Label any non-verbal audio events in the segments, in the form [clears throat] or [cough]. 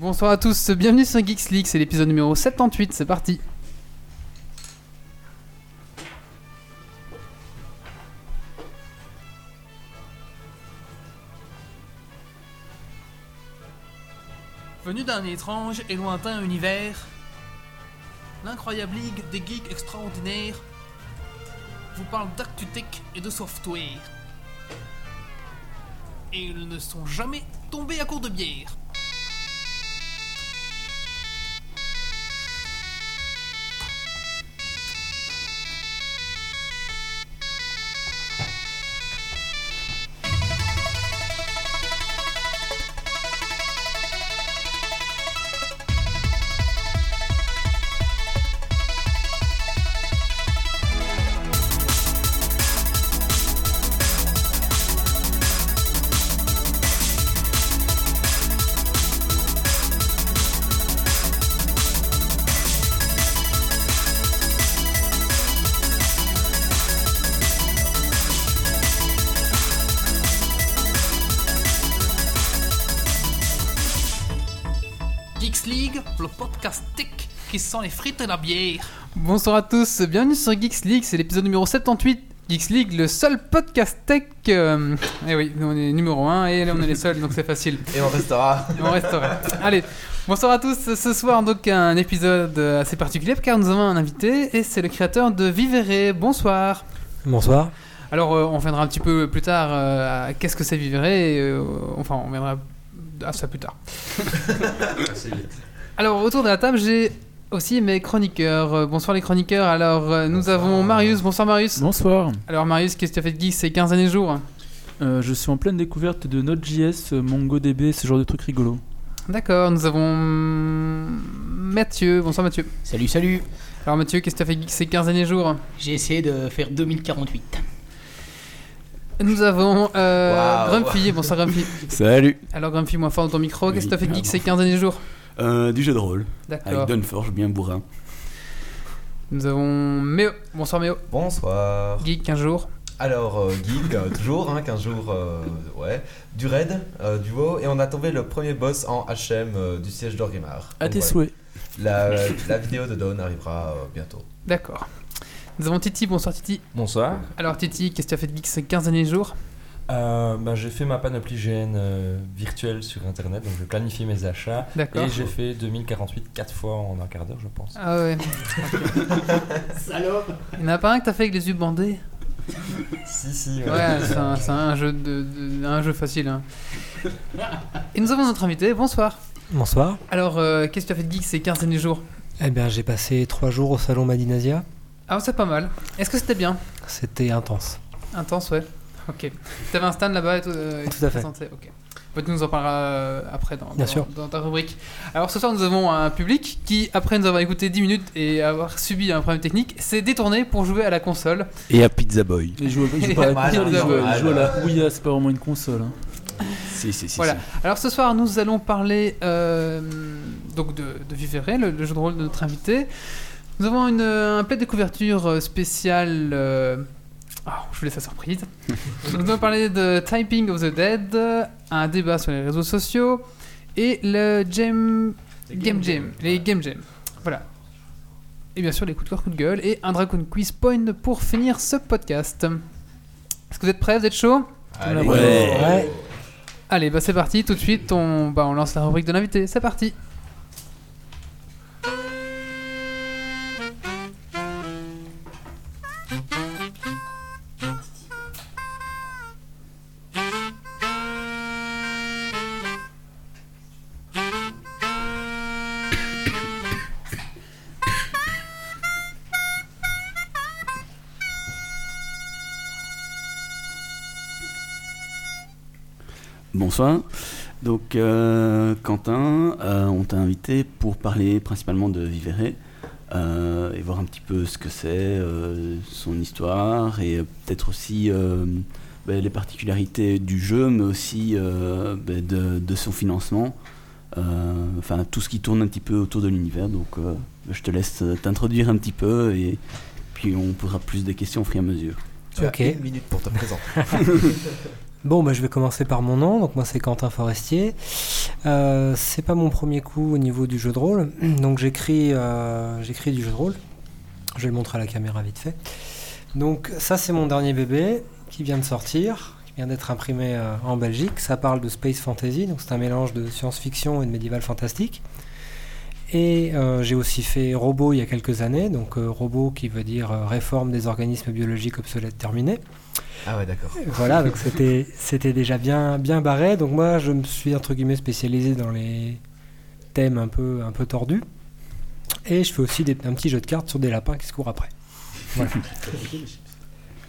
Bonsoir à tous, bienvenue sur Geeks League, c'est l'épisode numéro 78, c'est parti. Venu d'un étrange et lointain univers, l'incroyable ligue des geeks extraordinaires vous parle d'actu-tech et de software. Et ils ne sont jamais tombés à court de bière. Frites et la bière. Bonsoir à tous, bienvenue sur Geeks League, c'est l'épisode numéro 78. Geeks League, le seul podcast tech. euh, Eh oui, nous, on est numéro 1 et là on est les seuls donc c'est facile. [laughs] Et on restera. Et on restera. Allez, bonsoir à tous. Ce soir donc un épisode assez particulier car nous avons un invité et c'est le créateur de Vivere. Bonsoir. Bonsoir. Alors euh, on viendra un petit peu plus tard euh, à qu'est-ce que c'est Vivere et, euh, enfin on viendra à ça plus tard. [laughs] Alors autour de la table j'ai aussi mes chroniqueurs. Euh, Bonsoir les chroniqueurs. Alors euh, nous avons Marius. Bonsoir Marius. Bonsoir, Alors Marius, qu'est-ce que tu as fait de geek? Ces 15 années jours Euh, je suis en pleine découverte de Node.js, MongoDB, ce genre de trucs rigolos. D'accord, nous avons Mathieu. Bonsoir Mathieu. Salut, salut. Alors Mathieu, qu'est-ce que tu as fait de geek? Ces 15 années jours J'ai essayé de faire 2048. Nous avons euh. Grumpy. Bonsoir Grumpy. Salut Alors Grumpy, moins fort dans ton micro. Qu'est-ce que tu as fait de geek ces 15 derniers jours? Euh, Du jeu de rôle, D'accord. avec Dunforge bien bourrin. Nous avons Méo. Bonsoir Méo. Bonsoir. Geek 15 jours. Alors, euh, Geek, euh, toujours, hein, 15 jours, euh, ouais. Du raid, euh, du WoW, et on a tombé le premier boss en HM euh, du siège d'Orgrimmar. À tes souhaits. La, [laughs] la vidéo de Dawn arrivera euh, bientôt. D'accord. Nous avons Titi. Bonsoir Titi. Bonsoir. Alors Titi, qu'est-ce que tu as fait de geek ces 15 derniers jours Euh, bah, j'ai fait ma panoplie GN euh, virtuelle sur internet, donc je planifie mes achats. D'accord. Et j'ai fait 2048 4 fois en un quart d'heure, je pense. Ah ouais. [laughs] Salope Il n'y en a pas un que t'as fait avec les yeux bandés? Si, si. Ouais, c'est un, jeu, de, de- un jeu facile. hein. Et nous avons notre invité. Bonsoir. Bonsoir. Alors, euh, qu'est-ce que tu as fait de geek ces 15 derniers jours? Eh bien, j'ai passé trois jours au salon Madinasia. Ah, c'est pas mal. Est-ce que c'était bien? C'était intense. Intense, ouais. Ok. T'avais un stand là-bas et tout, euh, Tout à fait. présenté, Ok. Bah, tu nous en parleras euh, après dans, Bien dans- sûr. dans ta rubrique. Alors ce soir, nous avons un public qui, après nous avoir écouté 10 minutes et avoir subi un problème technique, s'est détourné pour jouer à la console. Et à Pizza Boy. Il joue, [laughs] à la Ouya, c'est pas vraiment une console. hein. Si, si, si. Voilà. si. Alors ce soir, nous allons parler euh, donc de, de Vivere, le, le jeu de rôle de notre invité. Nous avons une, un plaid de couverture spécial. euh, ah, je vous laisse la surprise. [laughs] nous allons parler de Typing of the Dead, un débat sur les réseaux sociaux et le Game, game Jam, les Game Jam. Voilà. Et bien sûr, les coups de cœur, coups de gueule et un Dragon Quiz Point pour finir ce podcast. Est-ce que vous êtes prêts? Vous êtes chaud Allez, Ouais. Ouais. Allez, bah c'est parti, tout de suite, on, bah, on lance la rubrique de l'invité, c'est parti Bonsoir. Donc, euh, Quentin, euh, on t'a invité pour parler principalement de Vivere euh, et voir un petit peu ce que c'est, euh, son histoire et peut-être aussi euh, ben, les particularités du jeu, mais aussi euh, ben, de, de son financement. Euh, Enfin, tout ce qui tourne un petit peu autour de l'univers. Donc, euh, je te laisse t'introduire un petit peu et puis on posera plus de questions au fur et à mesure. Tu as Ok. une minute pour te présenter. [laughs] Bon, bah, je vais commencer par mon nom. Donc moi, c'est Quentin Forestier. Euh, c'est pas mon premier coup au niveau du jeu de rôle. [clears throat] Donc j'écris, euh, j'écris du jeu de rôle. Je vais le montrer à la caméra vite fait. Donc ça, c'est mon dernier bébé qui vient de sortir, qui vient d'être imprimé euh, en Belgique. Ça parle de space fantasy, donc c'est un mélange de science-fiction et de médiéval fantastique. Et euh, j'ai aussi fait Robot il y a quelques années, donc Robot qui veut dire réforme des organismes biologiques obsolètes terminés. Ah ouais, d'accord. Voilà, donc c'était c'était déjà bien bien barré. Donc moi, je me suis entre guillemets spécialisé dans les thèmes un peu un peu tordus. Et je fais aussi un petit jeu de cartes sur des lapins qui se courent après.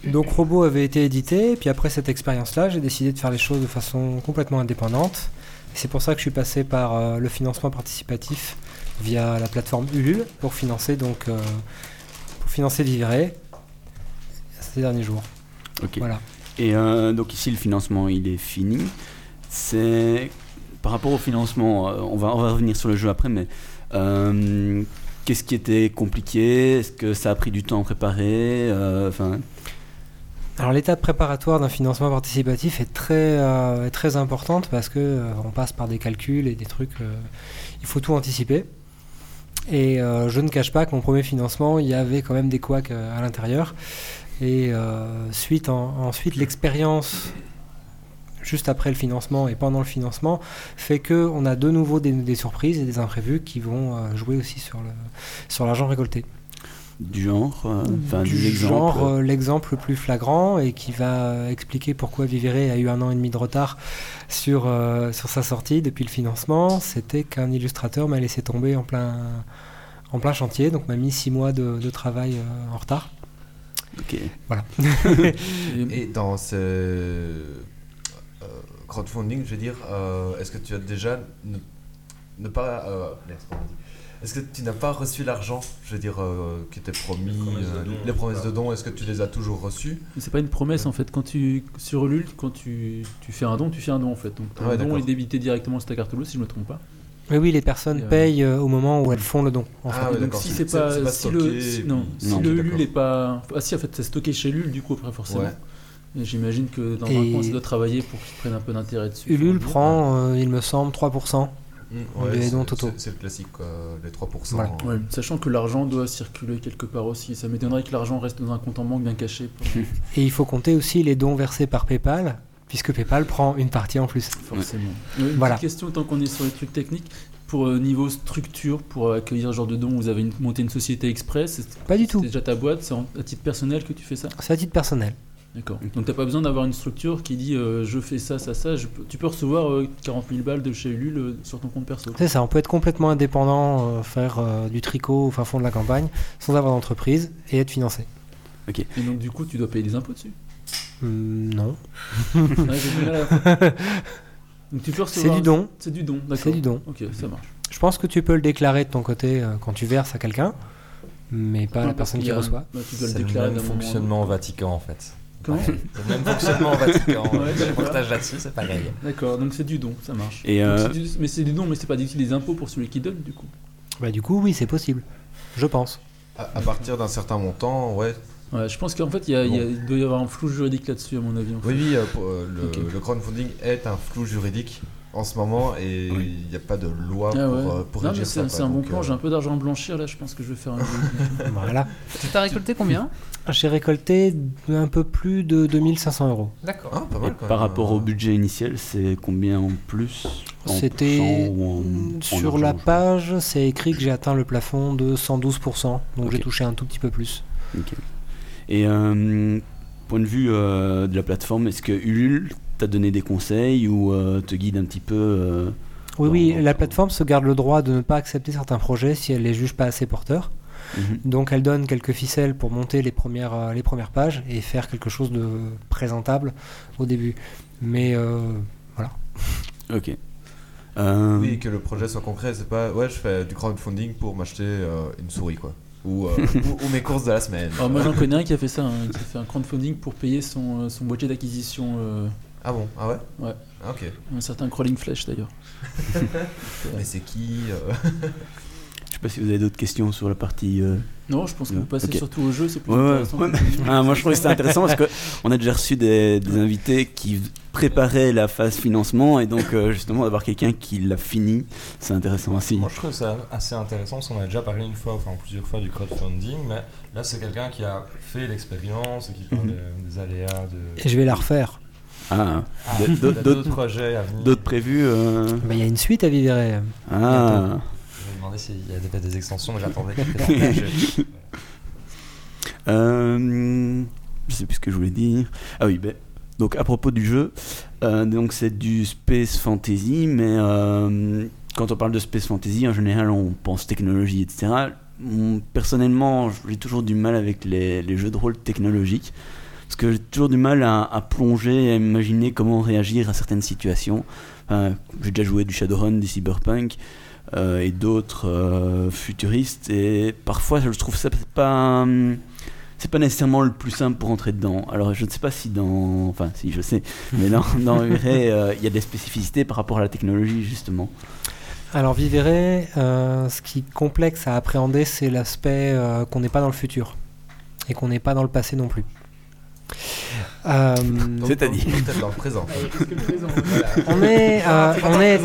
Donc Robot avait été édité, puis après cette expérience-là, j'ai décidé de faire les choses de façon complètement indépendante. C'est pour ça que je suis passé par euh, le financement participatif via la plateforme Ulule pour financer donc euh, pour financer ces derniers jours. Ok. Voilà. Et euh, donc ici, le financement, il est fini. C'est par rapport au financement, euh, on va, on va revenir sur le jeu après, mais euh, qu'est-ce qui était compliqué? Est-ce que ça a pris du temps à préparer? Euh, Alors l'étape préparatoire d'un financement participatif est très, euh, est très importante parce que euh, on passe par des calculs et des trucs. euh, il faut tout anticiper. Et je ne cache pas que mon premier financement, il y avait quand même des couacs à l'intérieur. Et euh, suite en- ensuite, l'expérience juste après le financement et pendant le financement fait que on a de nouveau des, des surprises et des imprévus qui vont euh, jouer aussi sur le sur l'argent récolté. Du genre, euh, enfin du des genre euh, l'exemple le plus flagrant et qui va expliquer pourquoi Vivere a eu un an et demi de retard sur, euh, sur sa sortie depuis le financement, c'était qu'un illustrateur m'a laissé tomber en plein, en plein chantier, donc m'a mis six mois de, de travail euh, en retard. Ok. Et- [laughs] Et dans ce euh, crowdfunding, je veux dire, euh, est-ce que tu as déjà ne, ne pas euh, Est-ce que tu n'as pas reçu l'argent, je veux dire, euh, qui était promis, promesses de dons, les promesses de dons Est-ce que tu les as toujours reçues? C'est pas une promesse en fait. Quand tu sur Ulule, quand tu, tu fais un don, tu fais un don en fait. Donc ton Ouais, don est débité directement sur ta carte bleue si je me trompe pas. Mais oui, les personnes euh, payent euh, au moment où elles font le don. En Ah fait. ouais, donc si c'est- pas, si le stocké, si- et non, si Non, le Ulule d'accord. est pas ah si en fait c'est stocké chez Ulule du coup après forcément. Ouais. J'imagine que dans un coin ça doit travailler pour qu'ils prennent un peu d'intérêt dessus. Ulule le prend, euh, il me semble, 3%. Mm, Les c'est- dons totaux. c'est- le classique, quoi, les 3%. Voilà. Ouais, sachant que l'argent doit circuler quelque part aussi. Ça m'étonnerait que l'argent reste dans un compte en banque bien caché. pour- [laughs] Et il faut compter aussi les dons versés par PayPal, puisque PayPal prend une partie en plus. forcément. Euh, Une Voilà. question tant qu'on est sur les trucs techniques. Pour euh, niveau structure, pour euh, accueillir ce genre de don, vous avez une- monté une société express Pas du tout. C'est déjà ta boîte, c'est à titre personnel que tu fais ça? C'est à titre personnel. D'accord. Ok. Donc t'as pas besoin d'avoir une structure qui dit euh, je fais ça, ça, ça. je peux- tu peux recevoir euh, 40 000 balles de chez Ulule euh, sur ton compte perso. C'est ça, on peut être complètement indépendant, euh, faire euh, du tricot au fin fond de la campagne, sans avoir d'entreprise et être financé. Et donc du coup tu dois payer des impôts dessus? Hum, non. À- [laughs] C'est du don. C'est du don, d'accord. C'est du don. Ok, ça marche. Je pense que tu peux le déclarer de ton côté euh, quand tu verses à quelqu'un, mais pas Non, la parce personne qui reçoit. bah, tu dois le C'est le déclarer même d'un moment à un fonctionnement au Vatican en fait. Comment C'est le même fonctionnement au [laughs] Vatican. Ouais, Je d'accord. partage là-dessus, c'est pareil. D'accord, donc c'est du don, ça marche. Et, Donc, euh, c'est du- Mais c'est du don, mais c'est pas du tout des impôts pour celui qui donne du coup. Bah, du coup, oui, c'est possible. Je pense. À, à partir d'un certain montant, ouais. Ouais, je pense qu'en fait il, y a- il y a- Bon. il doit y avoir un flou juridique là-dessus à mon avis. en fait. Oui, oui, euh, euh, le, crowdfunding est un flou juridique en ce moment et il Oui. n'y a pas de loi Ah pour, ouais. euh, pour non, régir mais c'est ça. c'est quoi. un bon plan, euh, j'ai un peu d'argent à blanchir là, je pense que je vais faire un [laughs] jeu. Voilà. Tu t'as récolté combien? J'ai récolté un peu plus de 2500 euros. D'accord. Ah, pas mal quand par même. rapport au budget initial, c'est combien en plus? C'était sur la page, c'est écrit que j'ai atteint le plafond de 112%, donc j'ai touché un tout petit peu plus. Ok. Et euh, point de vue euh, de la plateforme, est-ce que Ulule t'a donné des conseils ou euh, te guide un petit peu euh, Oui, Dans- oui, dans- la plateforme se garde le droit de ne pas accepter certains projets si elle les juge pas assez porteurs. mhm. Donc elle donne quelques ficelles pour monter les premières, euh, les premières pages et faire quelque chose de présentable au début. Mais euh, [laughs] Ok. Euh, Oui, que le projet soit concret, c'est pas ouais, je fais du crowdfunding pour m'acheter euh, une souris quoi. Ou, euh, [laughs] ou, ou mes courses de la semaine. Alors moi j'en connais un qui a fait ça, hein, qui a fait un crowdfunding pour payer son, euh, son boîtier d'acquisition, euh, Ah bon Ah ouais Ouais. Ah, ok. un certain Crawling Flash d'ailleurs. [laughs] [laughs] Mais c'est qui sais pas si vous avez d'autres questions sur la partie. euh, Non, je pense que vous passez surtout au jeu, c'est plus Ouais, ouais. intéressant. Ouais, que [laughs] le jeu. Ah, moi je trouvais que c'était intéressant parce qu'on [laughs] a déjà reçu des, des invités qui préparaient la phase financement et donc euh, justement d'avoir quelqu'un qui l'a fini, c'est intéressant aussi. Moi, je trouve ça assez intéressant parce qu'on a déjà parlé une fois, enfin plusieurs fois du crowdfunding, mais là, c'est quelqu'un qui a fait l'expérience et qui parle Mhm. des, des aléas de. Et je vais la refaire. Ah, Ah, D'autres- [laughs] il y a d'autres- d'autres projets à venir. d'autres prévus euh, Bah, Il y a une suite à Vivere. Ah, Je me demandais s'il y avait des extensions, mais j'attendais quelques. [laughs] Euh, je sais plus ce que je voulais dire. Ah oui, ben, donc à propos du jeu, euh, donc c'est du space fantasy, mais euh, quand on parle de space fantasy, en général, on pense technologie, etc. Mon- personnellement, j'ai toujours du mal avec les, les jeux de rôle technologiques. Parce que j'ai toujours du mal à, à plonger, à imaginer comment réagir à certaines situations. J'ai déjà joué du Shadowrun, du Cyberpunk euh, et d'autres euh, futuristes, et parfois je trouve ça pas. hum, c'est pas nécessairement le plus simple pour entrer dedans. Alors je ne sais pas si dans, enfin si je sais, mais dans, [laughs] dans euh, il y a des spécificités par rapport à la technologie justement. Alors Vivere, euh, ce qui est complexe à appréhender, c'est l'aspect euh, qu'on n'est pas dans le futur et qu'on n'est pas dans le passé non plus. Euh, Donc, C'est-à-dire dans le présent. on est, euh, on est, fait.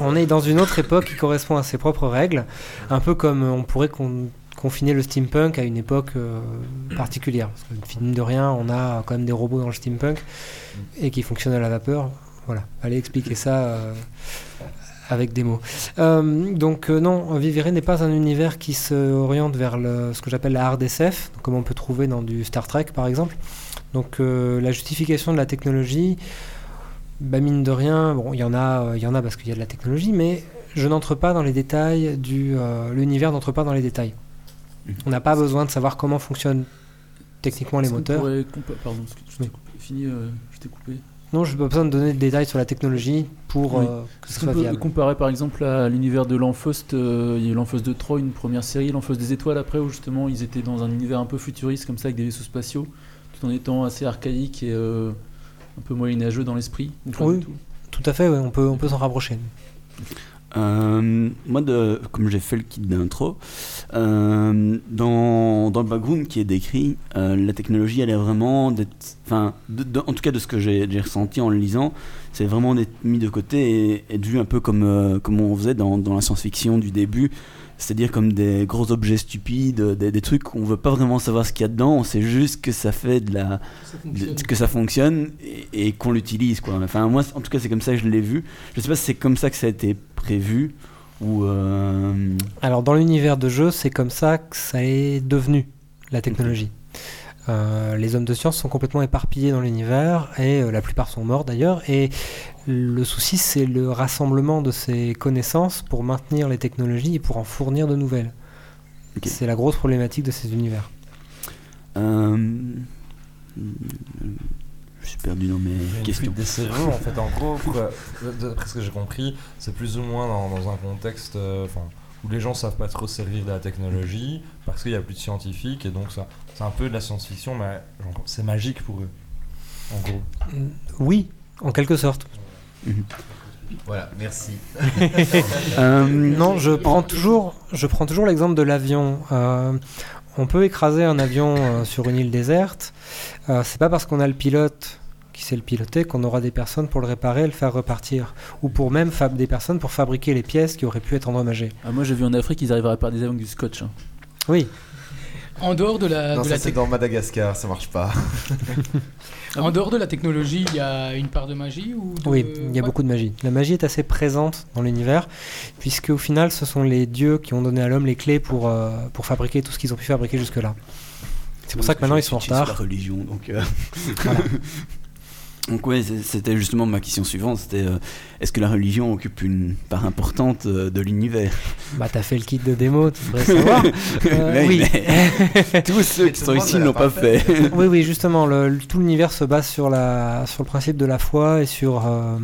on est dans une autre époque qui correspond à ses propres règles, un peu comme on pourrait con- confiner le steampunk à une époque euh, particulière. Parce que, mine de rien, on a quand même des robots dans le steampunk et qui fonctionnent à la vapeur. Voilà, allez expliquer ça euh, avec des mots. Euh, donc euh, non, Vivere n'est pas un univers qui se oriente vers le, ce que j'appelle la hard SF, comme on peut trouver dans du Star Trek par exemple. Donc euh, la justification de la technologie, bah, mine de rien, bon, il y en a, euh, il y en a parce qu'il y a de la technologie, mais je n'entre pas dans les détails du euh, l'univers n'entre pas dans les détails. Mhm. On n'a pas besoin de savoir comment fonctionnent techniquement les moteurs. pourrait compa- Pardon, je t'ai Oui. Fini, euh, je t'ai coupé. Non, je n'ai pas besoin de donner de détails sur la technologie pour Oui. euh, que ce soit qu'on peut viable. comparer par exemple à l'univers de l'Enfost euh, Il y a eu de Troy, une première série, l'Enfost des étoiles après, où justement ils étaient dans un univers un peu futuriste comme ça, avec des vaisseaux spatiaux, en étant assez archaïque et euh, un peu moyenâgeux dans l'esprit. Oui. tout? Tout à fait, ouais, on peut, on peut s'en rapprocher. Euh, moi, de, comme j'ai fait le kit d'intro, euh, dans, dans le background qui est décrit, euh, la technologie, elle est vraiment, enfin, en tout cas de ce que j'ai ressenti en le lisant, c'est vraiment d'être mis de côté et être vu un peu comme, euh, comme on faisait dans, dans la science-fiction du début, c'est-à-dire comme des gros objets stupides, des, des trucs où on veut pas vraiment savoir ce qu'il y a dedans, on sait juste que ça fait de la, de- que ça fonctionne et, et qu'on l'utilise quoi. Enfin moi en tout cas c'est comme ça que je l'ai vu. Je sais pas si c'est comme ça que ça a été prévu ou euh, Alors dans l'univers de jeu, c'est comme ça que ça est devenu la technologie. Euh, les hommes de science sont complètement éparpillés dans l'univers et euh, la plupart sont morts d'ailleurs. Et le souci, c'est le rassemblement de ces connaissances pour maintenir les technologies et pour en fournir de nouvelles. C'est la grosse problématique de ces univers. euh, je suis perdu dans mes une questions. des cerveaux, en fait, en gros, d'après ce que j'ai compris, c'est plus ou moins dans, dans un contexte euh, où les gens savent pas trop se servir de la technologie parce qu'il y a plus de scientifiques et donc ça, c'est un peu de la science-fiction, mais genre, c'est magique pour eux, en gros. Oui, en quelque sorte. Voilà, merci. [laughs] Euh, Non, je prends toujours, je prends toujours l'exemple de l'avion. Euh, on peut écraser un avion euh, sur une île déserte. Euh, c'est pas parce qu'on a le pilote qui sait le piloter qu'on aura des personnes pour le réparer et le faire repartir, ou pour même fab- des personnes pour fabriquer les pièces qui auraient pu être endommagées. Ah, Moi j'ai vu en Afrique, ils arrivent à réparer des avions avec du scotch. hein. Oui, En dehors de la, Non, de ça c'est dans Madagascar, ça marche pas. [laughs] en dehors de la technologie, il y a une part de magie ou de- oui, il y a Ouais. beaucoup de magie. La magie est assez présente dans l'univers, puisque au final, ce sont les dieux qui ont donné à l'homme les clés pour, euh, pour fabriquer tout ce qu'ils ont pu fabriquer jusque-là. C'est pour ça que maintenant ils sont en retard. La religion donc. euh, Voilà. [laughs] Donc c'est- c'était justement ma question suivante, c'était euh, est-ce que la religion occupe une part importante euh, de l'univers? Bah, t'as fait le kit de démo, tu devrais [laughs] savoir. Euh, Ouais, oui. mais [laughs] Tous ceux Mais qui sont ici n'ont pas fait. [laughs] oui, oui, justement, le, tout l'univers se base sur, la, sur le principe de la foi et sur, euh,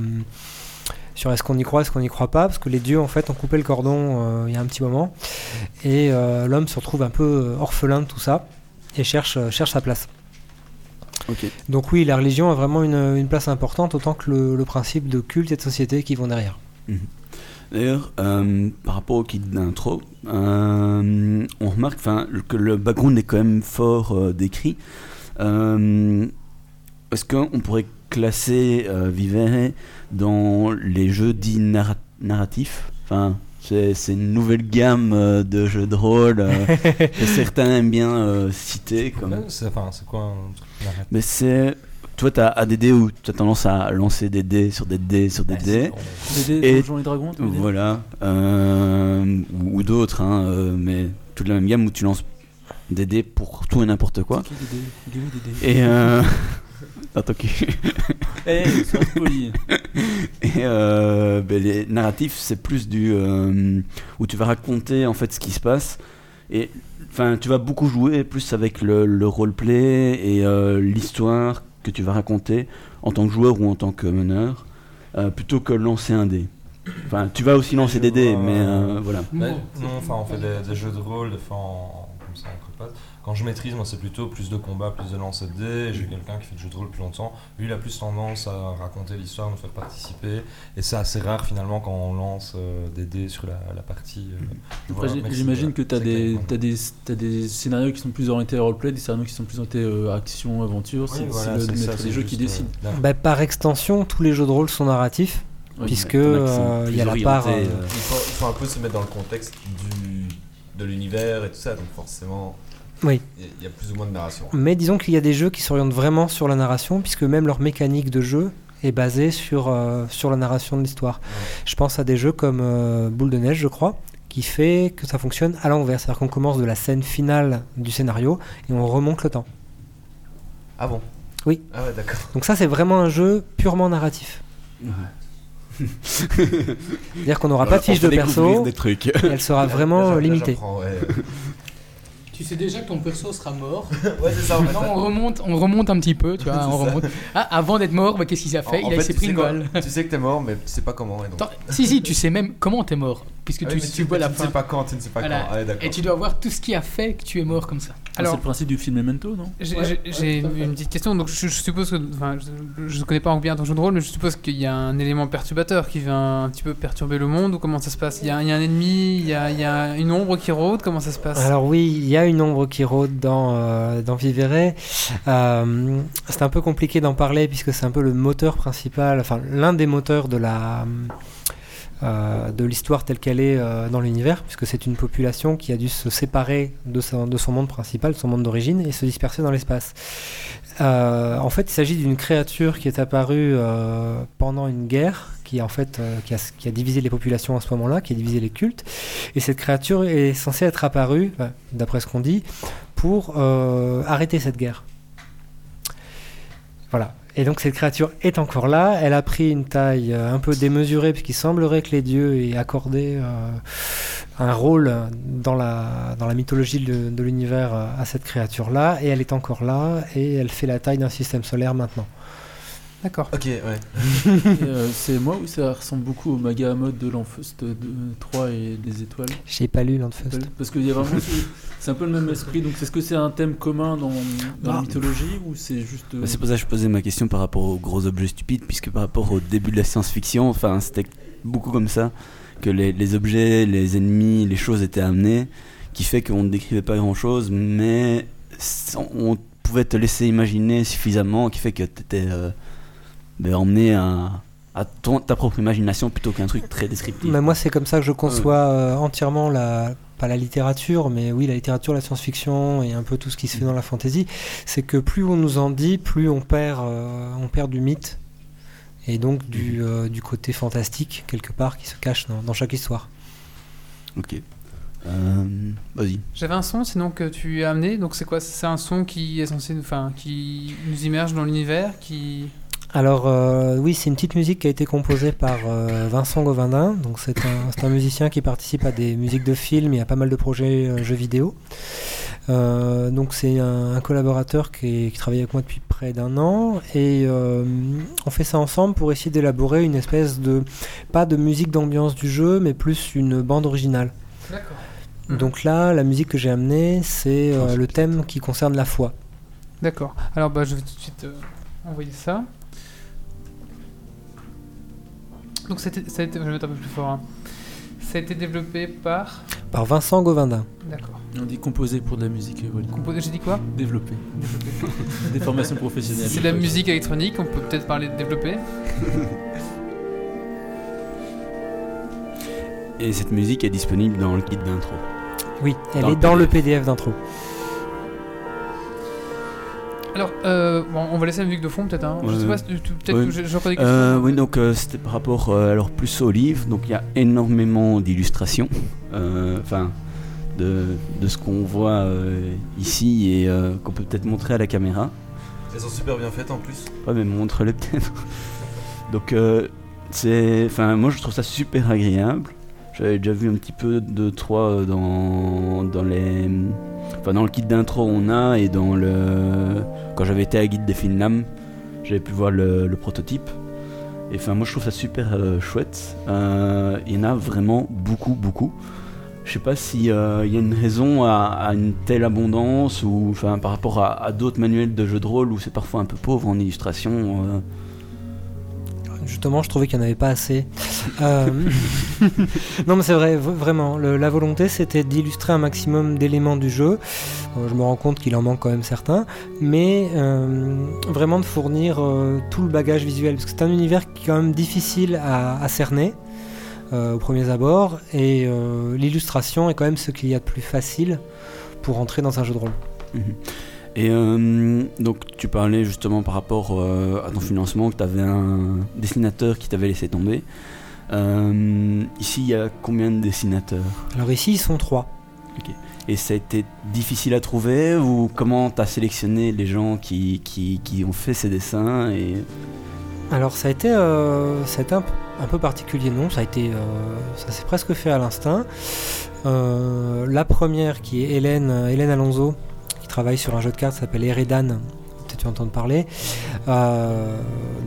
sur est-ce qu'on y croit, est-ce qu'on n'y croit pas, parce que les dieux, en fait, ont coupé le cordon il y a un petit moment, et l'homme se retrouve un peu orphelin de tout ça, et cherche, cherche sa place. Donc oui, la religion a vraiment une, une place importante, autant que le, le principe de culte et de société qui vont derrière. D'ailleurs, euh, par rapport au kit d'intro, euh, on remarque que le background est quand même fort euh, décrit. Est-ce qu'on pourrait classer Vivere dans les jeux dits narra- narratifs? Enfin, c'est une nouvelle gamme euh, de jeux de rôle euh, [laughs] que certains aiment bien euh, citer. Comme... C'est quoi un Mais c'est. Toi, t'as ADD où tu as tendance à lancer des dés sur des dés sur des dés. Des dés, Et- Donjons et Dragons, tu Voilà. euh, ou ou d'autres, hein, euh, mais toute la même gamme où tu lances des dés pour tout et n'importe quoi. Qui, des dés Et. Euh... [laughs] Attends, qui- Eh, sois poli. [laughs] Et euh, ben, les narratifs, c'est plus du. euh, où tu vas raconter en fait ce qui se passe. Et. Enfin, tu vas beaucoup jouer plus avec le, le roleplay et euh, l'histoire que tu vas raconter en tant que joueur ou en tant que meneur, euh, plutôt que lancer un dé. Enfin, tu vas aussi lancer des dés, mais euh, voilà. Bah, non, enfin, on fait des, des jeux de rôle, des fois en, comme ça, entre potes. Quand je maîtrise, moi, c'est plutôt plus de combat, plus de lancer de dés. J'ai quelqu'un qui fait du jeu de rôle plus longtemps. Lui, il a plus tendance à raconter l'histoire, nous faire participer. Et c'est assez rare, finalement, quand on lance euh, des dés sur la, la partie. euh, Après, voilà, j'ai- merci, j'imagine voilà. que tu as des, clair, t'as des, t'as des scénarios qui sont plus orientés roleplay, des scénarios qui sont plus orientés euh, action, aventure. Oui, c'est voilà, le maître des jeux qui décide. euh. Bah, par extension, tous les jeux de rôle sont narratifs, Oui, puisque euh, il y a la part. orientés, euh, euh, Il faut, il faut un peu se mettre dans le contexte du, de l'univers et tout ça, donc forcément, Oui. il y a- plus ou moins de narration. Mais disons qu'il y a des jeux qui s'orientent vraiment sur la narration, puisque même leur mécanique de jeu est basée sur, euh, sur la narration de l'histoire. Je pense à des jeux comme euh, Boule de Neige, je crois, qui fait que ça fonctionne à l'envers. C'est-à-dire qu'on commence de la scène finale du scénario et on remonte le temps. Ah bon? Oui. Ah ouais, d'accord. Donc ça, c'est vraiment un jeu purement narratif. Ouais. [laughs] C'est-à-dire qu'on n'aura pas de fiche de perso, des trucs. et elle sera [laughs] vraiment là, là, limitée. ouais. Tu sais déjà que ton perso sera mort. [laughs] ouais, c'est ça. En fait, Maintenant, on remonte, on remonte un petit peu, tu vois. On [laughs] remonte. Ah, avant d'être mort, bah, qu'est-ce qu'il a fait? En- en Il s'est tu pris sais une quoi? balle. Tu sais que t'es mort, mais tu sais pas comment. Et donc... Attends, si, si, tu sais même comment t'es mort. Puisque Ah tu, oui, mais tu vois la tu ne fin. sais pas quand, tu ne sais pas Voilà. quand. Et tu dois voir tout ce qui a fait que tu es mort comme ça. Ah, c'est le principe du film Memento, non? J'ai Ouais, ouais, une petite question. Donc, je, je suppose que. Enfin, je ne connais pas bien ton jeu de rôle, mais je suppose qu'il y a un élément perturbateur qui vient un petit peu perturber le monde. Ou comment ça se passe? Il y, a, il y a un ennemi, il y a, il y a une ombre qui rôde. Comment ça se passe? Alors oui, il y a une ombre qui rôde dans, euh, Vivere. Euh, c'est un peu compliqué d'en parler puisque c'est un peu le moteur principal, enfin l'un des moteurs de la euh, de l'histoire telle qu'elle est dans l'univers, puisque c'est une population qui a dû se séparer de son, de son monde principal, son monde d'origine, et se disperser dans l'espace. En fait, il s'agit d'une créature qui est apparue pendant une guerre, qui en fait euh, qui, a, divisé les populations à ce moment-là, qui a divisé les cultes. Et cette créature est censée être apparue, enfin, d'après ce qu'on dit, pour euh, arrêter cette guerre. Voilà. Et donc cette créature est encore là. Elle a pris une taille euh, un peu démesurée, puisqu'il semblerait que les dieux aient accordé euh, un rôle dans la, dans la mythologie de, l'univers euh, à cette créature-là. Et elle est encore là, et elle fait la taille d'un système solaire maintenant. D'accord. Ok, ouais. Euh, C'est moi ou ça ressemble beaucoup au Maga mode de l'Enfust de 3 et des étoiles? J'ai pas lu Landfest. Parce qu'il y a vraiment. ce- C'est un peu le même esprit. Donc, est-ce que c'est un thème commun dans, dans la Ah. mythologie ou c'est juste. euh, Bah, C'est pour ça que je posais ma question par rapport aux gros objets stupides, puisque par rapport au début de la science-fiction, enfin, c'était beaucoup comme ça, que les, les objets, les ennemis, les choses étaient amenés, qui fait qu'on ne décrivait pas grand-chose, mais s- on pouvait te laisser imaginer suffisamment, qui fait que tu étais emmené à, à ton- ta propre imagination plutôt qu'un truc très descriptif. Mais moi, c'est comme ça que je conçois euh, entièrement la, pas la littérature, mais oui, la littérature, la science-fiction et un peu tout ce qui se fait dans la fantasy. C'est que plus on nous en dit, plus on perd, euh, on perd du mythe et donc du, euh, du côté fantastique quelque part qui se cache dans, dans chaque histoire. Ok. Euh, Vas-y. J'avais un son sinon que tu as amené. Donc, c'est quoi? C'est un son qui est censé. Enfin, qui nous immerge dans l'univers qui. Alors euh, oui, c'est une petite musique qui a été composée par euh, Vincent Govindin. Donc c'est un, musicien qui participe à des musiques de films et à pas mal de projets euh, jeux vidéo. Donc c'est un, un collaborateur qui, est- qui travaille avec moi depuis près d'un an et on fait ça ensemble pour essayer d'élaborer une espèce de pas de musique d'ambiance du jeu, mais plus une bande originale. D'accord. Donc là, la musique que j'ai amenée, c'est le thème qui concerne la foi. D'accord. Alors, bah, je vais tout de suite envoyer ça. Donc, c'était, ça a été, je vais mettre un peu plus fort. hein. Ça a été développé par. Par Vincent Govindin. D'accord. On dit composer pour de la musique, Wally. Composé, j'ai dit quoi? Développer. Des formations professionnelles. C'est de la musique électronique, on peut peut-être parler de développer. Et cette musique est disponible dans le kit d'intro. Oui, elle Dans est le dans le. PDF d'intro. Alors, euh, bon, on va laisser la musique de fond peut-être. Hein. je sais pas, peut-être Ouais. que des questions. Euh, oui, donc euh, c'était par rapport euh, alors plus au livre. Donc il y a énormément d'illustrations, euh, enfin de, de ce qu'on voit euh, ici et euh, qu'on peut peut-être montrer à la caméra. Elles sont super bien faites en plus. Ouais, mais montre-le peut-être. [laughs] donc euh, c'est, enfin moi je trouve ça super agréable. J'avais déjà vu un petit peu de trois euh, dans dans les, enfin dans le kit d'intro on a et dans le quand j'avais été à Guide des Finlam, j'avais pu voir le, prototype. Et enfin, moi je trouve ça super euh, chouette. Euh, il y en a vraiment beaucoup, beaucoup. Je sais pas s'il y a une raison à, une telle abondance ou enfin par rapport à, à d'autres manuels de jeux de rôle où c'est parfois un peu pauvre en illustration. Justement, je trouvais qu'il n'y en avait pas assez. Euh, [laughs] non, mais c'est vrai, vraiment. le- la volonté, c'était d'illustrer un maximum d'éléments du jeu. Euh, je me rends compte qu'il en manque quand même certains. Mais euh, vraiment de fournir euh, tout le bagage visuel. Parce que c'est un univers qui est quand même difficile à, à cerner. aux premiers abords. Et l'illustration est quand même ce qu'il y a de plus facile pour entrer dans un jeu de rôle. Mhm. Et euh, donc tu parlais justement par rapport euh, à ton financement que tu avais un dessinateur qui t'avait laissé tomber. Euh, ici il y a combien de dessinateurs? Alors ici, ils sont trois. Et ça a été difficile à trouver ou comment tu as sélectionné les gens qui, qui, qui ont fait ces dessins et... Alors ça a été, ça a été un, un peu particulier, non? Ça a été, ça s'est presque fait à l'instinct. La première qui est Hélène, Hélène Alonso, travaille sur un jeu de cartes qui s'appelle Eredan. Peut-être tu entendre parler. Euh,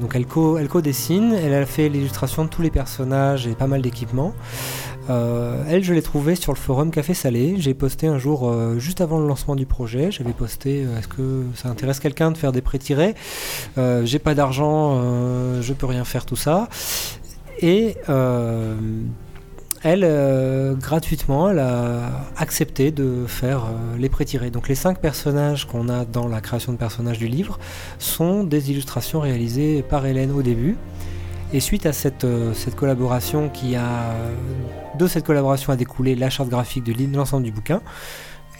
donc elle co, elle co-dessine, elle a fait l'illustration de tous les personnages et pas mal d'équipements. Euh, elle, je l'ai trouvée sur le forum Café Salé. J'ai posté un jour, euh, juste avant le lancement du projet, j'avais posté Est-ce que ça intéresse quelqu'un de faire des prêts tirés? J'ai pas d'argent, je peux rien faire, tout ça. Et elle, euh, gratuitement, elle a accepté de faire euh, les prêts tirés. Donc les cinq personnages qu'on a dans la création de personnages du livre sont des illustrations réalisées par Hélène au début. Et suite à cette, euh, cette collaboration qui a... De cette collaboration a découlé la charte graphique de l'ensemble du bouquin.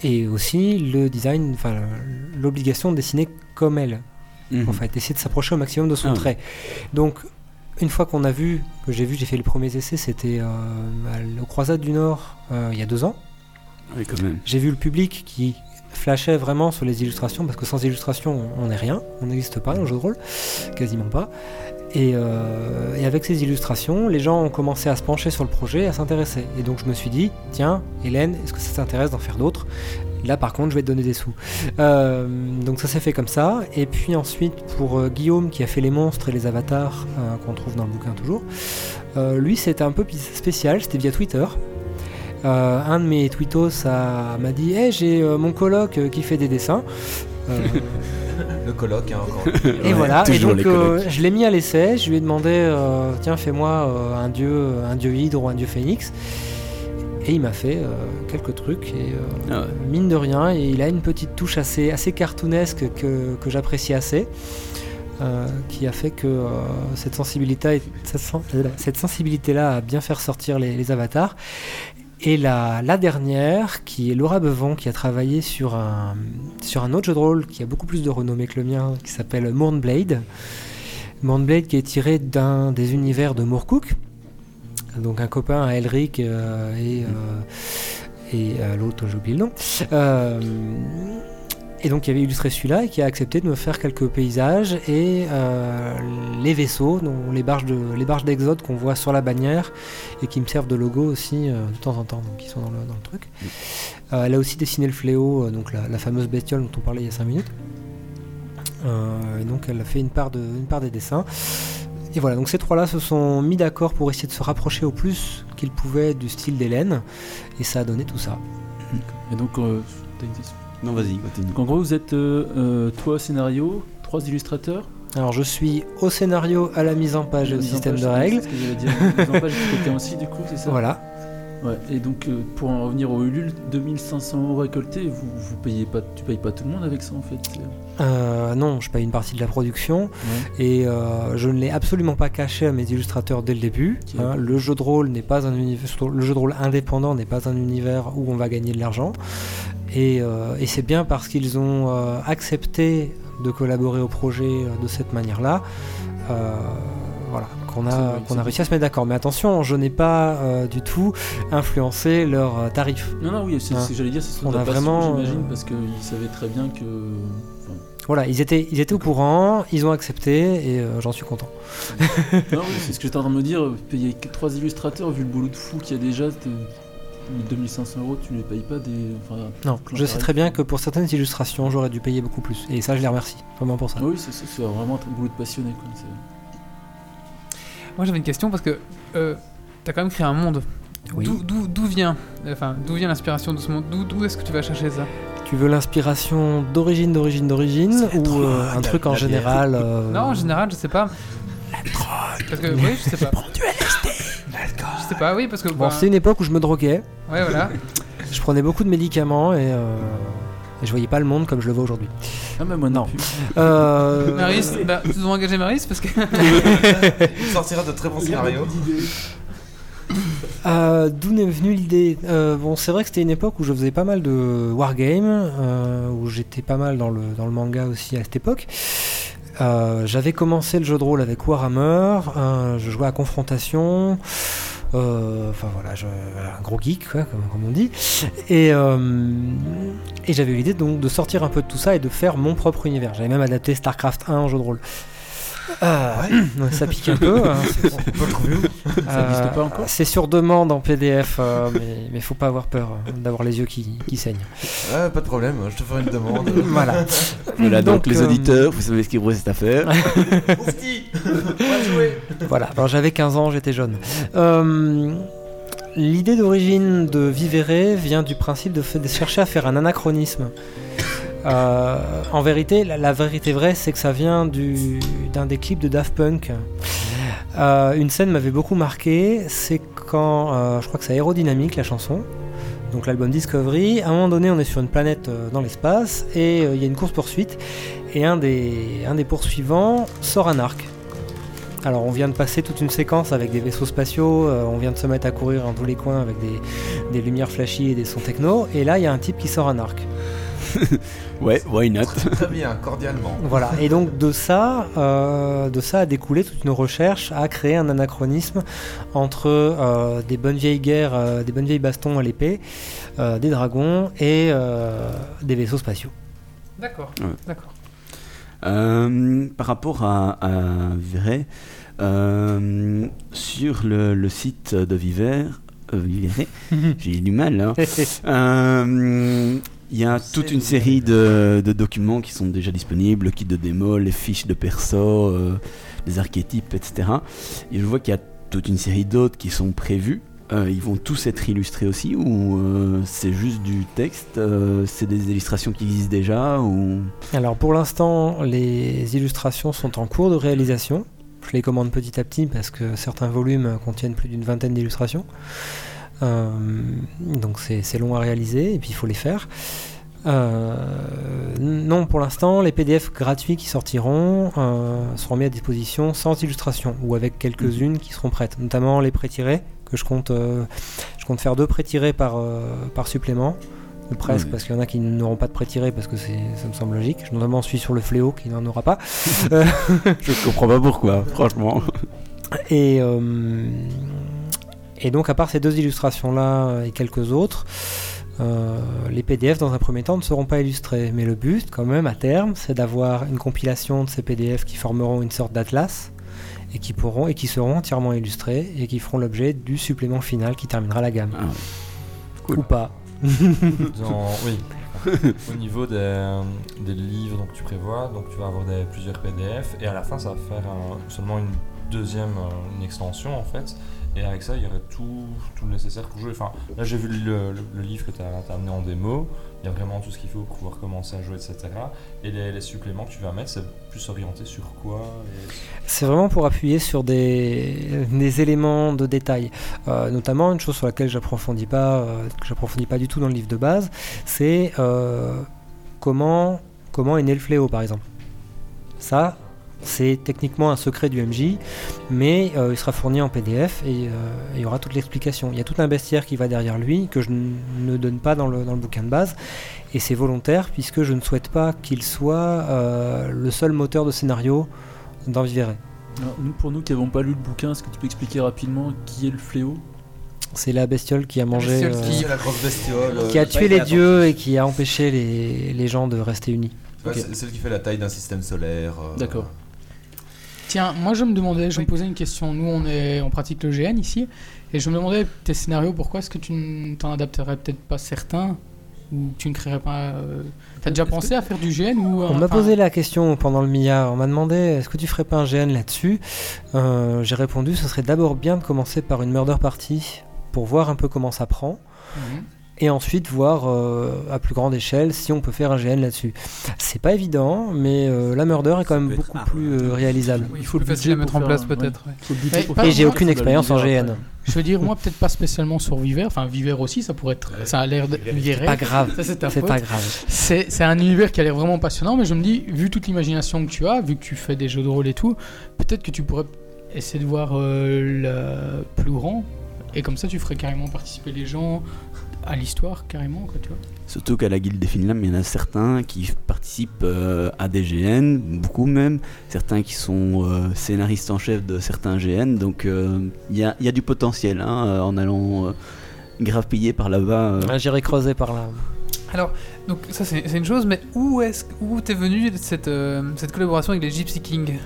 Et aussi le design, enfin l'obligation de dessiner comme elle Mhm. en fait, essayer de s'approcher au maximum de son Ah trait. Donc, une fois qu'on a vu, que j'ai vu, j'ai fait les premiers essais, c'était euh, à- au Croisade du Nord euh, il y a deux ans. Oui quand même. J'ai vu le public qui flashait vraiment sur les illustrations, parce que sans illustration, on n'est rien, on n'existe pas dans le jeu de rôle, quasiment pas. Et, euh, et avec ces illustrations, les gens ont commencé à se pencher sur le projet, à s'intéresser. Et donc je me suis dit, tiens, Hélène, est-ce que ça t'intéresse d'en faire d'autres? Là par contre, je vais te donner des sous. Euh, donc ça s'est fait comme ça. Et puis ensuite, pour euh, Guillaume qui a fait les monstres et les avatars, euh, qu'on trouve dans le bouquin toujours, lui c'était un peu spécial, c'était via Twitter. Un de mes tweetos m'a dit Hey, j'ai euh, mon coloc qui fait des dessins. [laughs] Le colloque, hein, encore. [laughs] et Ouais, voilà, et donc euh, je l'ai mis à l'essai, je lui ai demandé euh, Tiens, fais-moi euh, un dieu un dieu hydre ou un dieu phénix. Et il m'a fait euh, quelques trucs, et euh, Ah ouais. mine de rien, et il a une petite touche assez, assez cartoonesque que, que j'apprécie assez. euh, qui a fait que euh, cette sensibilité cette, sen- cette sensibilité-là a bien fait ressortir les, les avatars. Et la, la dernière, qui est Laura Bevon, qui a travaillé sur un, sur un autre jeu de rôle qui a beaucoup plus de renommée que le mien, qui s'appelle Mournblade. Mournblade qui est tiré d'un des univers de Moorcook. Donc un copain à Elric euh, et, euh, et euh, l'autre, j'ai oublié le nom. Et donc, il avait illustré celui-là et qui a accepté de me faire quelques paysages et les vaisseaux, donc les barges de, les barges d'Exode qu'on voit sur la bannière et qui me servent de logo aussi de temps en temps, donc qui sont dans le, dans le truc. Euh, elle a aussi dessiné le fléau, euh, donc la, la fameuse bestiole dont on parlait il y a 5 minutes. Euh, et donc, elle a fait une part, de, une part des dessins. Et voilà, donc ces trois-là se sont mis d'accord pour essayer de se rapprocher au plus qu'ils pouvaient du style d'Hélène, et ça a donné tout ça. Et donc, euh, t'as une question Non vas-y, continue. Donc en gros, vous êtes euh, euh, toi scénario, trois illustrateurs. Alors je suis au scénario, à la mise en page et au système page, de c'est règles. ce que j'allais dire. Mise en page, c'est quelqu'un aussi, du coup, c'est ça Voilà. Ouais, et donc euh, pour en revenir au Ulule, 2500 euros récoltés, vous, vous payez pas, tu payes pas tout le monde avec ça en fait. Euh, non, je paye une partie de la production et euh, je ne l'ai absolument pas caché à mes illustrateurs dès le début. Hein. le jeu de rôle n'est pas un univers, le jeu de rôle indépendant n'est pas un univers où on va gagner de l'argent. Et, euh, et c'est bien parce qu'ils ont euh, accepté de collaborer au projet de cette manière-là. voilà, qu'on a, qu'on réussi à se mettre d'accord. Mais attention, je n'ai pas euh, du tout influencé leurs euh, tarifs. Non, non, oui, c'est Hein. ce que j'allais dire, c'est son On de la a vraiment, j'imagine, euh, parce qu'ils savaient très bien que. enfin, Voilà, ils étaient, ils étaient au courant, ils ont accepté et euh, j'en suis content. [laughs] non, oui, c'est ce que j'étais en train de me dire, payer trois illustrateurs, vu le boulot de fou qu'il y a déjà, t'es- 2500 euros, tu ne les payes pas des. Enfin, Non, je sais très bien que pour certaines illustrations, j'aurais dû payer beaucoup plus. Et ça, je les remercie vraiment pour ça. Oui, c'est vraiment un boulot de passionné. Quoi. Moi j'avais une question parce que euh, t'as quand même créé un monde. Oui. D'où- D'où d'où vient, enfin, d'où vient l'inspiration de ce monde? D'où d'où est-ce que tu vas chercher ça? Tu veux l'inspiration d'origine, d'origine, d'origine ou euh, un truc en la général euh, Non, en général, je sais pas. Parce que oui, je sais pas. Je sais pas, oui, parce que Bon, bah, c'était une époque où je me droguais, ouais, voilà. je prenais beaucoup de médicaments et, euh, et je voyais pas le monde comme je le vois aujourd'hui. Ah, mais moi non. Euh, Maris, bah, ils ont engagé Maris parce que [laughs] Il sortira de très bons scénarios. Euh, D'où est venue l'idée Euh, Bon, c'est vrai que c'était une époque où je faisais pas mal de wargame, euh, où j'étais pas mal dans le, dans le manga aussi à cette époque. Euh, J'avais commencé le jeu de rôle avec Warhammer, euh, je jouais à Confrontation. Euh, Enfin voilà, je, un gros geek, quoi, comme, on dit. Et, euh, et j'avais eu l'idée donc de sortir un peu de tout ça et de faire mon propre univers. J'avais même adapté StarCraft 1 en jeu de rôle. Euh, [clears throat] ouais, ça pique un peu. hein. [laughs] On peut le trouver où? Ça n'existe Euh, pas encore? C'est sur demande en PDF, euh, mais, mais faut pas avoir peur euh, d'avoir les yeux qui, qui saignent. Ah, Pas de problème, je te ferai une demande. [laughs] voilà. Voilà, donc, les euh, auditeurs, vous savez ce qu'il vous reste à faire. On va jouer Voilà, alors j'avais 15 ans, j'étais jeune. Euh, L'idée d'origine de Vivere vient du principe de chercher à faire un anachronisme. Euh, en vérité, la, vérité vraie, c'est que ça vient du- d'un des clips de Daft Punk. Euh, une scène m'avait beaucoup marqué, c'est quand, euh, je crois que c'est Aérodynamique la chanson, donc l'album Discovery. À un moment donné, on est sur une planète dans l'espace et il y a une course poursuite et un des, poursuivants sort un arc. Alors on vient de passer toute une séquence avec des vaisseaux spatiaux, on vient de se mettre à courir dans tous les coins avec des, des lumières flashy et des sons techno, et là il y a un type qui sort un arc. [laughs] Ouais, why not? Très bien, cordialement. Voilà, et donc de ça, euh, de ça a découlé toute une recherche à créer un anachronisme entre euh, des bonnes vieilles guerres, euh, des bonnes vieilles bastons à l'épée, euh, des dragons et euh, des vaisseaux spatiaux. D'accord, Ouais. d'accord. Euh, par rapport à, à euh, sur le, le site de Viver, euh, [laughs] j'ai eu du mal, hein. [laughs] Il y a toute une série de, de documents qui sont déjà disponibles, le kit de démo, les fiches de perso, euh, les archétypes, etc. Et je vois qu'il y a toute une série d'autres qui sont prévus. Euh, ils vont tous être illustrés aussi ou euh, c'est juste du texte euh, C'est des illustrations qui existent déjà ou... Alors pour l'instant, les illustrations sont en cours de réalisation. Je les commande petit à petit parce que certains volumes contiennent plus d'une vingtaine d'illustrations. Euh, donc c'est long à réaliser et puis il faut les faire. Euh, non, pour l'instant, les PDF gratuits qui sortiront euh, seront mis à disposition sans illustration ou avec quelques-unes qui seront prêtes, notamment les pré-tirés que je compte, je compte faire deux pré-tirés par, par supplément. Ou presque, Oui. parce qu'il y en a qui n'auront pas de pré-tirés parce que ça me semble logique. Notamment celui sur le fléau qui n'en aura pas. [laughs] Je comprends pas pourquoi, franchement. et, euh, et donc, à part ces deux illustrations-là et quelques autres, euh, les PDF dans un premier temps ne seront pas illustrés. Mais le but, quand même, à terme, c'est d'avoir une compilation de ces PDF qui formeront une sorte d'atlas et qui pourront et qui seront entièrement illustrés et qui feront l'objet du supplément final qui terminera la gamme. Ah. Cool. Ou pas. [laughs] Dans- oui. [laughs] Au niveau des, des livres donc tu prévois, donc tu vas avoir des, plusieurs PDF et à la fin ça va faire un- seulement une deuxième euh, une extension en fait Et avec ça, il y aurait tout, tout le nécessaire pour jouer. Enfin, là, j'ai vu le, livre que tu as, amené en démo. Il y a vraiment tout ce qu'il faut pour pouvoir commencer à jouer, etc. Et les, suppléments que tu vas mettre, c'est plus orienté sur quoi C'est vraiment pour appuyer sur des, éléments de détail. Euh, notamment, une chose sur laquelle j'approfondis pas, euh, pas du tout dans le livre de base, c'est euh, comment, comment est né le fléau, par exemple. Ça, c'est techniquement un secret du MJ, mais euh, il sera fourni en PDF et euh, il y aura toute l'explication. Il y a tout un bestiaire qui va derrière lui que je ne donne pas dans le, dans le bouquin de base, et c'est volontaire puisque je ne souhaite pas qu'il soit euh, le seul moteur de scénario dans Vivere. Alors, nous, pour nous qui n'avons pas lu le bouquin, est-ce que tu peux expliquer rapidement qui est le fléau? C'est la bestiole qui a mangé, qui- la grosse bestiole. qui a tué les dieux et qui a empêché les, les gens de rester unis. ouais, Ok. c'est- Celle qui fait la taille d'un système solaire. euh, D'accord. Tiens, moi je me demandais, je me posais une question. Nous, on, est, on pratique le GN ici, et je me demandais tes scénarios, pourquoi est-ce que tu ne t'en adapterais peut-être pas certains ou tu ne créerais pas. euh, T'as déjà pensé à faire du GN ou On m'a posé la question pendant le milliard. On m'a demandé est-ce que tu ferais pas un GN là-dessus? Euh, J'ai répondu ce serait d'abord bien de commencer par une murder party pour voir un peu comment ça prend. Mhm. Et ensuite voir euh, à plus grande échelle si on peut faire un GN là-dessus. C'est pas évident, mais euh, la murder est quand même beaucoup plus euh, réalisable. Oui, il faut le facile à budget mettre en place peut-être. ouais. Budget Et j'ai un aucune expérience en GN. après. Je veux dire, moi, peut-être pas spécialement sur Viver. Enfin, Viver aussi, ça pourrait être. Ça a l'air de. Viver. Pas grave, c'est pas grave. C'est c'est un univers qui a l'air vraiment passionnant, mais je me dis, vu toute l'imagination que tu as, vu que tu fais des jeux de rôle et tout, peut-être que tu pourrais essayer de voir euh, le plus grand, et comme ça tu ferais carrément participer les gens à l'histoire, carrément, quoi, tu vois. Surtout qu'à la Guilde des Finlam, il y en a certains qui participent euh, à des GN, beaucoup même, certains qui sont euh, scénaristes en chef de certains GN, donc euh, il y, a, il y a du potentiel hein, en allant euh, grave piller par là-bas. euh. Ah, J'irai creuser par là. Alors, donc ça c'est une chose, mais où est-ce où t'es venu cette, euh, cette collaboration avec les Gypsy Kings?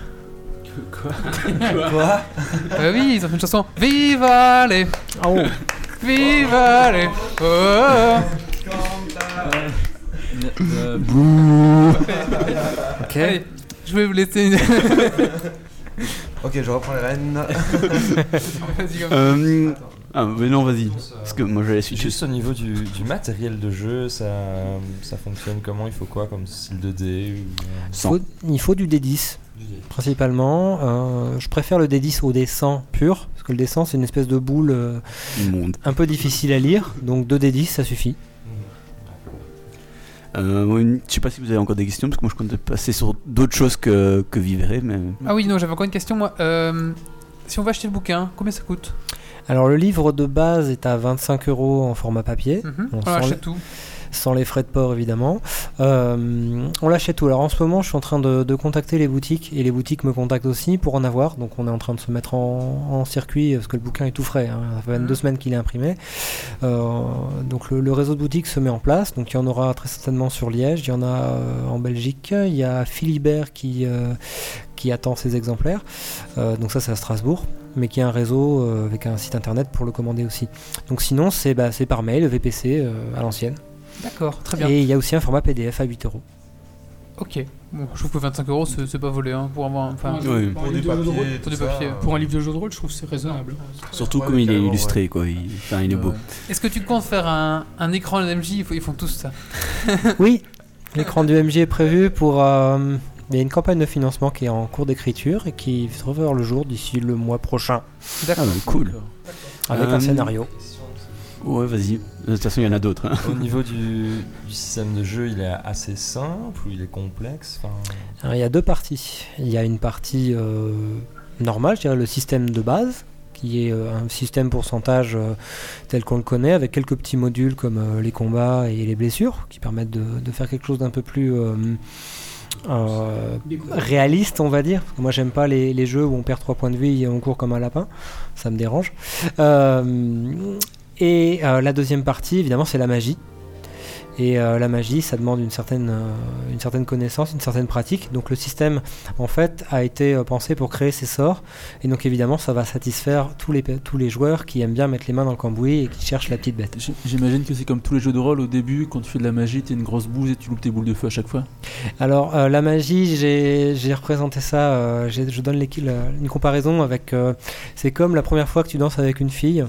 Quoi? [laughs] Bah oui, ils ont fait une chanson Viva les Oh, [laughs] Viva les oh, ok. je vais vous laisser une... [laughs] Ok, je reprends les rênes. Vas-y, comme- Euh, ah, mais non, vas-y, parce que moi je la suis Juste au niveau du, du matériel de jeu, ça, ça fonctionne comment? Il faut quoi comme style de dé ou... sans. Faut- il faut du D10 principalement. Euh, je préfère le D10 au D100 pur, parce que le D100 c'est une espèce de boule euh, monde. un peu difficile à lire, donc 2 D10 ça suffit. Euh, une- je sais pas si vous avez encore des questions, parce que moi je comptais passer sur d'autres choses que, que Vivere, mais Ah oui, non, j'avais encore une question moi. Euh, si on va acheter le bouquin, combien ça coûte? Alors le livre de base est à 25 euros en format papier. Mhm. On On sent achète le- tout. Sans les frais de port évidemment. Euh, on l'achète où Alors en ce moment, je suis en train de, de contacter les boutiques et les boutiques me contactent aussi pour en avoir. Donc on est en train de se mettre en, en circuit parce que le bouquin est tout frais. hein. Ça fait 22 Mhm. semaines qu'il est imprimé. Euh, donc le, le réseau de boutiques se met en place. Donc il y en aura très certainement sur Liège, il y en a euh, en Belgique, il y a Philibert qui, euh, qui attend ses exemplaires. Euh, donc ça c'est à Strasbourg mais qui a un réseau euh, avec un site internet pour le commander aussi. Donc sinon c'est bah, par mail, VPC euh, à l'ancienne. D'accord, très bien. Et il y a aussi un format PDF à 8 euros. Ok. Bon, je trouve que 25 euros c'est pas volé hein, pour avoir. Enfin. Oui. Pour, Pour un du livre de jeu de rôle- papier, Pour tout du ça, papier. euh, pour un livre de jeu de rôle, je trouve que c'est raisonnable. surtout comme il est illustré, quoi. Il, enfin, il est beau. Est-ce que tu comptes faire un, un écran ils, font- ils font tous ça. [laughs] Oui, l'écran du MJ est prévu pour. euh, il y a une campagne de financement qui est en cours d'écriture et qui va voir le jour d'ici le mois prochain Ah, bah, cool. avec Euh, un scénario. Ouais, vas-y. De toute façon, il y en a d'autres. hein. Au niveau du, du système de jeu, il est assez simple ou il est complexe Alors, il y a deux parties. Il y a une partie euh, normale, je dirais le système de base, qui est euh, un système pourcentage euh, tel qu'on le connaît, avec quelques petits modules comme euh, les combats et les blessures, qui permettent de, de faire quelque chose d'un peu plus euh, euh, réaliste, on va dire. Parce que moi, j'aime pas les, les jeux où on perd 3 points de vie et on court comme un lapin. Ça me dérange. Euh, et euh, la deuxième partie, évidemment, c'est la magie. Et euh, la magie, ça demande une certaine, euh, une certaine connaissance, une certaine pratique. Donc le système, en fait, a été euh, pensé pour créer ces sorts. Et donc évidemment, ça va satisfaire tous les, tous les joueurs qui aiment bien mettre les mains dans le cambouis et qui cherchent la petite bête. J'imagine que c'est comme tous les jeux de rôle au début, quand tu fais de la magie, t'es une grosse bouse et tu loupes tes boules de feu à chaque fois. Alors la magie, j'ai représenté ça, je donne une comparaison avec... c'est comme la première fois que tu danses avec une fille.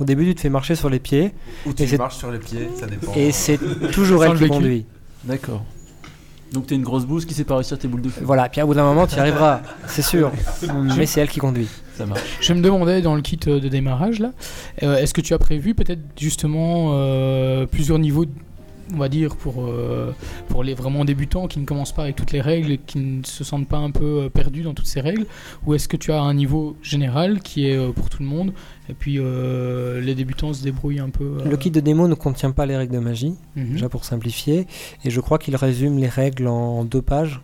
Au début, tu te fais marcher sur les pieds Ou tu Et c'est- marches sur les pieds, ça dépend. et c'est toujours elle qui conduit. D'accord. Donc t'es une grosse bouse qui sait pas réussir tes boules de feu. Voilà, puis à bout d'un moment, tu y arriveras, c'est sûr. [laughs] Mais c'est elle qui conduit. Ça marche. Je me demandais dans le kit euh, de démarrage là, euh, est-ce que tu as prévu peut-être justement euh, plusieurs niveaux, on va dire pour euh, pour les vraiment débutants qui ne commencent pas avec toutes les règles, et qui ne se sentent pas un peu euh, perdus dans toutes ces règles, ou est-ce que tu as un niveau général qui est euh, pour tout le monde et puis euh, les débutants se débrouillent un peu. euh, Le kit de démo ne contient pas les règles de magie, mhm. déjà pour simplifier, et je crois qu'il résume les règles en deux pages.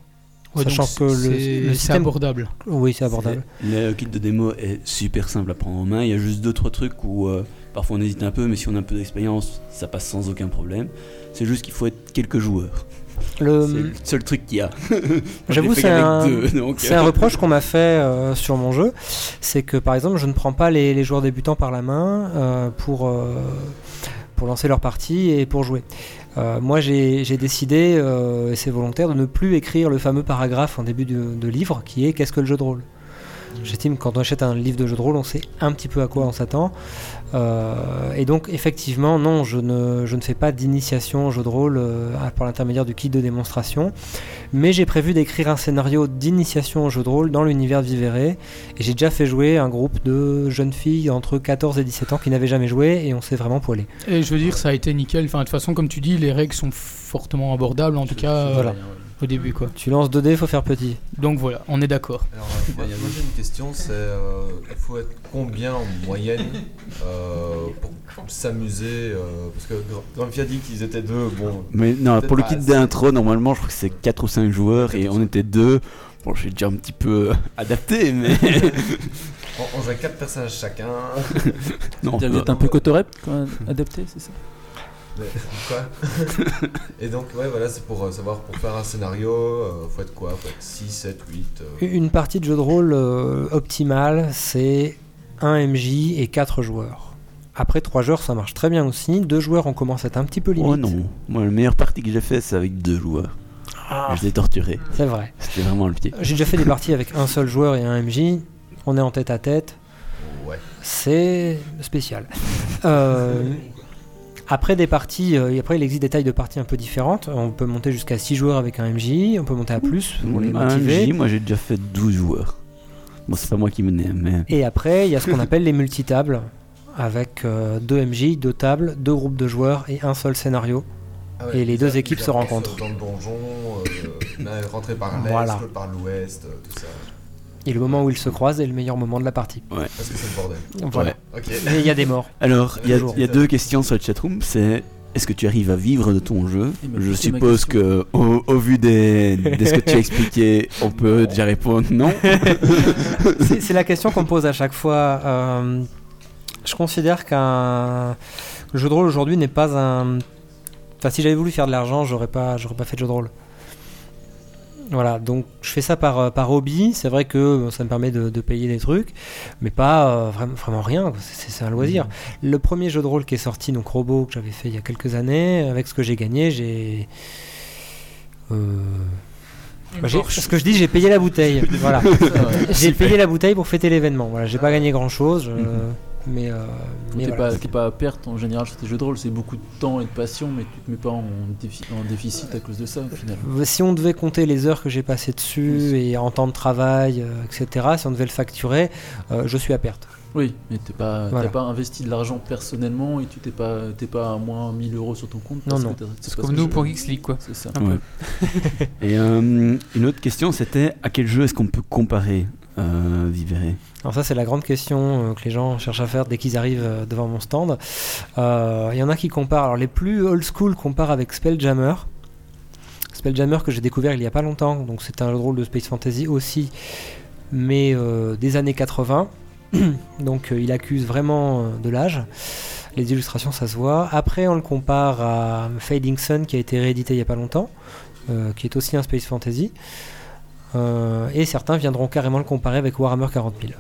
Ouais, sachant que le- c'est- le système- abordable. Oui, c'est abordable. Le kit de démo est super simple à prendre en main. Il y a juste deux trois trucs où euh, parfois on hésite un peu, mais si on a un peu d'expérience, ça passe sans aucun problème. C'est juste qu'il faut être quelques joueurs. c'est Le- le seul truc qu'il y a. [laughs] J'avoue, c'est un, reproche qu'on m'a fait euh, sur mon jeu. C'est que par exemple, je ne prends pas les, les joueurs débutants par la main euh, pour, euh, pour lancer leur partie et pour jouer. Moi, j'ai décidé, et c'est volontaire, de ne plus écrire le fameux paragraphe en début de, de livre qui est Qu'est-ce que le jeu de rôle? J'estime que quand on achète un livre de jeu de rôle, on sait un petit peu à quoi on s'attend. Euh, et donc, effectivement, non, je ne, je ne fais pas d'initiation au jeu de rôle euh, par l'intermédiaire du kit de démonstration. Mais j'ai prévu d'écrire un scénario d'initiation au jeu de rôle dans l'univers de Vivere. Et j'ai déjà fait jouer un groupe de jeunes filles entre 14 et 17 ans qui n'avaient jamais joué et on s'est vraiment poilé. Et je veux dire, ça a été nickel. Enfin, de toute façon, comme tu dis, les règles sont fortement abordables, en tout cas euh, Voilà. Au début, quoi. Tu lances 2 dés, faut faire petit. Donc voilà, on est d'accord. Alors, euh, moi, moi, j'ai une question, c'est euh, il faut être combien en moyenne euh, pour s'amuser euh, Parce que Gra- Gramfia dit qu'ils étaient deux, bon, Mais non, pour le kit d'intro, normalement, je crois que c'est 4 ou 5 joueurs et on était deux. Bon, j'ai déjà un petit peu adapté, mais. [laughs] on, on jouait quatre personnages chacun. [laughs] non, Vous êtes un peu cotorep, quoi, adapté, c'est ça? Quoi [laughs] Et donc, ouais, voilà, c'est pour euh, savoir, pour faire un scénario, euh, faut être quoi? Faut être 6, 7, 8 euh, Une partie de jeu de rôle euh, optimale, c'est 1 MJ et 4 joueurs. Après 3 joueurs, ça marche très bien aussi. 2 joueurs, on commence à être un petit peu limite. Oh non, moi, la meilleure partie que j'ai fait, c'est avec deux joueurs. Ah, Je les ai torturés. c'est vrai. C'était vraiment le pied. J'ai déjà fait des parties avec un seul joueur et un MJ. On est en tête à tête. Ouais. C'est spécial. Euh, après des parties, euh, après il existe des tailles de parties un peu différentes. On peut monter jusqu'à 6 joueurs avec un MJ, on peut monter à plus pour les Un. MJ, moi j'ai déjà fait 12 joueurs. Bon, c'est pas moi qui menais, mais. Et après, il y a ce qu'on [laughs] appelle les multitables, avec 2 MJ, 2 tables, 2 groupes de joueurs et un seul scénario. Ah Et les deux équipes se rencontrent. Dans le donjon, euh, [coughs] rentré par l'est, Voilà. par l'ouest, euh, tout ça. Et le moment où ils se croisent est le meilleur moment de la partie. Parce que c'est le bordel. Voilà. Et il y a des morts. Alors, il y, a- y deux questions sur le chatroom. C'est est-ce que tu arrives à vivre de ton jeu? Il m'a Je suppose que, au, au vu des, de ce que tu as expliqué, on peut déjà répondre non. [laughs] C'est la question qu'on me pose à chaque fois. Euh, je considère qu'un le jeu de rôle aujourd'hui n'est pas un. Enfin, si j'avais voulu faire de l'argent, j'aurais pas, j'aurais pas fait de jeu de rôle. Voilà, donc je fais ça par, euh, par hobby. C'est vrai que bon, ça me permet de, de payer des trucs, mais pas euh, vraiment, vraiment rien. C'est un loisir. Le premier jeu de rôle qui est sorti, donc Robot, que j'avais fait il y a quelques années, avec ce que j'ai gagné, j'ai. euh, bah, j'ai- ce que je dis, j'ai payé la bouteille. [laughs] voilà. J'ai payé la bouteille pour fêter l'événement. Voilà, j'ai pas gagné grand chose, mais, euh, mais T'es voilà. pas, à perte en général sur tes jeux de rôle, c'est beaucoup de temps et de passion, mais tu te mets pas en, défi- en déficit à cause de ça au final. Si on devait compter les heures que j'ai passées dessus et en temps de travail, euh, etc., si on devait le facturer, euh, je suis à perte. Oui, mais t'es pas, Voilà. pas investi de l'argent personnellement et tu t'es pas, t'es pas à moins 1000 euros sur ton compte. Non, parce non. c'est comme nous je- pour Geeks League, quoi. C'est ça. Un peu. Ouais. [laughs] Et euh, une autre question, c'était à quel jeu est-ce qu'on peut comparer euh, Alors ça c'est la grande question euh, que les gens cherchent à faire dès qu'ils arrivent euh, devant mon stand. Il y en a qui comparent, alors les plus old school comparent avec Spelljammer. Spelljammer que j'ai découvert il y a pas longtemps, donc c'est un jeu de Space Fantasy aussi, mais des années 80. [coughs] donc il accuse vraiment de l'âge. Les illustrations, ça se voit. Après, on le compare à Fading Sun, qui a été réédité il n'y a pas longtemps, qui est aussi un space fantasy. Euh, et certains viendront carrément le comparer avec Warhammer 40 000.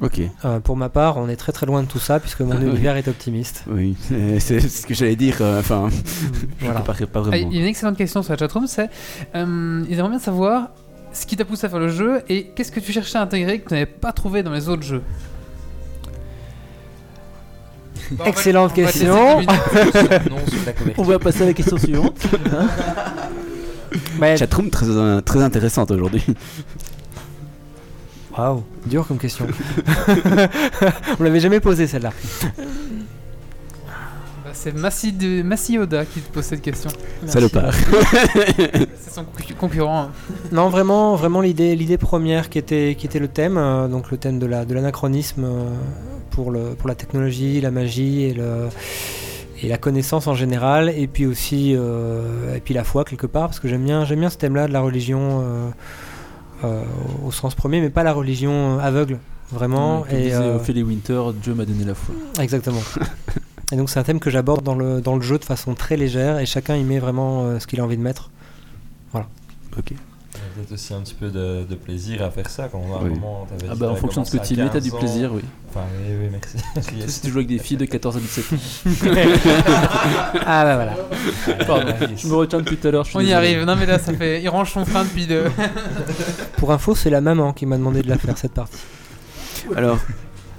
Ok. Euh, pour ma part, on est très très loin de tout ça, puisque mon Ah [laughs] oui. univers est optimiste. Oui, c'est ce que j'allais dire. euh, Enfin, [laughs] je Voilà. pas Ah, vraiment. Il y a une excellente question sur la chatroom, c'est euh, ils aimeraient bien savoir ce qui t'a poussé à faire le jeu et qu'est-ce que tu cherchais à intégrer que tu n'avais pas trouvé dans les autres jeux? Excellente on va te laisser question. [laughs] Non. On va passer à la question suivante. Mais- Chatroom très, euh, très intéressante aujourd'hui. Waouh, dur comme question. [laughs] on l'avait jamais posé celle-là. Bah, c'est Massi, de... Massi Oda qui te pose cette question. Salopard. [laughs] C'est son concu- concurrent. Non, vraiment, vraiment l'idée, l'idée première qui était, qui était le thème, euh, donc le thème de la, de l'anachronisme euh, pour le, pour la technologie, la magie et le et la connaissance en général, et puis aussi euh, et puis la foi quelque part, parce que j'aime bien, j'aime bien ce thème-là de la religion euh, euh, au sens premier, mais pas la religion aveugle, vraiment. Comme et Ophélie Winter, Dieu m'a donné la foi. [laughs] Exactement. [laughs] Et donc c'est un thème que j'aborde dans le, dans le jeu de façon très légère et chacun y met vraiment ce qu'il a envie de mettre. Ok. Peut-être aussi un petit peu de, de plaisir à faire ça quand on a Oui. vraiment. t'avais Ah bah en fonction de ce que tu mets, t'as du 15 ans. plaisir, oui. Enfin, oui, oui, merci. Surtout si tu joues avec des filles de 14 à 17 ans. Ah bah voilà. Pardon, je me retiens depuis tout à l'heure. je suis On y arrive. Non mais là, ça fait. Il range son frein depuis de. Pour info, c'est la maman qui m'a demandé de la faire cette partie. Alors,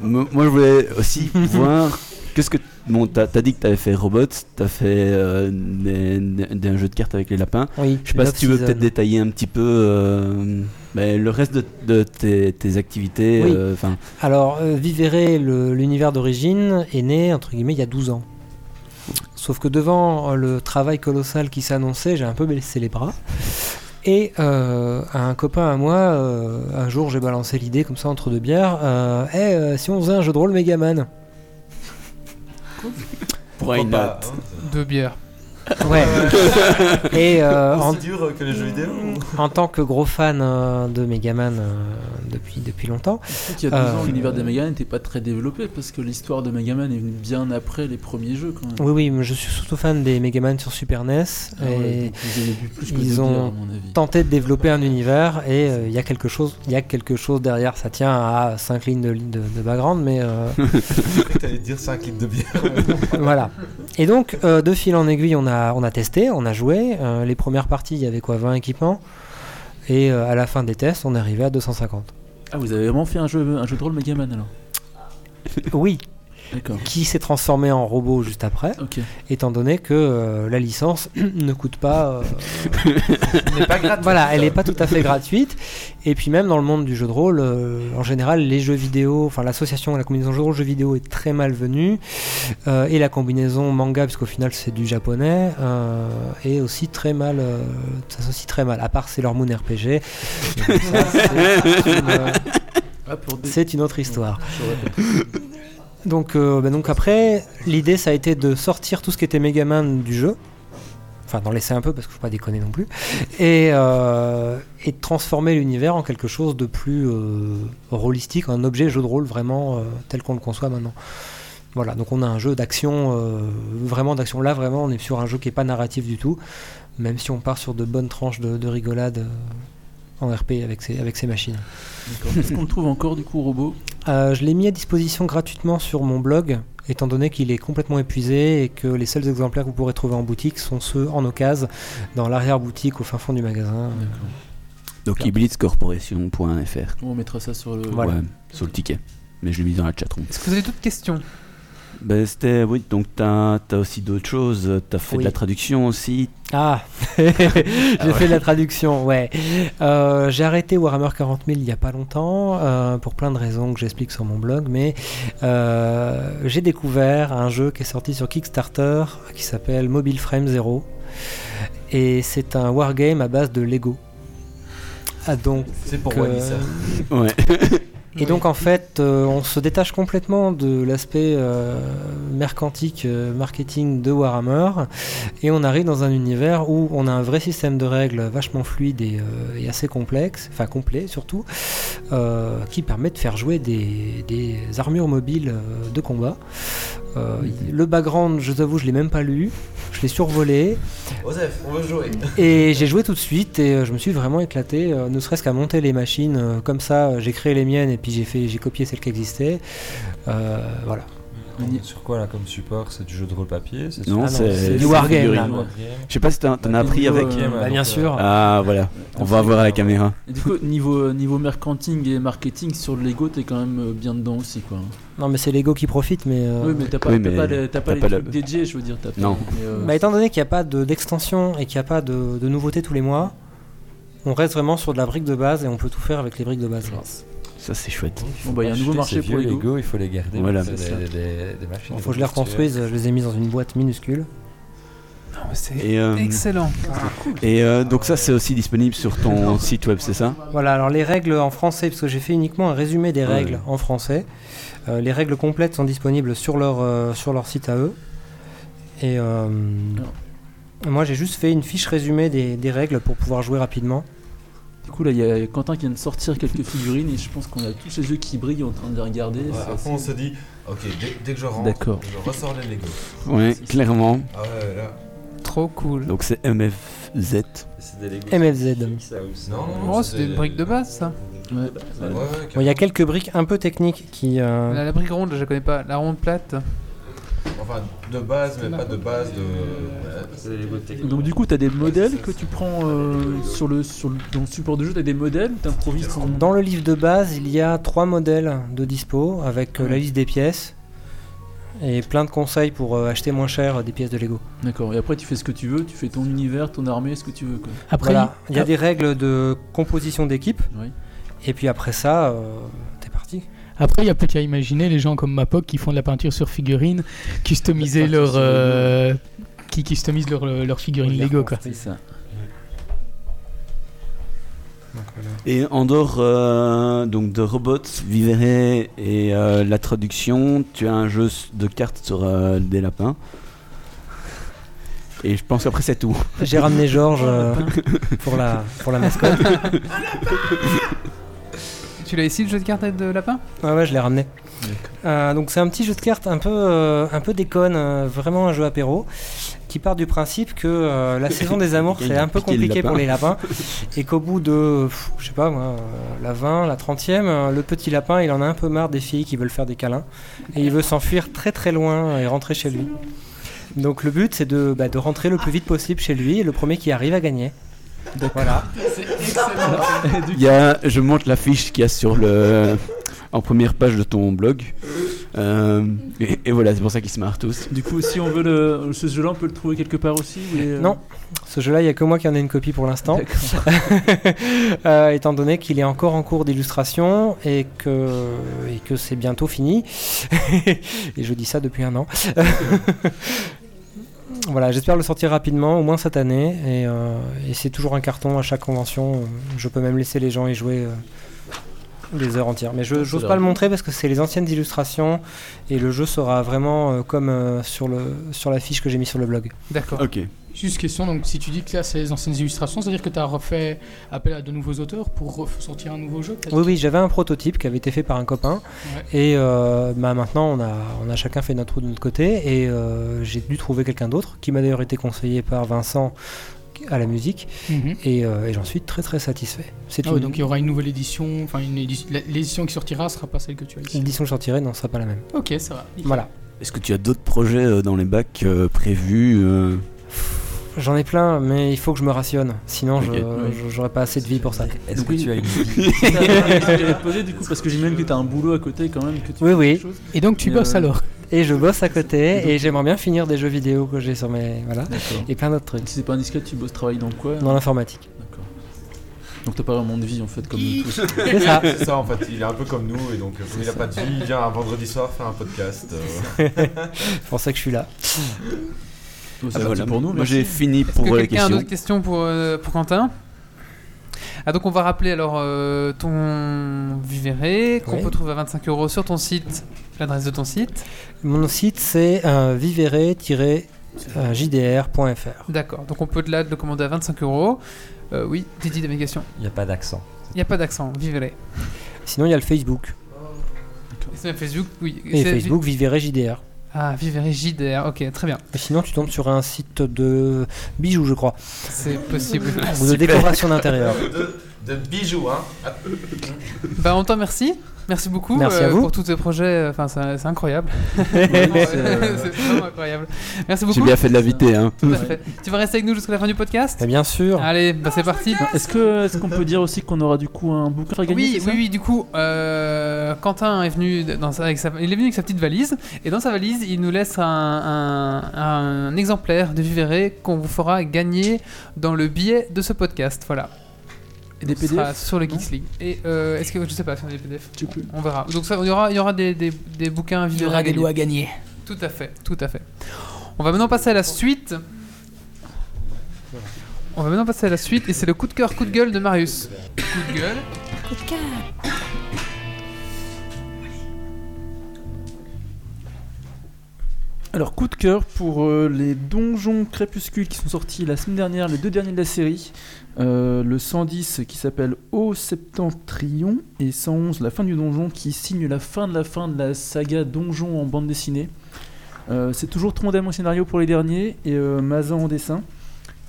mo- moi je voulais aussi [laughs] voir. Qu'est-ce que. Bon, t'as t'as dit que t'avais fait Robots, t'as fait euh, des- des- des- un jeu de cartes avec les lapins. Oui, Je sais pas si tu veux peut-être détailler un petit peu euh, ben, le reste de, de tes, tes activités. Oui. euh, Alors, Vivere, l'univers d'origine, est né, entre guillemets, il y a 12 ans. Sauf que devant le travail colossal qui s'annonçait, j'ai un peu baissé les bras. Et euh, un copain à moi, euh, un jour, j'ai balancé l'idée comme ça entre deux bières. Euh, Eh, euh, si on faisait un jeu de rôle Megaman? Why not Pas, hein, Deux bières. Ouais. [laughs] Et euh, en, dur que les jeux vidéo en tant que gros fan euh, de Megaman euh, depuis, depuis longtemps, qu'il y a 12 ans, Euh, l'univers de Megaman n'était pas très développé parce que l'histoire de Megaman est venue bien après les premiers jeux quand même. oui, oui, mais je suis surtout fan des Megaman sur Super NES. Ah et ils ont bières, à mon avis. tenté de développer un univers et euh, il y a quelque chose il y a quelque chose derrière ça tient à 5 lignes de, de, de background mais euh, [laughs] T'allais dire 5 litres de bière. [laughs] voilà et donc euh, de fil en aiguille on a on a testé on a joué. Euh, les premières parties il y avait quoi 20 équipements. Et euh, à la fin des tests on est arrivé à 250 Ah, vous avez vraiment fait un jeu, un jeu de rôle Megaman alors? Oui. Qui s'est transformé en robot juste après étant donné que euh, la licence [clears throat] ne coûte pas euh, [laughs] n'est pas gratuit. Voilà, elle n'est pas tout à fait gratuite. Et puis même dans le monde du jeu de rôle, euh, en général, les jeux vidéo, enfin l'association, la combinaison jeu de rôle jeu vidéo est très mal venue, Euh, et la combinaison manga, puisqu'au final c'est du japonais, euh, est aussi très mal, euh, s'associe très mal. À part Moon RPG, ça, c'est [laughs] une, Ah, pour des... c'est une autre histoire. Je euh, bah donc après, l'idée ça a été de sortir tout ce qui était Megaman du jeu. Enfin, d'en laisser un peu parce qu'il faut pas déconner non plus. Et, euh, et de transformer l'univers en quelque chose de plus euh, un objet jeu de rôle vraiment euh, tel qu'on le conçoit maintenant. Voilà, donc on a un jeu d'action, vraiment d'action. Là, vraiment, on est sur un jeu qui est pas narratif du tout, même si on part sur de bonnes tranches de, de rigolade en RP avec avec ces machines. Est-ce qu'on le trouve encore du coup, robot Euh, je l'ai mis à disposition gratuitement sur mon blog, étant donné qu'il est complètement épuisé et que les seuls exemplaires que vous pourrez trouver en boutique sont ceux en occasion, dans l'arrière-boutique au fin fond du magasin. Donc, iblitzcorporation.fr. On mettra ça sur le. Voilà. Ouais, sur le ticket. Mais je l'ai mis dans la chatroom. Est-ce que vous avez d'autres questions? Ben, c'était, oui, donc t'as as aussi d'autres choses. T'as fait Oui. de la traduction aussi. Ah, [laughs] j'ai fait de la traduction, ouais. Euh, j'ai arrêté Warhammer 40 000 il y a pas longtemps, euh, pour plein de raisons que j'explique sur mon blog, mais euh, j'ai découvert un jeu qui est sorti sur Kickstarter qui s'appelle Mobile Frame Zero. Et c'est un wargame à base de Lego. Ah, donc, C'est pour euh, Wally ça. Ouais. [laughs] Et donc en fait, euh, on se détache complètement de l'aspect euh, mercantique, euh, marketing de Warhammer, et on arrive dans un univers où on a un vrai système de règles vachement fluide et, euh, et assez complexe, enfin complet surtout, qui permet de faire jouer des, des armures mobiles de combat. Euh, le background, je t'avoue, je l'ai même pas lu. Je l'ai survolé. Osef, on veut jouer. Et j'ai joué tout de suite et euh, je me suis vraiment éclaté, euh, ne serait-ce qu'à monter les machines comme ça. J'ai créé les miennes et puis j'ai fait, j'ai copié celles qui existaient. Euh, voilà. Sur quoi là comme support C'est du jeu de rôle papier c'est Non, Ah non, c'est du wargame, Je sais pas si t'en as appris Niveau, avec. euh, Bah, bien donc, sûr. Ah voilà, on va voir à la caméra. Et du coup, niveau, niveau mercanting et marketing sur le Lego, t'es quand même euh, bien dedans aussi, quoi. Non, mais c'est Lego qui profite, mais. euh, Oui, mais t'as pas, oui, pas les, pas pas trucs la- dédiés, je veux dire. t'as pas- Non. mais, euh, Bah, étant donné qu'il n'y a pas de- d'extension et qu'il n'y a pas de, de nouveautés tous les mois, on reste vraiment sur de la brique de base et on peut tout faire avec les briques de base. Ça c'est chouette. Bon, bah, il y a un nouveau marché pour vieux Lego. il faut les garder. Voilà. C'est C'est ça. des, des, des machines. Il faut que je les reconstruise, je les ai mis dans une boîte minuscule. C'est euh, excellent. et euh, donc ça c'est aussi disponible sur ton site web, c'est ça? Voilà, alors les règles en français, parce que j'ai fait uniquement un résumé des Ouais. règles en français. Euh, les règles complètes sont disponibles sur leur, euh, sur leur site à eux. Et euh, moi j'ai juste fait une fiche résumée des, des règles pour pouvoir jouer rapidement. Du coup, là, il y a Quentin qui vient de sortir quelques figurines et je pense qu'on a tous les yeux qui brillent en train de les regarder. Ouais, on se dit, ok, dès, dès que je rentre, D'accord. je ressors les Lego. Ouais, clairement. Ah ouais, là. Trop cool. Donc c'est MFZ. C'est des Lego. MFZ. Non, non, Oh, c'est des briques de base, ça. Ouais. Ouais, ouais, Bon, Il y a quelques briques un peu techniques qui... euh, La, la brique ronde, je la connais pas. La ronde plate. Enfin, de base, mais pas de base de. Ouais, c'est des Lego techniques. Donc du coup, t'as des modèles que tu prends euh, sur le, sur le, dans le support de jeu, t'as des modèles, t'improvises ton... Dans le livre de base, il y a trois modèles de dispo avec euh, la liste des pièces et plein de conseils pour euh, acheter moins cher des pièces de Lego. D'accord, et après tu fais ce que tu veux, tu fais ton univers, ton armée, ce que tu veux. Quoi. Après, Voilà, il y a ah, des règles de composition d'équipe Oui. et puis après ça, euh. Après, il n'y a plus qu'à imaginer les gens comme Mapoc qui font de la peinture sur figurines, customiser leur, sur euh, qui customisent leur, leur figurine Lego quoi. C'est ça. Et en dehors euh, donc de robots, Vivere et euh, la traduction, tu as un jeu de cartes sur euh, des lapins. Et je pense qu'après c'est tout. J'ai ramené Georges [laughs] euh, pour, la, pour la mascotte. [laughs] Tu l'as ici, le jeu de cartes de lapin? Ouais, ouais, je l'ai ramené. Euh, donc c'est un petit jeu de cartes un peu, euh, un peu déconne, euh, vraiment un jeu apéro, qui part du principe que euh, la [laughs] saison des amours c'est a un peu compliqué pour les lapins, [laughs] et qu'au bout de, pff, je sais pas moi, euh, la 20, la 30e, euh, le petit lapin il en a un peu marre des filles qui veulent faire des câlins, et il veut s'enfuir très très loin et rentrer chez lui. Donc le but c'est de, bah, de rentrer le plus vite possible chez lui, et le premier qui arrive à gagner. Voilà. [laughs] Il y a, je montre la fiche qu'il y a sur le, en première page de ton blog. Euh, et, et voilà, c'est pour ça qu'ils se marrent tous. Du coup, si on veut le, ce jeu-là, on peut le trouver quelque part aussi les- Non. Ce jeu-là, il n'y a que moi qui en ai une copie pour l'instant. [laughs] Euh, étant donné qu'il est encore en cours d'illustration et que, et que c'est bientôt fini. [laughs] et je dis ça depuis un an. Voilà, j'espère le sortir rapidement, au moins cette année. Et, euh, et c'est toujours un carton à chaque convention. Je peux même laisser les gens y jouer euh, des heures entières. Mais je n'ose pas le montrer parce que c'est les anciennes illustrations et le jeu sera vraiment euh, comme euh, sur, le, sur la fiche que j'ai mis sur le blog. D'accord. Ok. Juste question, donc si tu dis que là c'est les anciennes illustrations, c'est-à-dire que tu as refait appel à de nouveaux auteurs pour sortir un nouveau jeu Oui, oui, j'avais un prototype qui avait été fait par un copain. Ouais. Et euh, bah, maintenant, on a, on a chacun fait notre trou de notre côté. Et euh, j'ai dû trouver quelqu'un d'autre, qui m'a d'ailleurs été conseillé par Vincent à la musique. Mhm. Et, euh, et j'en suis très très satisfait. C'est Ah une ouais, donc il y aura une nouvelle édition, enfin une édition, la- l'édition qui sortira sera pas celle que tu as ici. l'édition que je sortirai, non, ce sera pas la même. Ok, ça va. Voilà. Est-ce que tu as d'autres projets dans les bacs prévus euh? J'en ai plein, mais il faut que je me rationne. Sinon, je- j'aurais pas assez de vie pour ça. Est-ce que Oui. tu as une [laughs] vie poser du coup parce que j'imagine que t'as un boulot à côté quand même que tu Oui, fais oui. chose. Et donc tu Et, bosses euh, alors Et je bosse à côté, et j'aimerais bien finir des jeux vidéo que j'ai sur mes. Voilà. Et plein d'autres trucs. Si c'est pas indiscret, tu bosses, travailles dans quoi Dans l'informatique. D'accord. Donc t'as pas vraiment de vie en fait comme nous [laughs] tous. C'est ça. [laughs] C'est ça en fait, il est un peu comme nous et donc euh, comme il a pas de vie, il vient un vendredi soir faire un podcast. euh. C'est pour ça que je suis là. Bon, Ah c'est bah voilà. pour nous. Moi j'ai fini Est-ce pour que les quelqu'un a questions. d'autres questions pour, euh, pour Quentin? Ah donc on va rappeler alors euh, ton Vivere qu'on Oui. peut trouver à 25 euros sur ton site, l'adresse de ton site. Mon site, c'est euh, vivere-jdr.fr. D'accord, donc on peut là le commander à 25 euros. Euh, oui, Didi, des questions. Il n'y a pas d'accent. Il n'y a pas d'accent, Vivere. Sinon, il y a le Facebook. Et c'est Facebook, oui. Et Facebook, Vivere JDR. Ah, JDR, ok, très bien. Et Sinon, tu tombes sur un site de bijoux, je crois, C'est possible. ou de [laughs] décoration d'intérieur. [laughs] De, bijoux, hein. bah, on t'en merci. Merci beaucoup Merci à euh, vous. pour tous ces projets. Enfin, c'est c'est incroyable. [laughs] Vraiment, euh, c'est vraiment incroyable. Merci beaucoup. J'ai bien fait de l'inviter. Hein. Tout à fait. Tu vas rester avec nous jusqu'à la fin du podcast? Et bien sûr, Allez, bah c'est parti. Est-ce que est-ce qu'on peut dire aussi qu'on aura du coup un bouquin à gagner Oui, c'est oui, oui, du coup, euh, Quentin est venu dans sa, avec sa, il est venu avec sa petite valise et dans sa valise, il nous laisse un, un- un exemplaire de Vivere qu'on vous fera gagner dans le billet de ce podcast. Voilà. Et des sera PDF sur le Geeks League. Et euh, est-ce que je sais pas si on a des PDF. On verra. Donc ça, il y aura, il y aura des, des, des bouquins Il y aura à des à gagner. Tout à fait, tout à fait. On va maintenant passer à la suite. On va maintenant passer à la suite et c'est le coup de cœur, coup de gueule de Marius. Coup de gueule. Alors, coup de cœur pour euh, les donjons crépuscules qui sont sortis la semaine dernière, les deux derniers de la série. Euh, le 110 qui s'appelle Au Septentrion et 111 La fin du donjon qui signe la fin de la fin de la saga Donjon en bande dessinée. Euh, c'est toujours Trondheim au scénario pour les derniers et euh, Mazan en dessin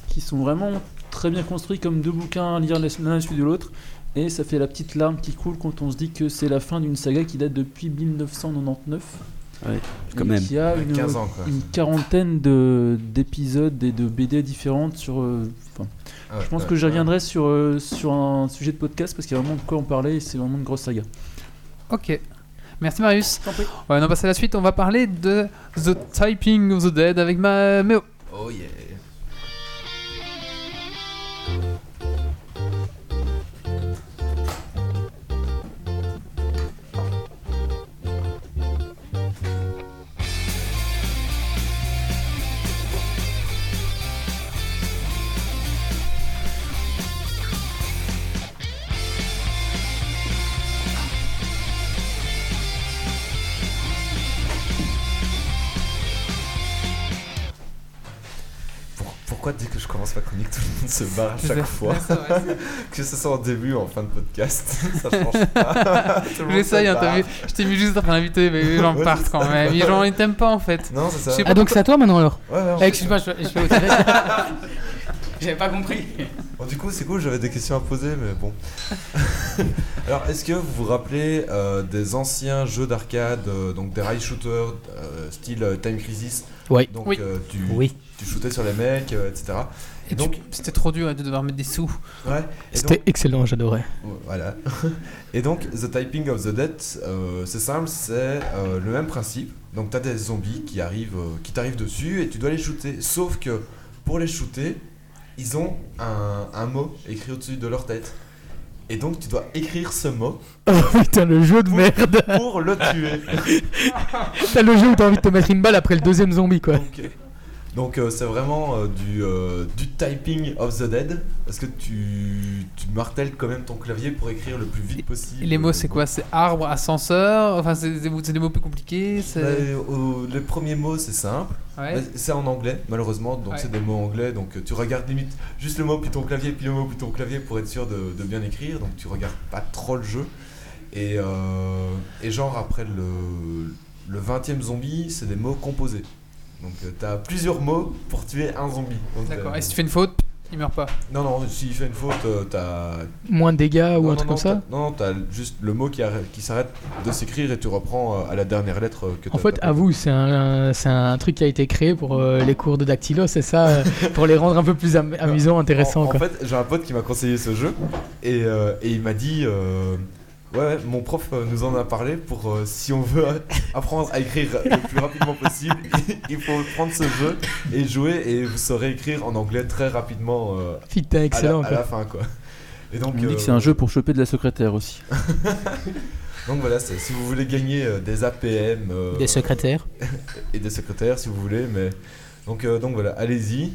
qui sont vraiment très bien construits comme deux bouquins à lire l'un à la de l'autre. Et ça fait la petite larme qui coule quand on se dit que c'est la fin d'une saga qui date depuis 1999. Quand même. Qui a une, 15 ans, quoi. une quarantaine de- d'épisodes et de BD différentes sur. euh, Ah ouais, je pense ouais, que je reviendrai sur, euh, sur un sujet de podcast parce qu'il y a vraiment de quoi en parler et c'est vraiment une grosse saga. Ok. Merci Marius. On va passer à la suite. On va parler de The Typing of the Dead avec ma Méo. Oh yeah. Se barre à chaque fois. [laughs] Que ce soit en début ou en fin de podcast, [laughs] ça change pas. [laughs] J'essaye, hein, t'as vu. Je t'ai mis juste après l'invité, mais les gens Ouais, partent quand même. Les gens ils t'aiment pas en fait. Non, c'est ça. Ah donc c'est à toi maintenant alors Ouais, ouais, en fait, Excuse-moi, je, je fais au. J'avais pas compris. Bon, du coup, c'est cool, j'avais des questions à poser, mais bon. Alors, est-ce que vous vous rappelez euh, des anciens jeux d'arcade, euh, donc des rail shooters, euh, style Time Crisis? Oui. Donc, Oui. euh, tu, oui. tu shootais sur les mecs, euh, etc. Et donc- c'était trop dur de devoir mettre des sous. Ouais. C'était donc, excellent, j'adorais. voilà. [laughs] Et donc, The Typing of the Dead, euh, c'est simple, c'est euh, le même principe. Donc, tu as des zombies qui arrivent, euh, qui t'arrivent dessus et tu dois les shooter. Sauf que pour les shooter, ils ont un, un mot écrit au-dessus de leur tête. Et donc, tu dois écrire ce mot [laughs] Oh putain, le jeu de merde. pour le tuer. [laughs] T'as le jeu où t'as envie de te mettre une balle après le deuxième zombie quoi. Donc, donc, euh, c'est vraiment euh, du, euh, du typing of the dead parce que tu, tu martèles quand même ton clavier pour écrire le plus vite possible? Et les mots, c'est quoi? C'est arbre, ascenseur? Enfin, c'est des mots plus compliqués Bah, au- le premier mot c'est simple, Ouais. Mais c'est en anglais malheureusement, donc Ouais. c'est des mots anglais, donc tu regardes limite juste le mot puis ton clavier puis le mot puis ton clavier pour être sûr de, de bien écrire, donc tu regardes pas trop le jeu. Et, et genre après le, le 20 e zombie, c'est des mots composés. Donc tu t'as plusieurs mots pour tuer un zombie. Donc, D'accord. euh, Et si tu fais une faute, il meurt pas. Non, non, s'il fait une faute, euh, t'as. Moins de dégâts ou non, un non, truc non, comme ça t'as- Non, non, t'as juste le mot qui, arrête- qui s'arrête de s'écrire et tu reprends euh, à la dernière lettre euh, que En t'as fait, tapé. avoue, c'est un, c'est un truc qui a été créé pour euh, les cours de dactylo, c'est ça euh, [laughs] Pour les rendre un peu plus am- amusants, intéressants En, en quoi. fait, j'ai un pote qui m'a conseillé ce jeu et, euh, et il m'a dit euh, Ouais, ouais, mon prof euh, nous en a parlé pour euh, si on veut [laughs] apprendre à écrire le plus rapidement possible, [laughs] il faut prendre ce jeu et jouer et vous saurez écrire en anglais très rapidement euh, Putain, à, la, excellent à la fin quoi. Et donc, On dit euh, que c'est un jeu pour choper de la secrétaire aussi. [laughs] donc voilà, si vous voulez gagner euh, des APM euh, Des secrétaires. et des secrétaires si vous voulez, mais donc, euh, donc voilà, allez-y.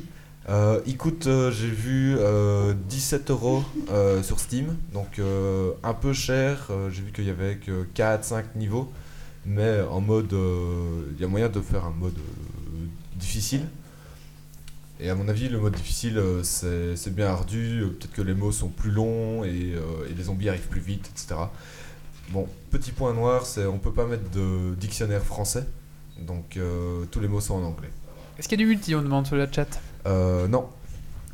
Euh, il coûte, euh, j'ai vu, euh, 17 euros euh, sur Steam, donc euh, un peu cher. euh, j'ai vu qu'il y avait que 4-5 niveaux, mais en mode, euh, il y a moyen de faire un mode euh, difficile. Et à mon avis, le mode difficile, euh, c'est bien ardu. euh, Peut-être que les mots sont plus longs et, euh, et les zombies arrivent plus vite, etc. Bon, petit point noir, c'est on peut pas mettre de dictionnaire français. Donc euh, tous les mots sont en anglais. Est-ce qu'il y a du multi On demande sur le chat? Euh, non.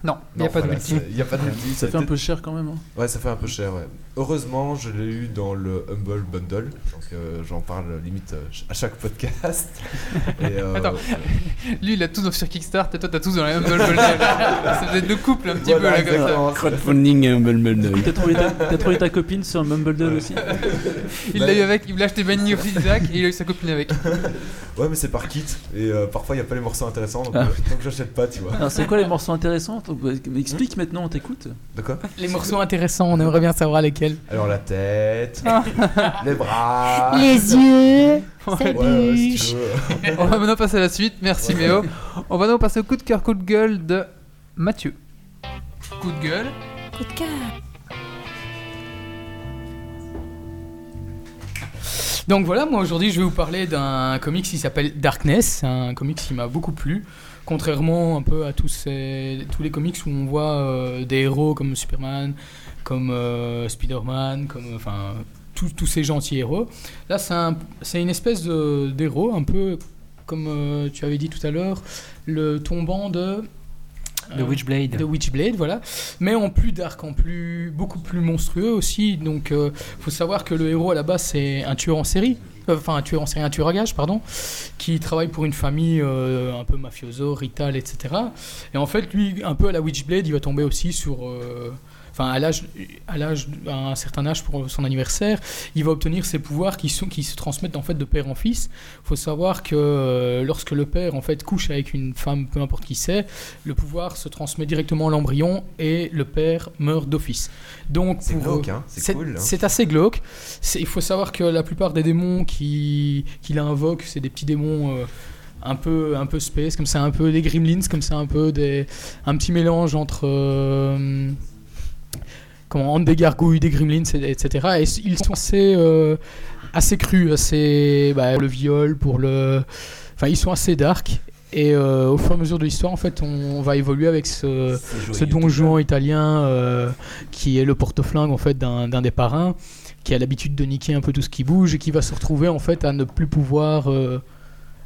Non, il n'y a pas de voilà, multi. Il n'y a pas de multi. Ça fait un peu cher quand même. hein. Ouais, ça fait un peu cher, ouais. Heureusement, je l'ai eu dans le Humble Bundle, donc euh, j'en parle limite euh, à chaque podcast. [laughs] Et, euh, Attends. Lui, il a tout sur Kickstarter, et toi, t'as tout dans la Humble Bundle. [laughs] Ça être deux couples un petit Voilà, peu là comme ça. Crowdfunding et Humble Bundle. T'as trouvé, ta- t'as trouvé ta copine sur Mumbledore aussi [laughs] Il l'a eu avec, il l'a acheté Banning of Isaac et il a eu sa copine avec. Ouais, mais c'est par kit, et euh, parfois il n'y a pas les morceaux intéressants, donc, Ah. euh, donc j'achète pas, tu vois. Alors c'est quoi les morceaux intéressants? Explique maintenant, on t'écoute. De quoi? Les morceaux intéressants, on aimerait bien savoir lesquels. Alors la tête, [laughs] les bras. Les yeux, Ouais, ouais, si bouge. tu veux. [laughs] On va maintenant passer à la suite. Merci Méo. On va maintenant passer au coup de cœur, coup de gueule de Mathieu. Coup de gueule. Coup de cœur. Donc voilà, moi aujourd'hui je vais vous parler d'un comics qui s'appelle Darkness, C'est un comics qui m'a beaucoup plu, contrairement un peu à tous, ces, tous les comics où on voit euh, des héros comme Superman, comme euh, Spider-Man, comme enfin tous, ces gentils héros. Là c'est un- c'est une espèce d'héros, un peu comme euh, tu avais dit tout à l'heure, le tombant de... De euh, Witchblade. de Witchblade, voilà. Mais en plus dark, en plus beaucoup plus monstrueux aussi. Donc, euh, faut savoir que le héros à la base c'est un tueur en série, Euh, enfin un tueur en série, un tueur à gage, pardon, qui travaille pour une famille euh, un peu mafioso, rital, etc. Et en fait, lui, un peu à la Witchblade, il va tomber aussi sur euh, Enfin, à l'âge, à l'âge, à un certain âge pour son anniversaire, il va obtenir ses pouvoirs qui sont, qui se transmettent en fait de père en fils. Il faut savoir que euh, lorsque le père en fait couche avec une femme, peu importe qui c'est, le pouvoir se transmet directement à l'embryon et le père meurt d'office. Donc C'est glauque, hein. C'est cool. hein. c'est assez glauque. Il faut savoir que la plupart des démons qui- qu'il invoque, c'est des petits démons euh, un peu un peu space, comme ça, un peu des gremlins, comme ça, un peu des un petit mélange entre euh, comment des gargouilles, des gremlins, et- etc. Et ils sont assez euh, assez crus, assez bah, pour le viol, pour le, enfin ils sont assez dark. Et euh, au fur et à mesure de l'histoire, en fait, on va évoluer avec ce, ce don Juan italien euh, qui est le porte-flingue en fait d'un des parrains qui a l'habitude de niquer un peu tout ce qui bouge et qui va se retrouver en fait à ne plus pouvoir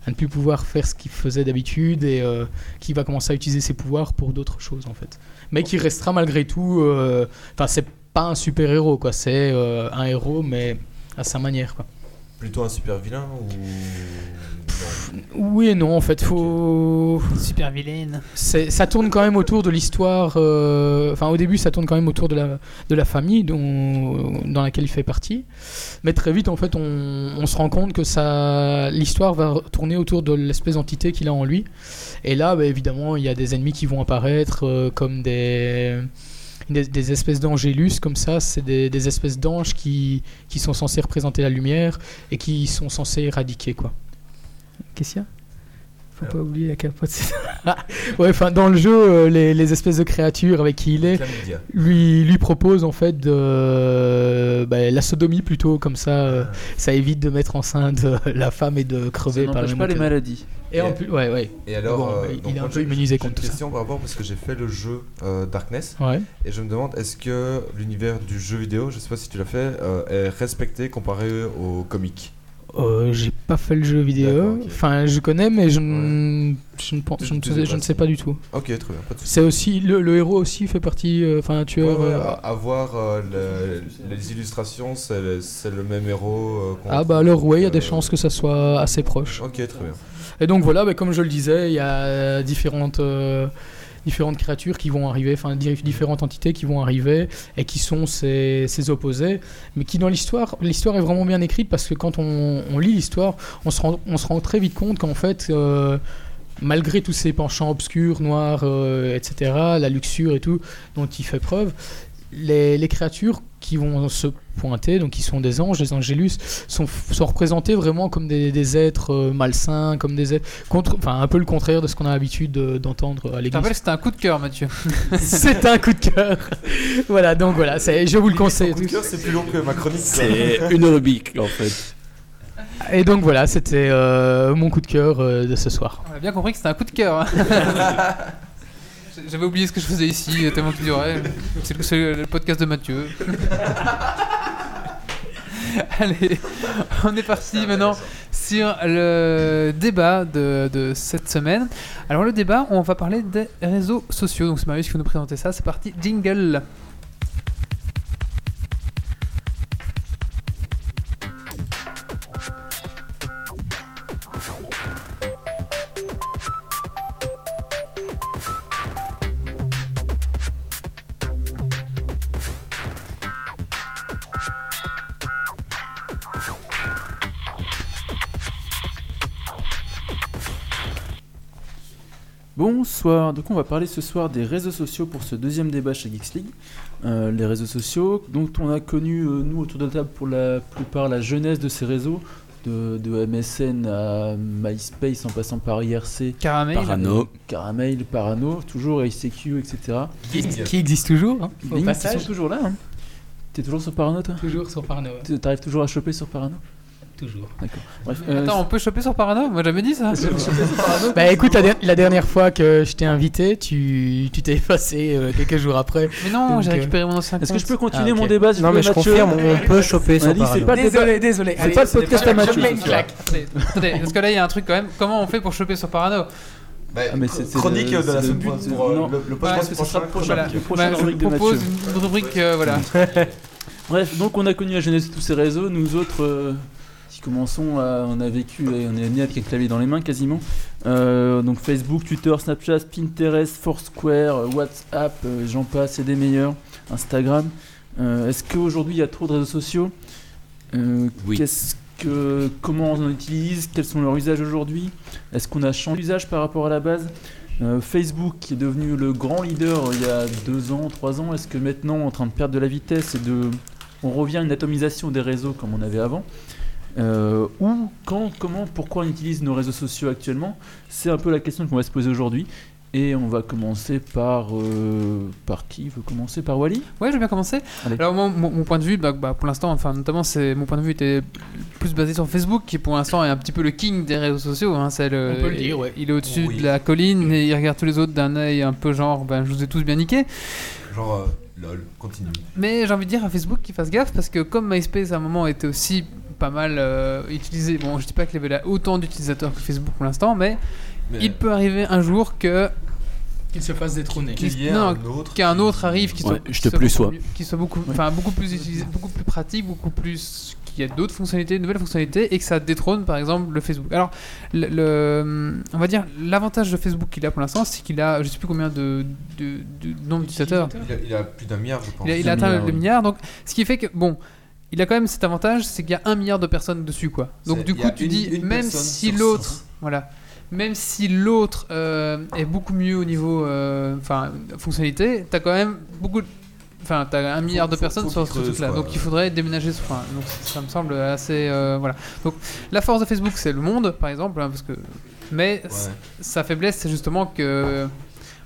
à ne plus pouvoir faire ce qu'il faisait d'habitude et euh, qui va commencer à utiliser ses pouvoirs pour d'autres choses en fait mais qui restera malgré tout euh, enfin c'est pas un super héros quoi. C'est euh, un héros mais à sa manière quoi Plutôt un super vilain ou. Oui et non en fait faut Super vilaine. Ça tourne quand même autour de l'histoire. euh, Enfin, au début, ça tourne quand même autour de la, de la famille dont, dans laquelle il fait partie. Mais très vite, en fait, on, on se rend compte que ça, l'histoire va tourner autour de l'espèce d'entité qu'il a en lui. Et là, bah, évidemment, il y a des ennemis qui vont apparaître euh, comme des, des, espèces d'angélus, comme ça. C'est des, des espèces d'anges qui, qui sont censés représenter la lumière et qui sont censés éradiquer, quoi. Qu'est-ce qu'il y a? Faut pas oublier la capote. [laughs] ouais, enfin, dans le jeu, euh, les, les espèces de créatures avec qui il est, lui, lui propose en fait de, bah, la sodomie plutôt, comme ça, euh, ça évite de mettre enceinte euh, la femme et de Ça crever par n'empêche même pas les maladies. Et en plus, ouais, ouais. Et alors, Bon, euh, il est un peu immunisé contre une tout ça. question par rapport parce que j'ai fait le jeu euh, Darkness Ouais. et je me demande est-ce que l'univers du jeu vidéo, je sais pas si tu l'as fait, euh, est respecté comparé au comic Euh, j'ai pas fait le jeu vidéo. Enfin, je connais, mais je, ne- je, ne, pense, je, ne sais, je pas ne si- sais pas du tout. Ok, très bien. C'est aussi le, le héros aussi fait partie, euh, enfin un tueur. Ouais, ouais, euh, à, à voir euh, le- les illustrations, c'est le, le même héros. Ah bah alors ouais, il y a des chances que ça soit assez proche. Ok, très bien. Et donc voilà, bah, comme je le disais, il y a différentes, différentes créatures qui vont arriver, différentes entités qui vont arriver et qui sont ces opposés, mais qui dans l'histoire, l'histoire est vraiment bien écrite parce que quand on, lit l'histoire, on se rend, on se rend très vite compte qu'en fait, euh, malgré tous ces penchants obscurs, noirs, euh, etc., la luxure et tout dont il fait preuve, les, les créatures qui vont se pointer, donc qui sont des anges, des angélus, sont, sont représentés vraiment comme des, des êtres euh, malsains, comme des êtres contre, enfin un peu le contraire de ce qu'on a l'habitude de- d'entendre à Je te l'église. rappelle que c'était un coup de cœur, Mathieu. [laughs] [laughs] C'est un coup de cœur. voilà, donc voilà, je vous le conseille. Coup de cœur, c'est plus long que ma chronique. C'est une rubrique en fait. Et donc voilà, c'était euh, mon coup de cœur euh, de ce soir. On a bien compris que c'était un coup de cœur. hein. [laughs] J'avais oublié ce que je faisais ici, tellement qu'il durait. C'est le, c'est le podcast de Mathieu. [laughs] Allez, on est parti maintenant. sur le débat de, de cette semaine. Alors le débat, on va parler des réseaux sociaux. Donc c'est Marius qui va nous présenter ça. C'est parti, jingle. Bonsoir, donc on va parler ce soir des réseaux sociaux pour ce deuxième débat chez Geeks League. Euh, les réseaux sociaux, dont on a connu, euh, nous, autour de la table, pour la plupart, la jeunesse de ces réseaux, de, de MSN à MySpace en passant par IRC, Caramel. Parano. Caramel, Parano, toujours ICQ, etc. Qui, qui existe toujours, hein, ils sont toujours là. Hein. T'es toujours sur Parano, toi? Toujours sur Parano. ouais. T'arrives toujours à choper sur Parano? Toujours. D'accord. Bref, euh, Attends, on peut choper sur Parano Moi, j'ai jamais dit ça. Bah écoute, la, der- la dernière fois que je t'ai invité, tu tu t'es effacé euh, quelques jours après. Mais non, Donc, j'ai euh, récupéré mon ancien Est-ce que je peux continuer Ah, ok. mon débat Non, mais je Mathieu confirme, on peut choper On sur c'est Parano. pas le débat. Désolé, désolé. C'est Allez, pas le podcast à Mathieu, je mets une ce soir. claque. Attendez, parce que là, il y a un truc quand même. Comment on fait pour choper sur Parano Bah, Ah, mais c'est- c'est chronique le- de la c'est semaine c'est- pour euh, non. le, le Ouais, podcast parce que ce sera le prochain. Voilà. Le prochain Bah, je propose une rubrique, euh, voilà. [laughs] Bref, donc on a connu la jeunesse de tous ces réseaux. Nous autres, euh, commençons, à- on a vécu, et on est né avec un clavier dans les mains quasiment. Euh, donc Facebook, Twitter, Snapchat, Pinterest, Foursquare, euh, WhatsApp, euh, j'en passe, et des meilleurs. Instagram. Euh, Est-ce qu'aujourd'hui il y a trop de réseaux sociaux? Euh, Oui. Qu'est-ce que, comment on en utilise? Quels sont leurs usages aujourd'hui? Est-ce qu'on a changé d'usage par rapport à la base? Euh, Facebook qui est devenu le grand leader euh, il y a deux ans, trois ans, est-ce que maintenant on est en train de perdre de la vitesse et de on revient à une atomisation des réseaux comme on avait avant? Euh, Ou quand, comment, pourquoi on utilise nos réseaux sociaux actuellement C'est un peu la question qu'on va se poser aujourd'hui. Et on va commencer par euh, par qui veut commencer? Par Wally? Ouais, je vais bien commencer. Allez. Alors, moi, mon, mon point de vue, bah, bah, pour l'instant, enfin, notamment, c'est mon point de vue était plus basé sur Facebook, qui pour l'instant est un petit peu le king des réseaux sociaux. Hein, c'est le, On peut le dire, ouais. Il est au-dessus Oui. de la colline et il regarde tous les autres d'un œil un peu genre, ben, je vous ai tous bien niqué. Genre, euh, lol, continue. Mais j'ai envie de dire à Facebook qu'il fasse gaffe parce que comme MySpace à un moment était aussi pas mal euh, utilisé, bon, je dis pas qu'il y avait là autant d'utilisateurs que Facebook pour l'instant, mais, Mais il peut arriver un jour que Qu'il se fasse détrôner. qu'il y ait non, un autre. qu'un autre arrive qui soit, Ouais, je qui te soit beaucoup mieux- qui soit beaucoup Ouais. enfin beaucoup plus utilisé beaucoup plus pratique beaucoup plus qui a d'autres fonctionnalités de nouvelles fonctionnalités et que ça détrône par exemple le Facebook alors le, le- on va dire l'avantage de Facebook qu'il a pour l'instant c'est qu'il a je sais plus combien de, de, de nombre d'utilisateurs Il a, il a plus d'un milliard, je pense. il a, il a Un atteint milliard, le oui. milliard donc ce qui fait que bon il a quand même cet avantage c'est qu'il y a un milliard de personnes dessus quoi donc du coup tu une- dis une même si l'autre voilà même si l'autre euh, est beaucoup mieux au niveau euh, enfin fonctionnalité t'as quand même beaucoup Enfin, t'as un milliard de personnes faut sur ce truc-là, donc il faudrait déménager ce enfin, Donc ça me semble assez euh, voilà. Donc la force de Facebook, c'est le monde, par exemple, hein, parce que. Mais Ouais. sa faiblesse, c'est justement que.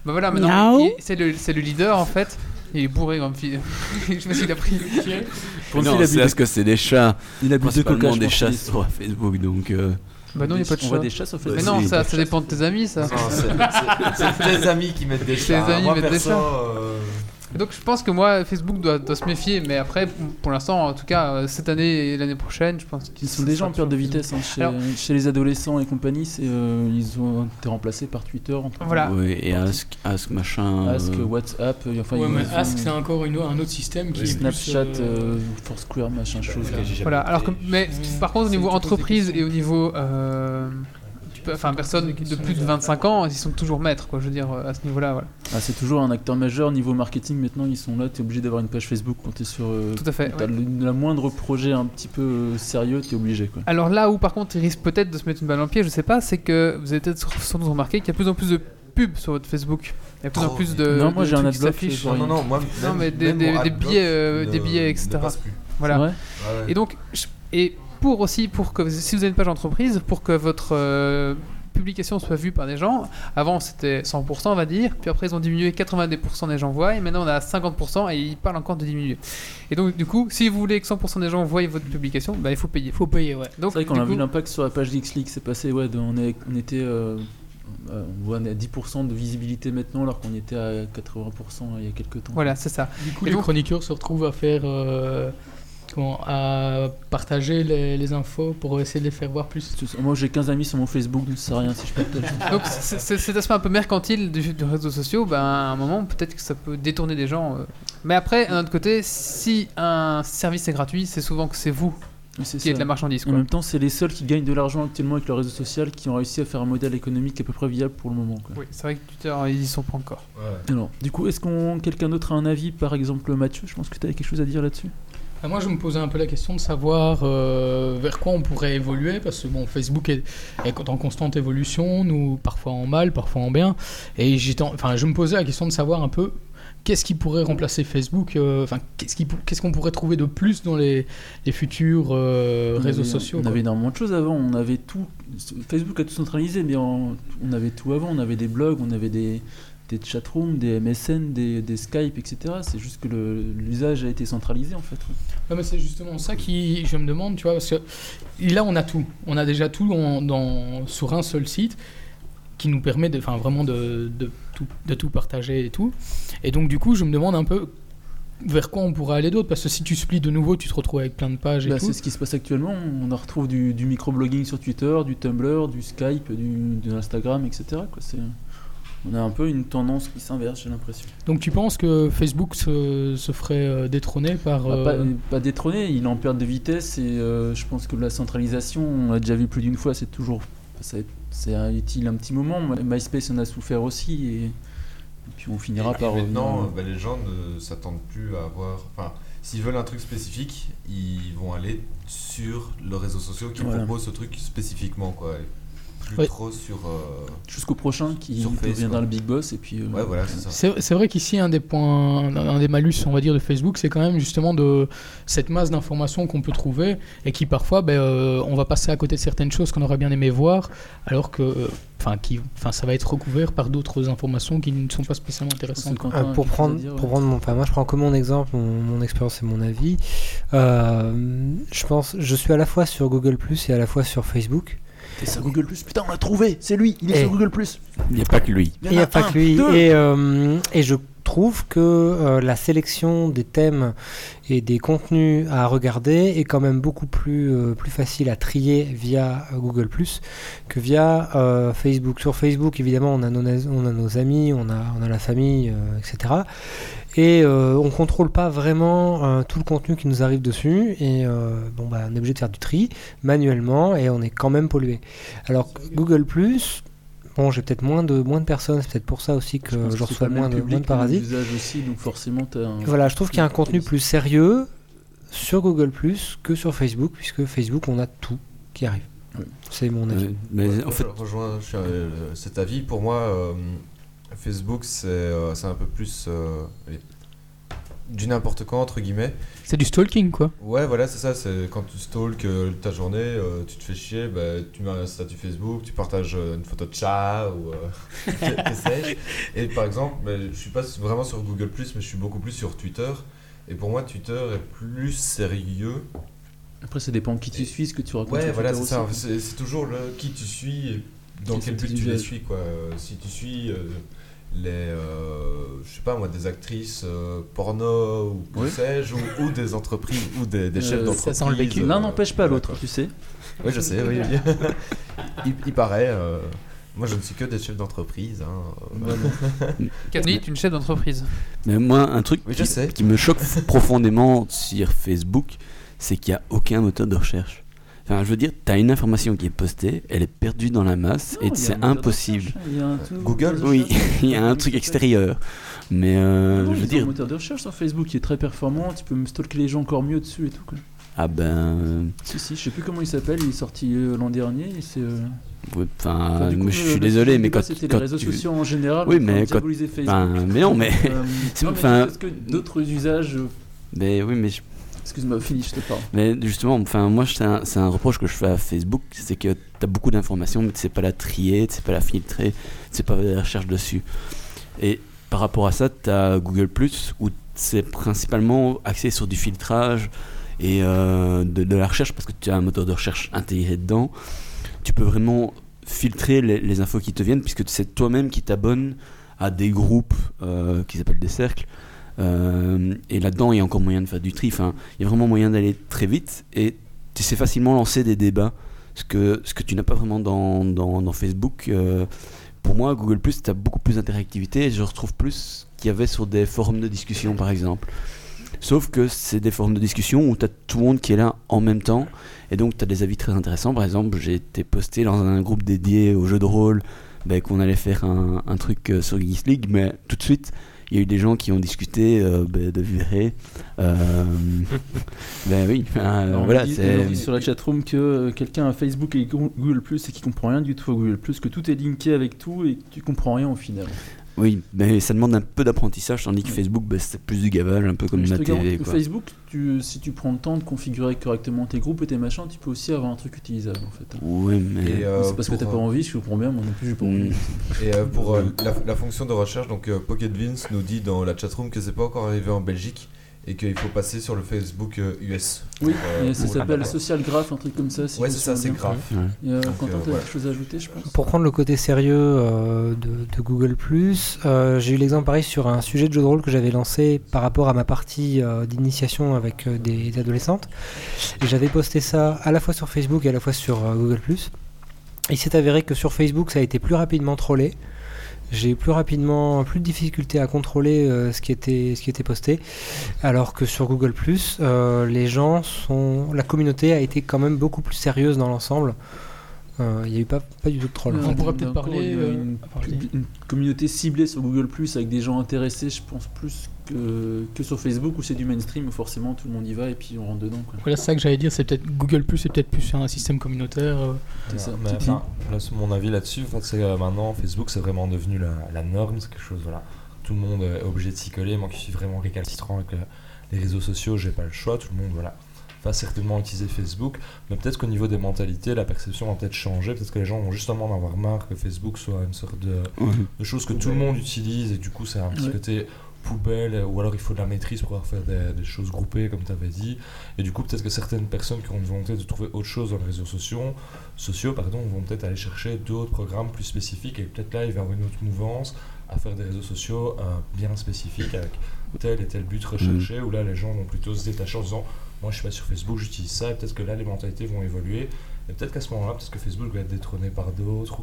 Bah voilà, maintenant, c'est le, c'est le leader en fait. Il est bourré comme fille. [laughs] Je sais pas s'il a pris. Non, il a bu c'est parce que c'est des chats. il a bu deux coca, des chats sur Facebook, donc. euh, Bah non, il n'y a pas de On voit chat. des chats sur Bah, Mais Facebook. non, si, ça, ça dépend de tes amis, ça. Non, c'est- tes amis qui mettent des [laughs] Tes chats. amis Moi, mettent des chats. Donc je pense que moi, Facebook doit, doit se méfier, mais après, pour l'instant, en tout cas, euh, cette année et l'année prochaine, je pense qu'ils Ils sont déjà en perte de vitesse hein, chez, Alors- chez les adolescents et compagnie. C'est euh, ils ont été remplacés par Twitter, entre Voilà. et Ask, Ask machin. Ask, euh, WhatsApp, euh, enfin Ouais, mais ont- Ask, c'est encore une, un autre système qui est Snapchat, euh, euh, Foursquare, machin chose. que j'ai jamais Voilà, alors que, mais par contre, au niveau entreprise et au niveau. euh, Enfin, personne de plus de 25 ans, ils sont toujours maîtres, quoi, je veux dire, euh, à ce niveau-là, voilà. Ah, c'est toujours un acteur majeur niveau marketing. Maintenant, ils sont là. T'es obligé d'avoir une page Facebook quand t'es sur. euh, Tout à fait. t'as ouais. le, la moindre projet un petit peu euh, sérieux, t'es obligé quoi. Alors là où, par contre, il risque peut-être de se mettre une balle en pied, je sais pas, c'est que vous avez peut-être sans doute remarqué qu'il y a de plus en plus de pubs sur votre Facebook. Il y a de plus en Trop plus de. Non, moi, j'ai un adblock, Non, non, non, moi. Non, mais des- des- des billets, euh, des billets, etc. Voilà. Ouais. Ouais, ouais. Et donc, je- et pour aussi, pour que si vous avez une page entreprise, pour que votre euh, publication soit vue par des gens, avant c'était 100% on va dire, puis après ils ont diminué 90% des gens voient, et maintenant on est à 50% et ils parlent encore de diminuer. Et donc du coup, si vous voulez que 100% des gens voient votre publication, bah, il faut payer. Faut payer, ouais. Donc C'est vrai qu'on du a coup- vu l'impact sur la page League, c'est passé, ouais, de- on, est, on était, euh, euh, on voit, on est à 10% de visibilité maintenant, alors qu'on était à 80% il y a quelques temps. Voilà, c'est ça. Du coup, Et les donc- chroniqueurs se retrouvent à faire euh, comment, à partager les, les infos pour essayer de les faire voir plus. Moi j'ai 15 amis sur mon Facebook, donc ça sert à rien si je partage. [laughs] Donc cet aspect un peu mercantile du, du réseaux sociaux, ben, à un moment peut-être que ça peut détourner des gens. euh. Mais après, d'un autre côté, si un service est gratuit, c'est souvent que c'est vous qui ça. êtes la marchandise. En même temps, c'est les seuls qui gagnent de l'argent actuellement avec le réseau social qui ont réussi à faire un modèle économique à peu près viable pour le moment. quoi. Oui, c'est vrai que Twitter, ils y sont pas encore. Alors, du coup, est-ce qu'on quelqu'un d'autre a un avis Par exemple, Mathieu, je pense que tu avais quelque chose à dire là-dessus. Ah, Moi, je me posais un peu la question de savoir euh, vers quoi on pourrait évoluer, parce que bon, Facebook est, est en constante évolution, nous, parfois en mal, parfois en bien. Et j'étais en- enfin, je me posais la question de savoir un peu qu'est-ce qui pourrait remplacer Facebook, euh, enfin, qu'est-ce qui qu'est-ce qu'on pourrait trouver de plus dans les, les futurs euh, réseaux avait- sociaux. On quoi. avait énormément de choses avant. On avait tout. Facebook a tout centralisé, mais on, on avait tout avant. On avait des blogs, on avait des, des chatrooms, des MSN, des, des Skype, etc. C'est juste que l'usage a été centralisé en fait. Ouais, mais c'est justement ça qui, je me demande, tu vois, parce que là, on a tout. On a déjà tout dans, sur un seul site qui nous permet de, vraiment de, de, tout, de tout partager et tout. Et donc, du coup, je me demande un peu vers quoi on pourrait aller d'autre, parce que si tu splits de nouveau, tu te retrouves avec plein de pages et Bah, tout. c'est ce qui se passe actuellement. On en retrouve du, du microblogging sur Twitter, du Tumblr, du Skype, du, de Instagram, etc. Quoi. On a un peu une tendance qui s'inverse, j'ai l'impression. Donc, tu penses que Facebook se, se ferait euh, détrôner par... Bah, pas, euh, pas détrôné, il en perte de vitesse et euh, je pense que la centralisation, on l'a déjà vu plus d'une fois, c'est toujours ça- c'est utile un petit moment. MySpace en a souffert aussi et, et puis on finira Et par maintenant, euh, bah, les gens ne s'attendent plus à avoir. Enfin, s'ils veulent un truc spécifique, ils vont aller sur le réseau social qui Voilà. propose ce truc spécifiquement, quoi. Et plus Ouais. trop sur. euh, jusqu'au prochain qui deviendra le big boss et puis euh, Ouais, voilà, c'est ça. C'est c'est vrai qu'ici, un des points, un des malus, on va dire, de Facebook, c'est quand même justement de cette masse d'informations qu'on peut trouver et qui parfois, ben, euh, on va passer à côté de certaines choses qu'on aurait bien aimé voir, alors que, enfin, qui, enfin, ça va être recouvert par d'autres informations qui ne sont pas spécialement intéressantes. Euh, pour prendre, dire, pour ouais. prendre mon, enfin, moi je prends comme mon exemple mon, mon expérience et mon avis. Euh, je pense, je suis à la fois sur Google Plus et à la fois sur Facebook. Et sur Google Plus, putain, on l'a trouvé, c'est lui, il est Eh. sur Google Plus. Il n'y a pas que lui. Il n'y a pas un, que lui. deux. Et, euh, et je trouve que euh, la sélection des thèmes et des contenus à regarder est quand même beaucoup plus, euh, plus facile à trier via Google Plus que via euh, Facebook. Sur Facebook, évidemment, on a nos, on a nos amis, on a, on a la famille, etc. Et euh, on contrôle pas vraiment euh, tout le contenu qui nous arrive dessus. Et euh, bon, bah, on est obligé de faire du tri manuellement et on est quand même pollué. Alors Google Plus, bon, j'ai peut-être moins de moins de personnes. C'est peut-être pour ça aussi que je, reçois moins de, moins de parasites. aussi, donc forcément un- Voilà, je trouve qu'il y a un contenu plus sérieux sur Google Plus que sur Facebook, puisque Facebook, on a tout qui arrive. C'est mon avis. Mais Ouais, en fait, je rejoins euh, cet avis. Pour moi, euh, Facebook, c'est euh, c'est un peu plus euh, du n'importe quoi, entre guillemets. C'est du stalking, quoi. Ouais, voilà, c'est ça. C'est quand tu stalks euh, ta journée, euh, tu te fais chier, bah, tu mets un statut Facebook, tu partages euh, une photo de chat ou euh, [laughs] que- que sais-je. Et par exemple, bah, je suis pas vraiment sur Google mais je suis beaucoup plus sur Twitter. Et pour moi, Twitter est plus sérieux. Après, ça dépend qui tu suis, ce que tu racontes. Ouais, sur voilà, c'est ça. C'est toujours le qui tu suis et dans Et quel but tu les suis, quoi. Euh, Si tu suis euh, les, euh, je sais pas moi, des actrices euh, porno ou que sais-je, ou, ou des entreprises ou des, des Euh, chefs ça d'entreprise. sent le vécu. L'un n'empêche pas l'autre, tu sais. Oui, je sais, oui. oui. [laughs] il, il paraît. euh, moi, je ne suis que des chefs d'entreprise. hein, [laughs] Cathy est une chef d'entreprise. mais moi, un truc Oui, je qui, sais. qui me choque [laughs] profondément sur Facebook, c'est qu'il n'y a aucun moteur de recherche. Enfin, je veux dire, tu as une information qui est postée, elle est perdue dans la masse, Non, et c'est impossible. Google, Oui, [laughs] il y a un truc extérieur. Mais euh, Non, je veux dire, un moteur de recherche sur Facebook qui est très performant, tu peux me stalker les gens encore mieux dessus et tout. Quoi. ah ben. Si, si, je sais plus comment il s'appelle, il est sorti euh, l'an dernier. et c'est, euh, ouais, Enfin, coup, je suis le désolé, mais quand, C'était quand les réseaux tu- sociaux en général. Oui, mais quand- Facebook. Enfin, mais non, mais. Euh, c'est- non, [laughs] mais enfin- d'autres usages. euh, mais oui, mais je- Excuse-moi, fini, je te parle. Mais justement, enfin, moi, c'est un, reproche que je fais à Facebook, c'est que tu as beaucoup d'informations, mais tu sais pas la trier, tu sais pas la filtrer, tu sais pas faire des recherches dessus. Et par rapport à ça, tu as Google où c'est principalement axé sur du filtrage et euh, de, la recherche, parce que tu as un moteur de recherche intégré dedans. Tu peux vraiment filtrer les, les infos qui te viennent, puisque c'est toi-même qui t'abonnes à des groupes euh, qui s'appellent des cercles. Euh, et là-dedans, il y a encore moyen de faire du tri. Enfin, il y a vraiment moyen d'aller très vite et tu sais facilement lancer des débats. Ce que, ce que tu n'as pas vraiment dans, dans, Facebook. Euh, pour moi, Google, tu as beaucoup plus d'interactivité et je retrouve plus qu'il y avait sur des forums de discussion, par exemple. Sauf que c'est des forums de discussion où tu as tout le monde qui est là en même temps. Et donc, tu as des avis très intéressants. Par exemple, j'ai été posté dans un groupe dédié aux jeux de rôle ben, qu'on allait faire un, un truc euh, sur Geeks League. Mais tout de suite, il y a eu des gens qui ont discuté euh, ben, de Viré. Euh, [laughs] ben oui, Alors, on voilà. dit- on dit sur la chatroom que euh, quelqu'un a Facebook et Google Plus et qui comprend rien du tout à Google Plus, que tout est linké avec tout et que tu comprends rien au final. Oui, mais ça demande un peu d'apprentissage, tandis que Facebook, ben, c'est plus du gavage, un peu comme la TV. Quoi. Facebook, tu, si tu prends le temps de configurer correctement tes groupes et tes machins, tu peux aussi avoir un truc utilisable en fait. Oui, mais. Euh, c'est parce que t'as pas euh, envie, je comprends bien, moi non plus j'ai pas envie. Mm. [laughs] Et euh, pour euh, la, la fonction de recherche, donc euh, Pocket Vince nous dit dans la chatroom que c'est pas encore arrivé en Belgique et qu'il faut passer sur le Facebook euh, US. Oui, Euh, ça s'appelle Social Graph, un truc comme ça. si Ouais, c'est ça, c'est grave. Ouais. Et, euh, Quentin, euh, voilà. quelque chose à ajouter, je pense Pour prendre le côté sérieux euh, de, de Google euh, j'ai eu l'exemple pareil sur un sujet de jeu de rôle que j'avais lancé par rapport à ma partie euh, d'initiation avec euh, des, des adolescentes. J'avais posté ça à la fois sur Facebook et à la fois sur euh, Google Il s'est avéré que sur Facebook, ça a été plus rapidement trollé. J'ai eu plus rapidement, plus de difficultés à contrôler euh, ce, qui était, ce qui était posté. Alors que sur Google euh, les gens sont. La communauté a été quand même beaucoup plus sérieuse dans l'ensemble. Euh, Il n'y a eu pas, pas du tout de troll. On Euh, pourrait peut-être parler, une, euh, une pub- une communauté ciblée sur Google Plus avec des gens intéressés, je pense plus que, que sur Facebook où c'est du mainstream où forcément tout le monde y va et puis on rentre dedans. Quoi. Voilà, c'est ça que j'allais dire, c'est peut-être Google Plus, c'est peut-être plus un système communautaire. euh, C'est ça, Mais, enfin, là, mon avis là-dessus, en fait, c'est euh, maintenant Facebook c'est vraiment devenu la, la norme, c'est quelque chose voilà. Tout le monde est obligé de s'y coller. Moi qui suis vraiment récalcitrant avec euh, les réseaux sociaux, j'ai pas le choix. Tout le monde voilà va certainement utiliser Facebook, mais peut-être qu'au niveau des mentalités, la perception va peut-être changer. Peut-être que les gens vont justement en avoir marre que Facebook soit une sorte de, choses que tout le monde utilise et du coup c'est un petit Ouais. côté poubelle ou alors il faut de la maîtrise pour pouvoir faire des, des choses groupées comme tu avais dit. Et du coup peut-être que certaines personnes qui ont une volonté de trouver autre chose dans les réseaux sociaux sociaux pardon vont peut-être aller chercher d'autres programmes plus spécifiques. Et peut-être là il va y avoir une autre mouvance à faire des réseaux sociaux euh, bien spécifiques avec tel et tel but recherché où là les gens vont plutôt se détacher en disant moi je suis pas sur Facebook j'utilise ça et peut-être que là les mentalités vont évoluer. Et peut-être qu'à ce moment-là peut-être que Facebook va être détrôné par d'autres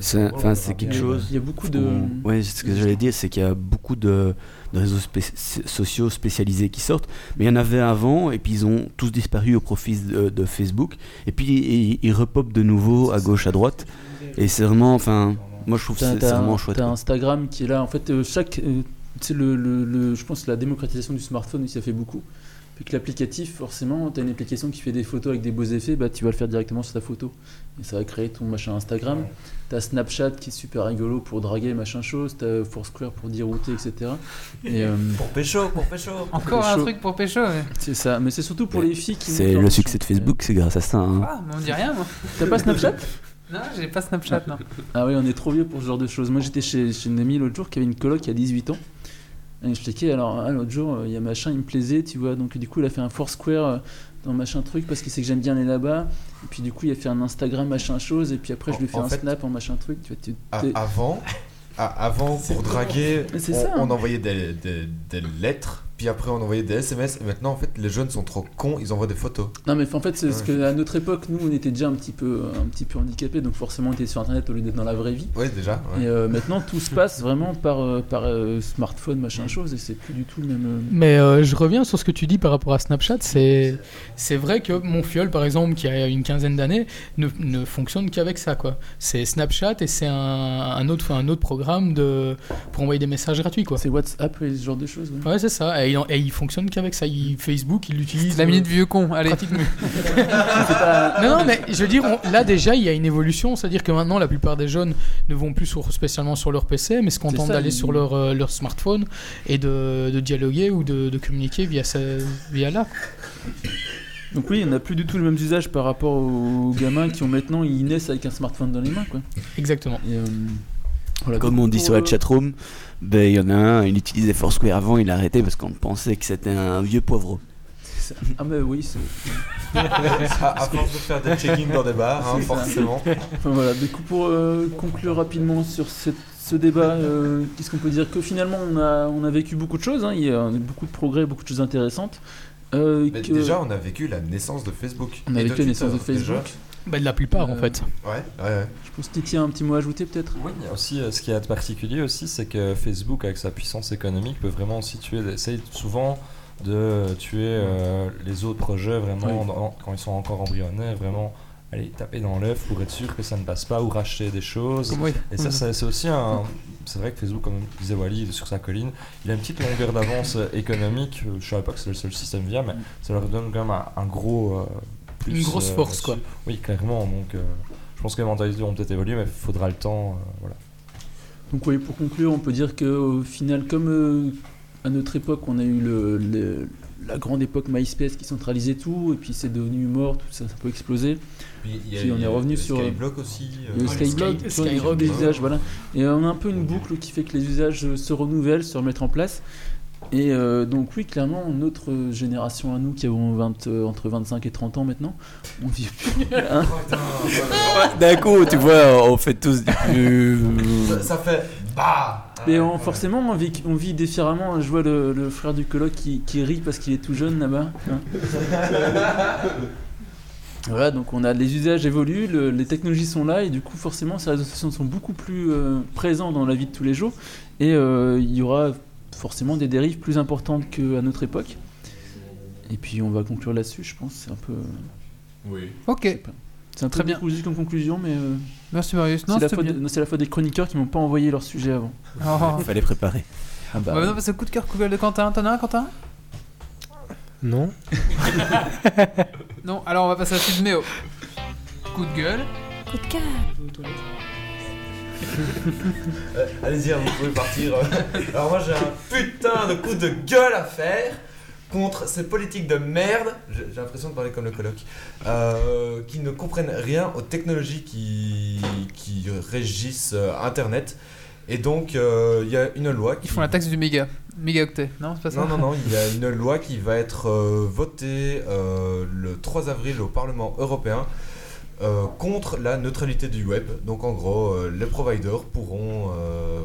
c'est- enfin, quelque chose- Il y a beaucoup de. Ouais, ce que j'allais dire, c'est qu'il y a beaucoup de, de réseaux spé- sociaux spécialisés qui sortent, mais il y en avait avant, et puis ils ont tous disparu au profit de, de Facebook, et puis ils, ils repopent de nouveau à gauche, à droite, et c'est vraiment, enfin, moi je trouve que c'est vraiment un- chouette. t'as. Instagram qui est là. En fait, euh, chaque. euh, tu sais, le, le, le- je pense que la démocratisation du smartphone, oui, ça fait beaucoup. Puis que l'applicatif, forcément, tu as une application qui fait des photos avec des beaux effets, bah, tu vas le faire directement sur ta photo. Et ça va créer ton machin Instagram. Tu as Snapchat qui est super rigolo pour draguer, machin chose. Tu as Foursquare pour dire où t'es, etc. Et, euh, Pour pécho, pour pécho. Encore un Pécho. truc pour pécho. ouais. c'est ça. Mais c'est surtout pour les filles qui. C'est le succès de. Facebook, c'est grâce à ça. hein. Ah, mais on dit rien, moi. T'as pas Snapchat? Non, j'ai pas Snapchat, non. Ah oui, on est trop vieux pour ce genre de choses. Moi, j'étais chez, chez une amie l'autre jour qui avait une coloc qui a 18 ans. Je checkais, alors ah, l'autre jour, euh, il y a machin, il me plaisait, tu vois. Donc, du coup, il a fait un Foursquare euh, dans machin truc parce qu'il sait que j'aime bien aller là-bas. Et puis, du coup, il a fait un Instagram machin chose. Et puis après, je lui En un fait- snap en machin truc. Tu vois, tu- avant, avant pour draguer, [laughs] on, ça. on envoyait des, des- des lettres, puis après on envoyait des SMS. Et maintenant, en fait, les jeunes sont trop cons, ils envoient des photos. Non, mais en fait, c'est parce Ouais. qu'à notre époque, nous, on était déjà un petit peu, un petit peu handicapés. Donc, forcément, on était sur Internet au lieu d'être dans la vraie vie. Oui, déjà. ouais. Et euh, maintenant, tout se passe vraiment par, euh, par euh, smartphone, machin chose. Et c'est plus du tout le même. euh, Mais euh, je reviens sur ce que tu dis par rapport à Snapchat. C'est c'est vrai que mon fiole, par exemple, qui a une quinzaine d'années, ne, ne fonctionne qu'avec ça. quoi. C'est Snapchat et c'est un, un, autre, un autre programme de, pour envoyer des messages gratuits. quoi. C'est WhatsApp et ce genre de choses. ouais. Ouais, c'est ça. Et il, en- et il fonctionne qu'avec ça. Il, Facebook, il l'utilise. La euh, minute vieux con, allez. pratiquement. [laughs] non, non, mais je veux dire, on- là déjà, il y a une évolution. C'est-à-dire que maintenant, la plupart des jeunes ne vont plus sur- spécialement sur leur PC, mais se contentent d'aller sur leur, euh, leur smartphone et de, de dialoguer ou de, de communiquer via, ce- via là. Donc oui, on n'a plus du tout le même usage par rapport aux gamins qui ont maintenant, ils naissent avec un smartphone dans les mains. Quoi. Exactement. Et, euh, voilà. Comme on dit sur la euh, chatroom, ben, il y en a un, il utilisait Foursquare avant, il a arrêté parce qu'on pensait que c'était un vieux poivreau. ça. Ah mais oui, c'est... [laughs] à, à force de faire des check-in dans des bars, hein, ça. forcément. Enfin, voilà. Du coup, pour euh, conclure rapidement sur cette ce débat, euh, qu'est-ce qu'on peut dire? Que finalement, on a, on a vécu beaucoup de choses, hein, il y a beaucoup de progrès, beaucoup de choses intéressantes. Euh, Mais que- déjà, on a vécu la naissance de Facebook. on a vécu la naissance de Facebook. Bah, de la plupart, en Euh, fait. Ouais, ouais, ouais. Je pense que Titi a un petit mot à ajouter peut-être? Oui, il y a aussi euh, ce qui est particulier aussi, c'est que Facebook, avec sa puissance économique, peut vraiment aussi tuer, essaye souvent de tuer euh, les autres projets vraiment Oui. dans- quand ils sont encore embryonnaires, vraiment aller taper dans l'œuf pour être sûr que ça ne passe pas ou racheter des choses. Oui. Et ça, ça- c'est aussi un. C'est vrai que Facebook, comme disait Wally sur sa colline, il a une petite longueur d'avance économique. Je savais pas que c'est le seul système viable, mais ça leur donne quand même un, un gros. euh, plus, Une grosse euh, force, quoi. Oui, clairement. Donc, euh, je pense que les mentalités vont peut-être évoluer, mais il faudra le temps. euh, voilà. Donc oui, pour conclure, on peut dire qu'au final, comme euh, à notre époque, on a eu le, le- la grande époque MySpace qui centralisait tout, et puis c'est devenu mort, tout ça, ça peut exploser. Puis, il y a- Puis on est revenu le sur- Skyblock aussi. Le le Skyblog, Sky- Skyrock, ouais. usages, voilà. Et on a un peu une boucle qui fait que les usages se renouvellent, se remettent en place. Et euh, donc oui, clairement, notre génération à nous, qui avons 20, euh, entre 25 et 30 ans maintenant, on vit plus. [laughs] hein. [laughs] D'un coup, tu vois, on fait tous du. Ça, ça fait bah Mais on- ouais. forcément, on vit, on vit différemment. Je vois le, le frère du coloc qui, qui rit parce qu'il est tout jeune là-bas. hein. [laughs] voilà, donc on a les usages évoluent, le- les technologies sont là et du coup, forcément, ces réseaux sociaux sont beaucoup plus euh, présents dans la vie de tous les jours et euh, il y aura forcément des dérives plus importantes qu'à notre époque. Et puis on va conclure là-dessus, je pense. C'est un peu, Oui. Ok. c'est un Très bien. conclusif comme conclusion, mais euh, Merci Marius. Non, c'est la, c'était faute bien. de- c'est la faute des chroniqueurs qui m'ont pas envoyé leur sujet avant. Oh. [laughs] Il fallait préparer. Ah bah, Bah, non, parce que coup de cœur, coup de gueule de Quentin. T'en as un, Quentin? Non [laughs] Non, alors on va passer à la suite de Méo. Coup de gueule. Coup de cœur. Euh, Allez-y, hein, vous pouvez partir. Alors moi j'ai un putain de coup de gueule à faire contre ces politiques de merde, j'ai l'impression de parler comme le coloc, euh, qui ne comprennent rien aux technologies qui, qui régissent euh, Internet. Et donc euh, il y a une loi qui... Ils font la taxe du méga. Mégaoctet. Non, c'est pas ça Non, non, non, il y a une loi qui va être euh, votée euh, le 3 avril au Parlement européen euh, contre la neutralité du web. Donc en gros, euh, les providers pourront, euh,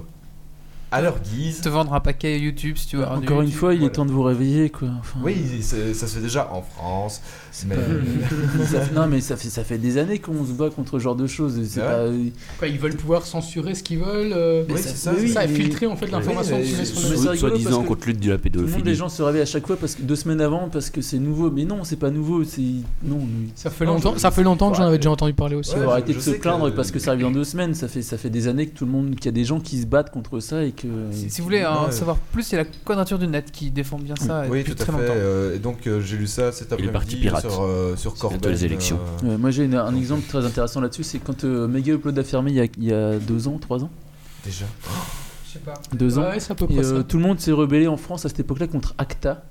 à leur guise... Te vendre un paquet YouTube si tu veux. du encore une YouTube. fois, il est temps de vous réveiller, quoi. Enfin, Oui, ça se fait déjà en France. Mais... Ça [laughs] fait- non, mais ça fait, ça fait des années qu'on se bat contre ce genre de choses. et c'est Ouais. pas- Quoi, ils veulent pouvoir censurer ce qu'ils veulent. euh, Oui, c'est ça- c'est oui, ça, et mais- filtrer en fait l'information c'est- sur c'est rigolo Soi-disant contre lutte de la Tout le monde, les pédophilie. gens se réveillent à chaque fois parce que deux semaines avant parce que c'est nouveau. Mais non, c'est pas nouveau. C'est non. mais- Ça fait Non, longtemps, je- ça fait longtemps que j'en avais déjà entendu parler aussi. Faut arrêter de se plaindre que- parce que ça arrive dans [coughs] deux semaines. Ça fait, ça fait des années que tout le monde, qu'il y a des gens qui se battent contre ça et que. Si, vous voulez en Ouais. savoir plus, il y a la quadrature du net qui défend bien ça Oui, depuis tout à très fait. longtemps. euh, et donc euh, j'ai lu ça cet les partis après-midi pirates. Sur, euh, sur Corben. les élections. euh, Ouais, moi j'ai un exemple très intéressant là-dessus. C'est quand euh, Mega Upload a fermé il y a, il y a deux ans, trois ans, déjà. Je sais pas. deux ans. Ouais, c'est à peu près euh, ça. tout le monde s'est rebellé en France à cette époque-là contre Acta.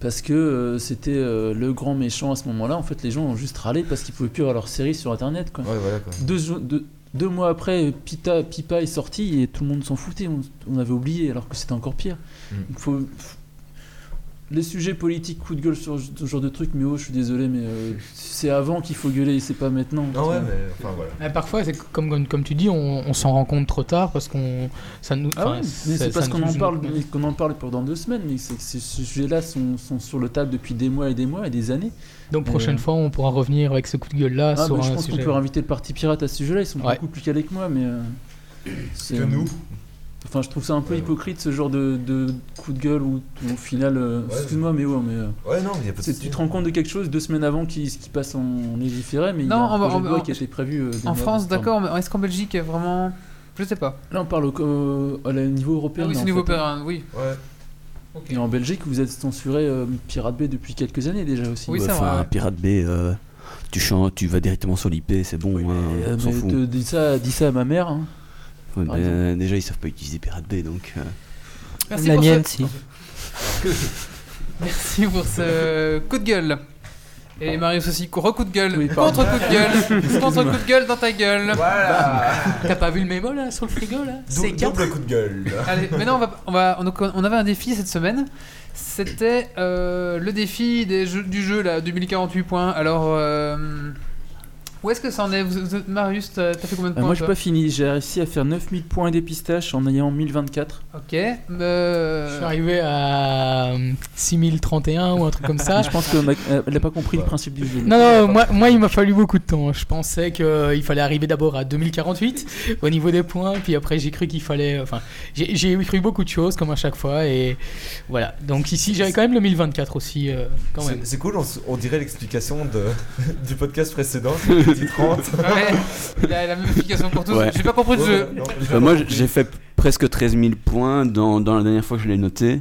Parce que euh, c'était euh, le grand méchant à ce moment-là. En fait, les gens ont juste râlé parce qu'ils pouvaient plus avoir leur série sur internet. Quoi. Ouais, voilà quoi. Deux, jo- deux- deux mois après, Pita, Pipa est sorti et tout le monde s'en foutait. On, on avait oublié alors que c'était encore pire. Mm. Il faut, f- les sujets politiques, coup de gueule sur ce genre de trucs, mais oh, je suis désolé, mais euh, c'est avant qu'il faut gueuler, c'est pas maintenant. Non, ouais, mais enfin voilà. Parfois, c'est comme, comme, tu dis, on, on s'en rend compte trop tard parce qu'on. Ça nous. Ah ouais, mais c'est parce qu'on en parle, notre- mais qu'on en parle pendant deux semaines, mais c'est que ces sujets-là sont, sont sur le table depuis des mois et des mois et des années. Donc, prochaine Euh, fois, on pourra revenir avec ce coup de gueule-là Ah, sur bah, je un pense qu'on peut inviter le parti pirate à ce sujet-là, ils sont Ouais. beaucoup plus calés que moi, mais. euh, c'est- Que nous. Enfin, je trouve ça un peu Ouais. hypocrite ce genre de, de coup de gueule où, où au final. euh, Ouais. Excuse-moi, mais ouais, mais. euh, Ouais, non, mais il y a pas de tu te rends compte de quelque chose deux semaines avant qui, qui passe en légiféré, mais il y Non, a un on va- projet on de va- loi en- qui a été prévu. euh, En France, d'accord, mais est-ce qu'en Belgique, vraiment. Je sais pas. Là, on parle au, au- à niveau européen. Ah oui, c'est en niveau fait. européen, oui. Ouais. Et en Belgique, vous êtes censuré euh, Pirate Bay depuis quelques années déjà aussi. Oui, Ouais, c'est enfin, vrai. Pirate Bay, euh, tu, chantes, tu vas directement sur l'IP, c'est bon, hein, on mais fout. te- dis, ça, dis ça à ma mère. hein. Ouais, ben, déjà, ils savent pas utiliser Pirate Bay, donc. euh, Merci La pour mienne, ce... si. [laughs] Merci pour ce coup de gueule. Et Marius aussi, re-coup de gueule, Oui, contre coup de gueule, [laughs] contre coup de gueule dans ta gueule. Voilà [laughs] T'as pas vu le mémo là sur le frigo là C'est Dou- 4 Double coup de gueule. Allez, maintenant on va, on va, on, on avait un défi cette semaine. C'était euh, le défi des jeux, du jeu là, 2048 points. Alors, euh, Où est-ce que ça en est vous, vous- Marius, t'as fait combien de Euh, points moi, j'ai pas fini. J'ai réussi à faire 9000 points des pistaches en ayant 1024. Ok. euh, Je suis arrivé à euh, 6031 ou un truc comme ça. [laughs] Je pense qu'elle n'a pas compris le principe du jeu. Non, non, moi, moi il m'a fallu beaucoup de temps. Je pensais qu'il fallait arriver d'abord à 2048 au niveau des points, puis après j'ai cru qu'il fallait. Enfin, j'ai cru beaucoup de choses comme à chaque fois, et voilà. Donc ici j'avais quand même le 1024 aussi, euh. C'est cool, on, dirait l'explication [laughs] du podcast précédent, [laughs] petit 30. Ouais, il a la même explication pour tous. Ouais. J'ai pas compris le jeu. Non, Euh, moi, j'ai fait presque 13 000 points dans, dans la dernière fois que je l'ai noté.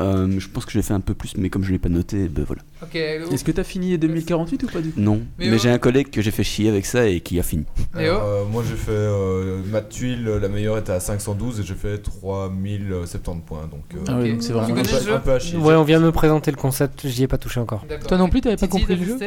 Euh, je pense que j'ai fait un peu plus, mais comme je l'ai pas noté, ben voilà. Ok. Est-ce que t'as fini 2048 ou pas du tout Non, Mais mais, oh. j'ai un collègue que j'ai fait chier avec ça et qui a fini. Et oh. Euh, moi j'ai fait euh, ma tuile, la meilleure était à 512 et j'ai fait 3070 points. Donc, euh, Ah ouais, Ok. donc c'est vraiment. un, peu, jeu un peu à chier. Ouais, on vient de me présenter le concept, j'y ai pas touché encore. Toi non plus, t'avais pas compris le jeu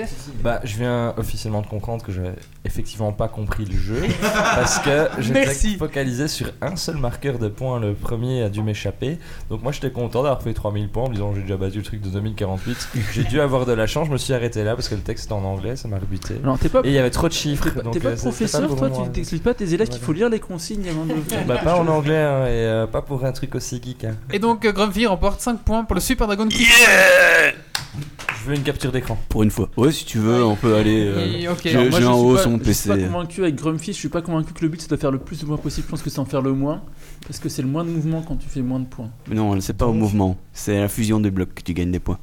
Bah, je viens officiellement de comprendre que j'avais effectivement pas compris le jeu [laughs] parce que j'étais focalisé sur un seul marqueur de points. Le premier a dû m'échapper. Donc, moi j'étais content d'avoir fait 3000 points en me disant j'ai déjà battu le truc de 2048. j'ai dû avoir de la chance, je me suis arrêté là parce que le texte est en anglais, ça m'a rebuté. T'es pas. Et il y avait trop de chiffres. T'es pas, donc, pas euh, c'était professeur, toi Tu t'expliques pas à tes élèves qu'il faut lire les consignes avant de. [laughs] Bah, pas en anglais hein, et euh, pas pour un truc aussi geek. hein. Et donc euh, Grumpy remporte 5 points pour le Super Dragon. Je veux une capture d'écran. Pour une fois. Ouais, si tu veux, on peut aller. euh, Et- ok. je- Alors, moi, j'ai suis haut pas- sur mon Je suis pas PC. convaincu avec Grumpy, je suis pas convaincu que le but c'est de faire le plus de points possible. Je pense que c'est en faire le moins. Parce que c'est le moins de mouvement quand tu fais moins de points. Mais non, c'est pas au mouvement, c'est à la fusion des blocs que tu gagnes des points.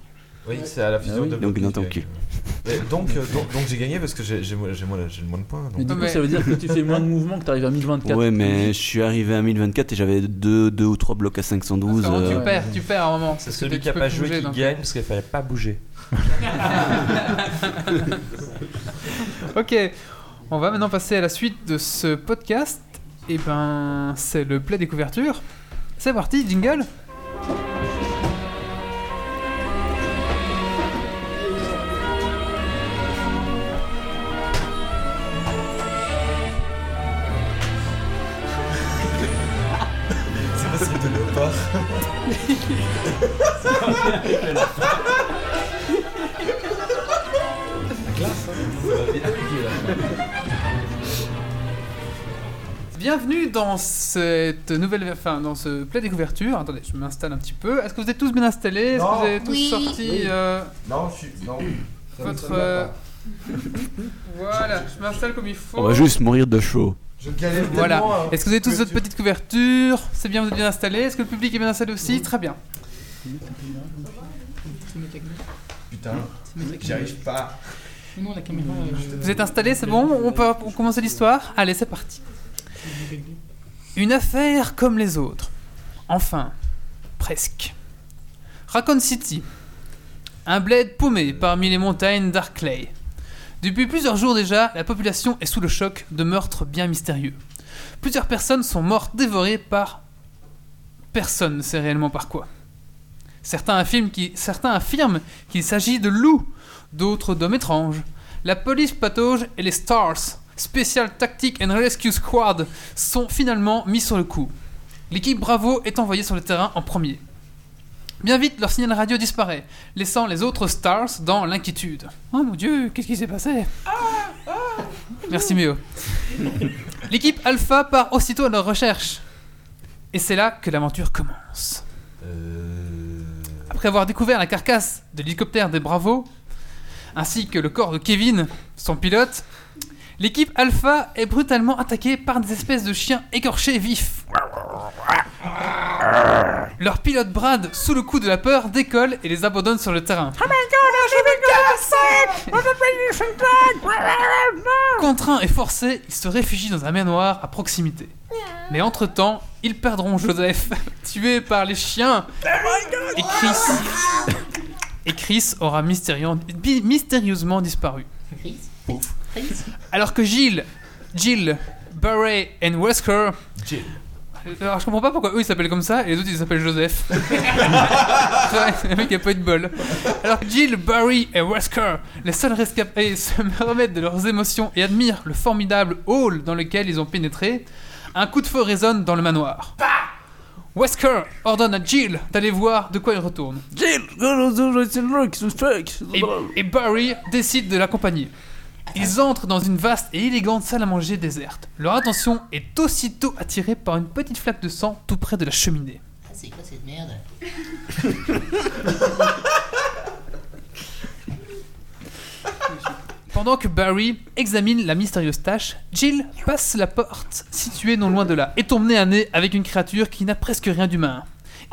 Oui, c'est à la fusion Ah oui. de Donc, blocs dans que ton tu cul. gagnes. Mais donc, euh, donc, donc j'ai gagné parce que j'ai j'ai moins- j'ai moins, j'ai moins de points. Mais Donc. du Non, coup, mais- ça veut dire que tu fais moins de mouvements que tu arrives à 1024. Ouais, mais je suis arrivé à 1024 et j'avais deux, deux ou trois blocs à 512. Parce que euh, tu perds, tu perds à un moment. C'est Parce que celui tu qui a peux pas plus joué bouger, qui donc. gagne parce qu'il fallait pas bouger. [laughs] Ok, on va maintenant passer à la suite de ce podcast. Et ben, c'est le play des couvertures. C'est parti, jingle. Bienvenue dans cette nouvelle, enfin dans ce play des couvertures. Attendez, je m'installe un petit peu. Est-ce que vous êtes tous bien installés? Est-ce que vous avez tous Oui. sorti Oui. euh, Non, je suis. Non. Ça me votre euh, pas. [laughs] Voilà, je m'installe comme il faut. On va juste mourir de chaud. Je galère Voilà. tellement, hein. Est-ce que vous avez tous votre petite couverture? C'est bien, vous êtes bien installés Est-ce que le public est bien installé aussi? Très bien. Putain, j'y arrive pas. Non, la caméra. Vous êtes installés, c'est bon? On peut on commencer l'histoire? Allez, c'est parti. Une affaire comme les autres. Enfin, presque. Raccoon City. Un bled paumé parmi les montagnes d'Arclay. Depuis plusieurs jours déjà, la population est sous le choc de meurtres bien mystérieux. Plusieurs personnes sont mortes dévorées par... Personne ne sait réellement par quoi? Certains affirment qu'il certains affirment qu'il s'agit de loups, d'autres d'hommes étranges. La police patauge et les STARS, Special Tactic and Rescue Squad, sont finalement mis sur le coup. L'équipe Bravo est envoyée sur le terrain en premier. Bien vite, leur signal radio disparaît, laissant les autres Stars dans l'inquiétude. Oh mon dieu, qu'est-ce qui s'est passé? Merci Méo. L'équipe Alpha part aussitôt à leur recherche. Et c'est là que l'aventure commence. Après avoir découvert la carcasse de l'hélicoptère des Bravos, ainsi que le corps de Kevin, son pilote, l'équipe Alpha est brutalement attaquée par des espèces de chiens écorchés vifs. Leur pilote Brad, sous le coup de la peur, décolle et les abandonne sur le terrain. Contraint et forcé, ils se réfugient dans un manoir à proximité. Mais entre-temps, ils perdront Joseph, [laughs] tué par les chiens. Et Chris, et Chris aura mystérieux- bi- mystérieusement Alors que Jill, Jill, Barry et Wesker. Jill. Alors je comprends pas pourquoi eux ils s'appellent comme ça et les autres ils s'appellent Joseph. [laughs] Le mec a pas eu de bol. Alors que Jill, Barry et Wesker, les seuls rescapés, [laughs] se remettent de leurs émotions et admirent le formidable hall dans lequel ils ont pénétré, un coup de feu résonne dans le manoir. Wesker ordonne à Jill d'aller voir de quoi il retourne. Et, et Barry décide de l'accompagner. Ils entrent dans une vaste et élégante salle à manger déserte. Leur attention est aussitôt attirée par une petite flaque de sang tout près de la cheminée. Ah, c'est quoi cette merde? [laughs] Pendant que Barry examine la mystérieuse tâche, Jill passe la porte située non loin de là et tombe nez à nez avec une créature qui n'a presque rien d'humain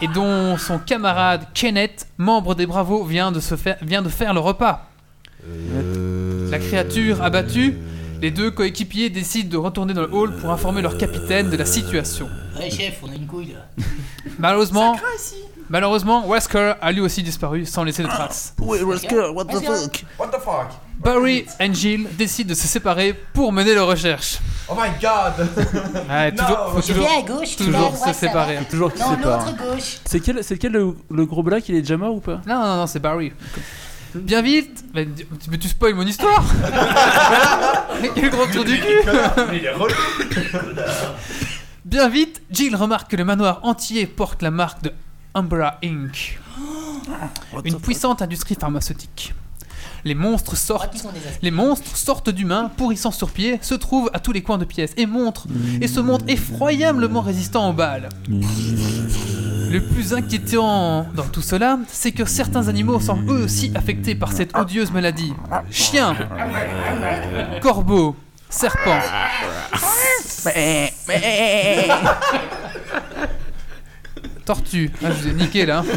et dont son camarade Kenneth, membre des Bravos, vient de, se faire, vient de faire le repas. La créature abattue, les deux coéquipiers décident de retourner dans le hall pour informer leur capitaine de la situation. Ouais, chef, on a une couille là. Malheureusement, malheureusement, Wesker a lui aussi disparu sans laisser de traces. Ouais, Wesker, what the fuck? What the fuck? Barry et Jill décident de se séparer pour mener leurs recherches. Oh my god Ouais, [laughs] Non, toujours, faut Tu toujours, à gauche, tu vas à toujours droite, se ça va séparer. Toujours qui Non, sépare. l'autre gauche. C'est quel, c'est quel le, le gros black Il est déjà mort ou pas? Non, non, non, c'est Barry. Bien vite, mais, mais tu spoil mon histoire. [laughs] Quel gros tour du cul. Il est relou Bien vite, Jill remarque que le manoir entier porte la marque de Umbra Inc., une puissante industrie pharmaceutique. Les monstres Ah, sortent Les monstres sortent d'humains, pourrissant sur pied, se trouvent à tous les coins de pièces et montrent et se montrent effroyablement résistants aux balles. Le plus inquiétant dans tout cela, c'est que certains animaux sont eux aussi affectés par cette odieuse maladie. Chiens, corbeaux, serpents. Tortue. Ah, je vous ai niqué là. [laughs]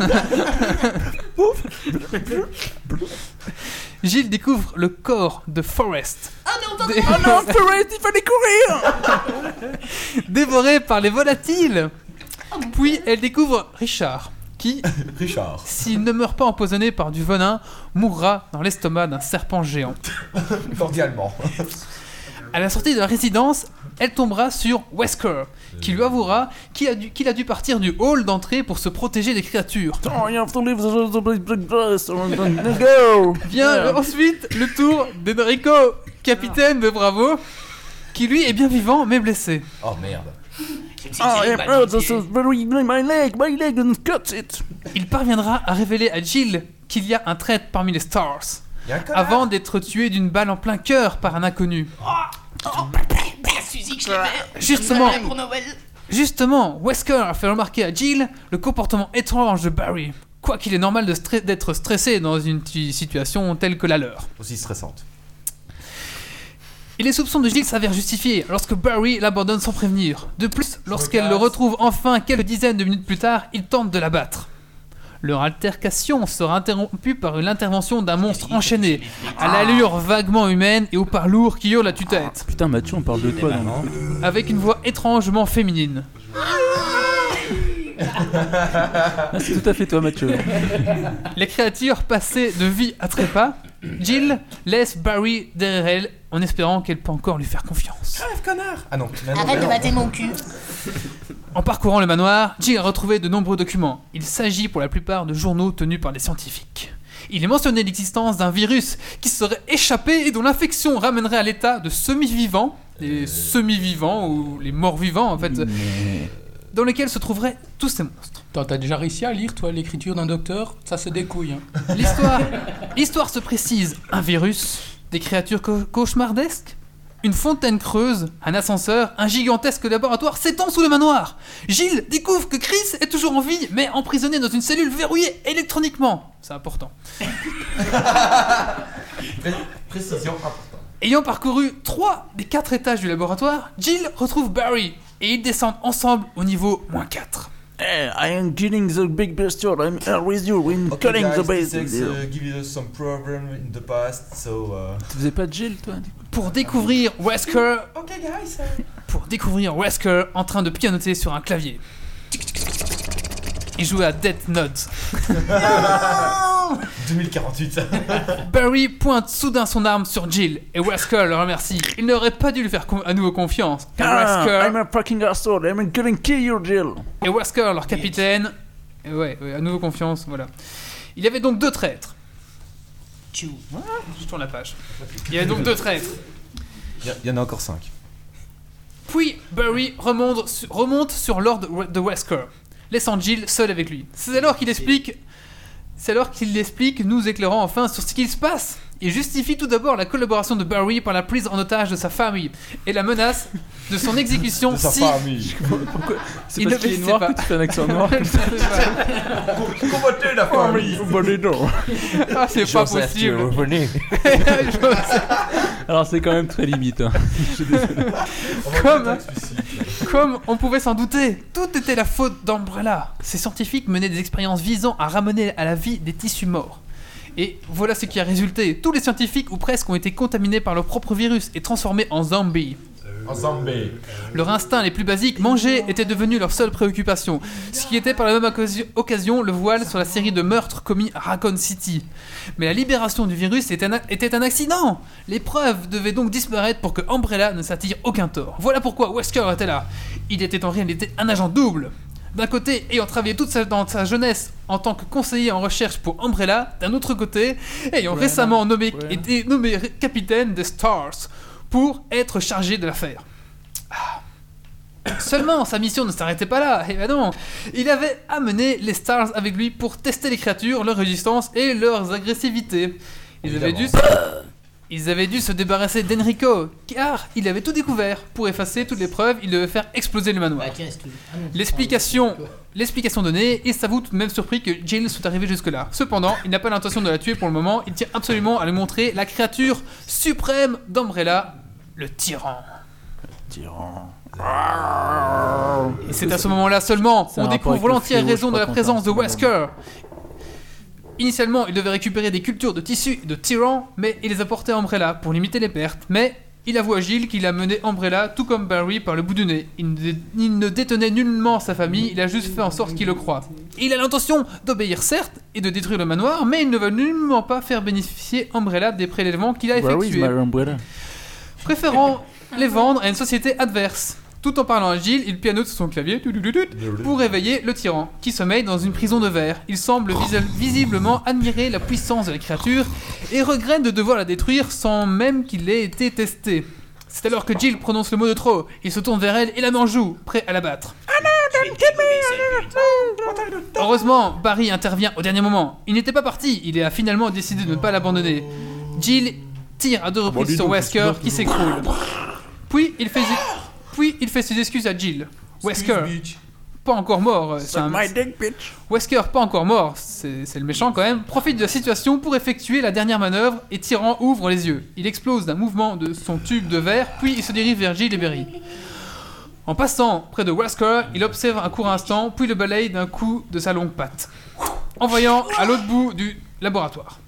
Gilles découvre le corps de Forrest. Dé- il fallait courir [laughs] Dévoré par les volatiles. Puis elle découvre Richard, qui, [laughs] Richard. s'il ne meurt pas empoisonné par du venin, mourra dans l'estomac d'un serpent géant. Cordialement. [laughs] À la sortie de la résidence, elle tombera sur Wesker, qui lui avouera qu'il a, dû, qu'il a dû partir du hall d'entrée pour se protéger des créatures. Vient ensuite le tour d'Enrico, capitaine de Bravo, qui lui est bien vivant mais blessé. Oh merde. Oh, it. Il parviendra à révéler à Jill qu'il y a un traître parmi les Stars, avant d'être tué d'une balle en plein cœur par un inconnu. Suzy, je l'aimais. Justement, Je l'aimais pour Noël. justement, Wesker a fait remarquer à Jill le comportement étrange de Barry. Quoiqu'il est normal de stre- d'être stressé dans une t- situation telle que la leur. Aussi stressante. Et les soupçons de Jill s'avèrent justifiés lorsque Barry l'abandonne sans prévenir. De plus, lorsqu'elle le retrouve enfin quelques dizaines de minutes plus tard, il tente de la battre. Leur altercation sera interrompue par l'intervention d'un monstre enchaîné, à l'allure vaguement humaine et au pas lourd qui hurle à tue-tête, Putain, Mathieu, on parle de toi non avec une voix étrangement féminine. Ah, C'est tout à fait toi, Mathieu. [laughs] Les créatures passées de vie à trépas, Jill laisse Barry derrière elle en espérant qu'elle peut encore lui faire confiance. Ah Arrête de mater mon cul. En parcourant le manoir, Jill a retrouvé de nombreux documents. Il s'agit pour la plupart de journaux tenus par des scientifiques. Il est mentionné l'existence d'un virus qui serait échappé et dont l'infection ramènerait à l'état de semi-vivants, les semi-vivants ou les morts-vivants en fait, dans lesquels se trouveraient tous ces monstres. T'as déjà réussi à lire, toi, l'écriture d'un docteur? Ça se découille. Hein. L'histoire, l'histoire se précise un virus, des créatures cau- cauchemardesques, une fontaine creuse, un ascenseur, un gigantesque laboratoire s'étend sous le manoir. Gilles découvre que Chris est toujours en vie, mais emprisonné dans une cellule verrouillée électroniquement. C'est important. [laughs] Précision importante. Ayant parcouru trois des quatre étages du laboratoire, Jill retrouve Barry et ils descendent ensemble au niveau moins 4. Hey, I am killing the big bestial. I'm here with you. We're Okay, cutting guys, the base. this uh, give us some problem in the past, so. Uh... Tu faisais pas de Jill, toi Pour découvrir Wesker, Ok, guys. pour découvrir Wesker en train de pianoter sur un clavier. Il jouait à Death Note. [laughs] 2048. [laughs] Barry pointe soudain son arme sur Jill et Wesker le remercie. Il n'aurait pas dû lui faire à nouveau confiance. car Ah, Wesker I'm a fucking asshole. I'm gonna kill you, Jill. et Wesker, leur capitaine. et ouais, ouais, à nouveau confiance, voilà. Il y avait donc deux traîtres. Je tourne la page. Il y avait donc deux traîtres. Il y, en a encore 5. Puis Barry remonte, su- remonte sur Lord de Wesker, laissant Jill seule avec lui. C'est alors qu'il explique. C'est alors qu'il explique, nous éclairant enfin sur ce qu'il se passe. Il justifie tout d'abord la collaboration de Barry par la prise en otage de sa famille et la menace de son [laughs] exécution De sa si... famille. C'est Il parce qu'il est noir pas- que tu fais un accent noir. [laughs] Combattez la famille. Ah, c'est pas possible. [laughs] Je sais. Alors c'est quand même très limite. hein. [laughs] [laughs] comme, comme on pouvait s'en douter, tout était la faute d'Umbrella. Ces scientifiques menaient des expériences visant à ramener à la vie des tissus morts. Et voilà ce qui a résulté. Tous les scientifiques, ou presque, ont été contaminés par leur propre virus et transformés en zombies. En zombie. Leur instinct les plus basiques, manger, était devenu leur seule préoccupation. Ce qui était par la même occasion- le voile sur la série de meurtres commis à Raccoon City. Mais la libération du virus était un, était un accident Les preuves devaient donc disparaître pour que Umbrella ne s'attire aucun tort. Voilà pourquoi Wesker était là. Il était en réalité un agent double. D'un côté, ayant travaillé toute sa, dans sa jeunesse en tant que conseiller en recherche pour Umbrella, d'un autre côté, ayant récemment nommé, Ouais. été nommé capitaine des Stars pour être chargé de l'affaire. Ah. Seulement, sa mission ne s'arrêtait pas là, et ben non, il avait amené les Stars avec lui pour tester les créatures, leur résistance et leurs agressivités. Ils avaient dû se... Ils avaient dû se débarrasser d'Enrico, car il avait tout découvert. Pour effacer toutes les preuves, il devait faire exploser le manoir. Ah. L'explication, l'explication donnée, il s'avoue tout de même surpris que Jill soit arrivé jusque-là. Cependant, il n'a pas l'intention de la tuer pour le moment, il tient absolument à lui montrer la créature suprême d'Umbrella, le tyran. Tyran. Et c'est à ce moment-là seulement qu'on découvre le l'entière raison de la présence de Wesker. Initialement, il devait récupérer des cultures de tissus de tyran, mais il les a portées à Umbrella pour limiter les pertes. Mais il avoue à Gilles qu'il a mené Umbrella, tout comme Barry, par le bout du nez. Il ne, il ne détenait nullement sa famille, il a juste fait en sorte qu'il le croie. Il a l'intention d'obéir certes et de détruire le manoir, mais il ne veut nullement pas faire bénéficier Umbrella des prélèvements qu'il a effectués préférant les vendre à une société adverse. Tout en parlant à Gilles, il pianote sur son clavier pour réveiller le tyran, qui sommeille dans une prison de verre. Il semble visi- visiblement admirer la puissance de la créature et regrette de devoir la détruire sans même qu'il ait été testé. C'est alors que Jill prononce le mot de trop. Il se tourne vers elle et la manjoue, prêt à la battre. Heureusement, Barry intervient au dernier moment. Il n'était pas parti, il a finalement décidé de ne pas l'abandonner. Jill tire à deux reprises sur Wesker qui s'écroule. Puis il fait puis il fait ses excuses à Jill. Wesker, pas encore mort. euh, c'est un- Wesker, pas encore mort, c'est c'est le méchant quand même, profite de la situation pour effectuer la dernière manœuvre et Tyran ouvre les yeux. Il explose d'un mouvement de son tube de verre, puis il se dirige vers Jill et Berry. En passant près de Wesker, il observe un court instant, puis le balaye d'un coup de sa longue patte, en voyant à l'autre bout du laboratoire.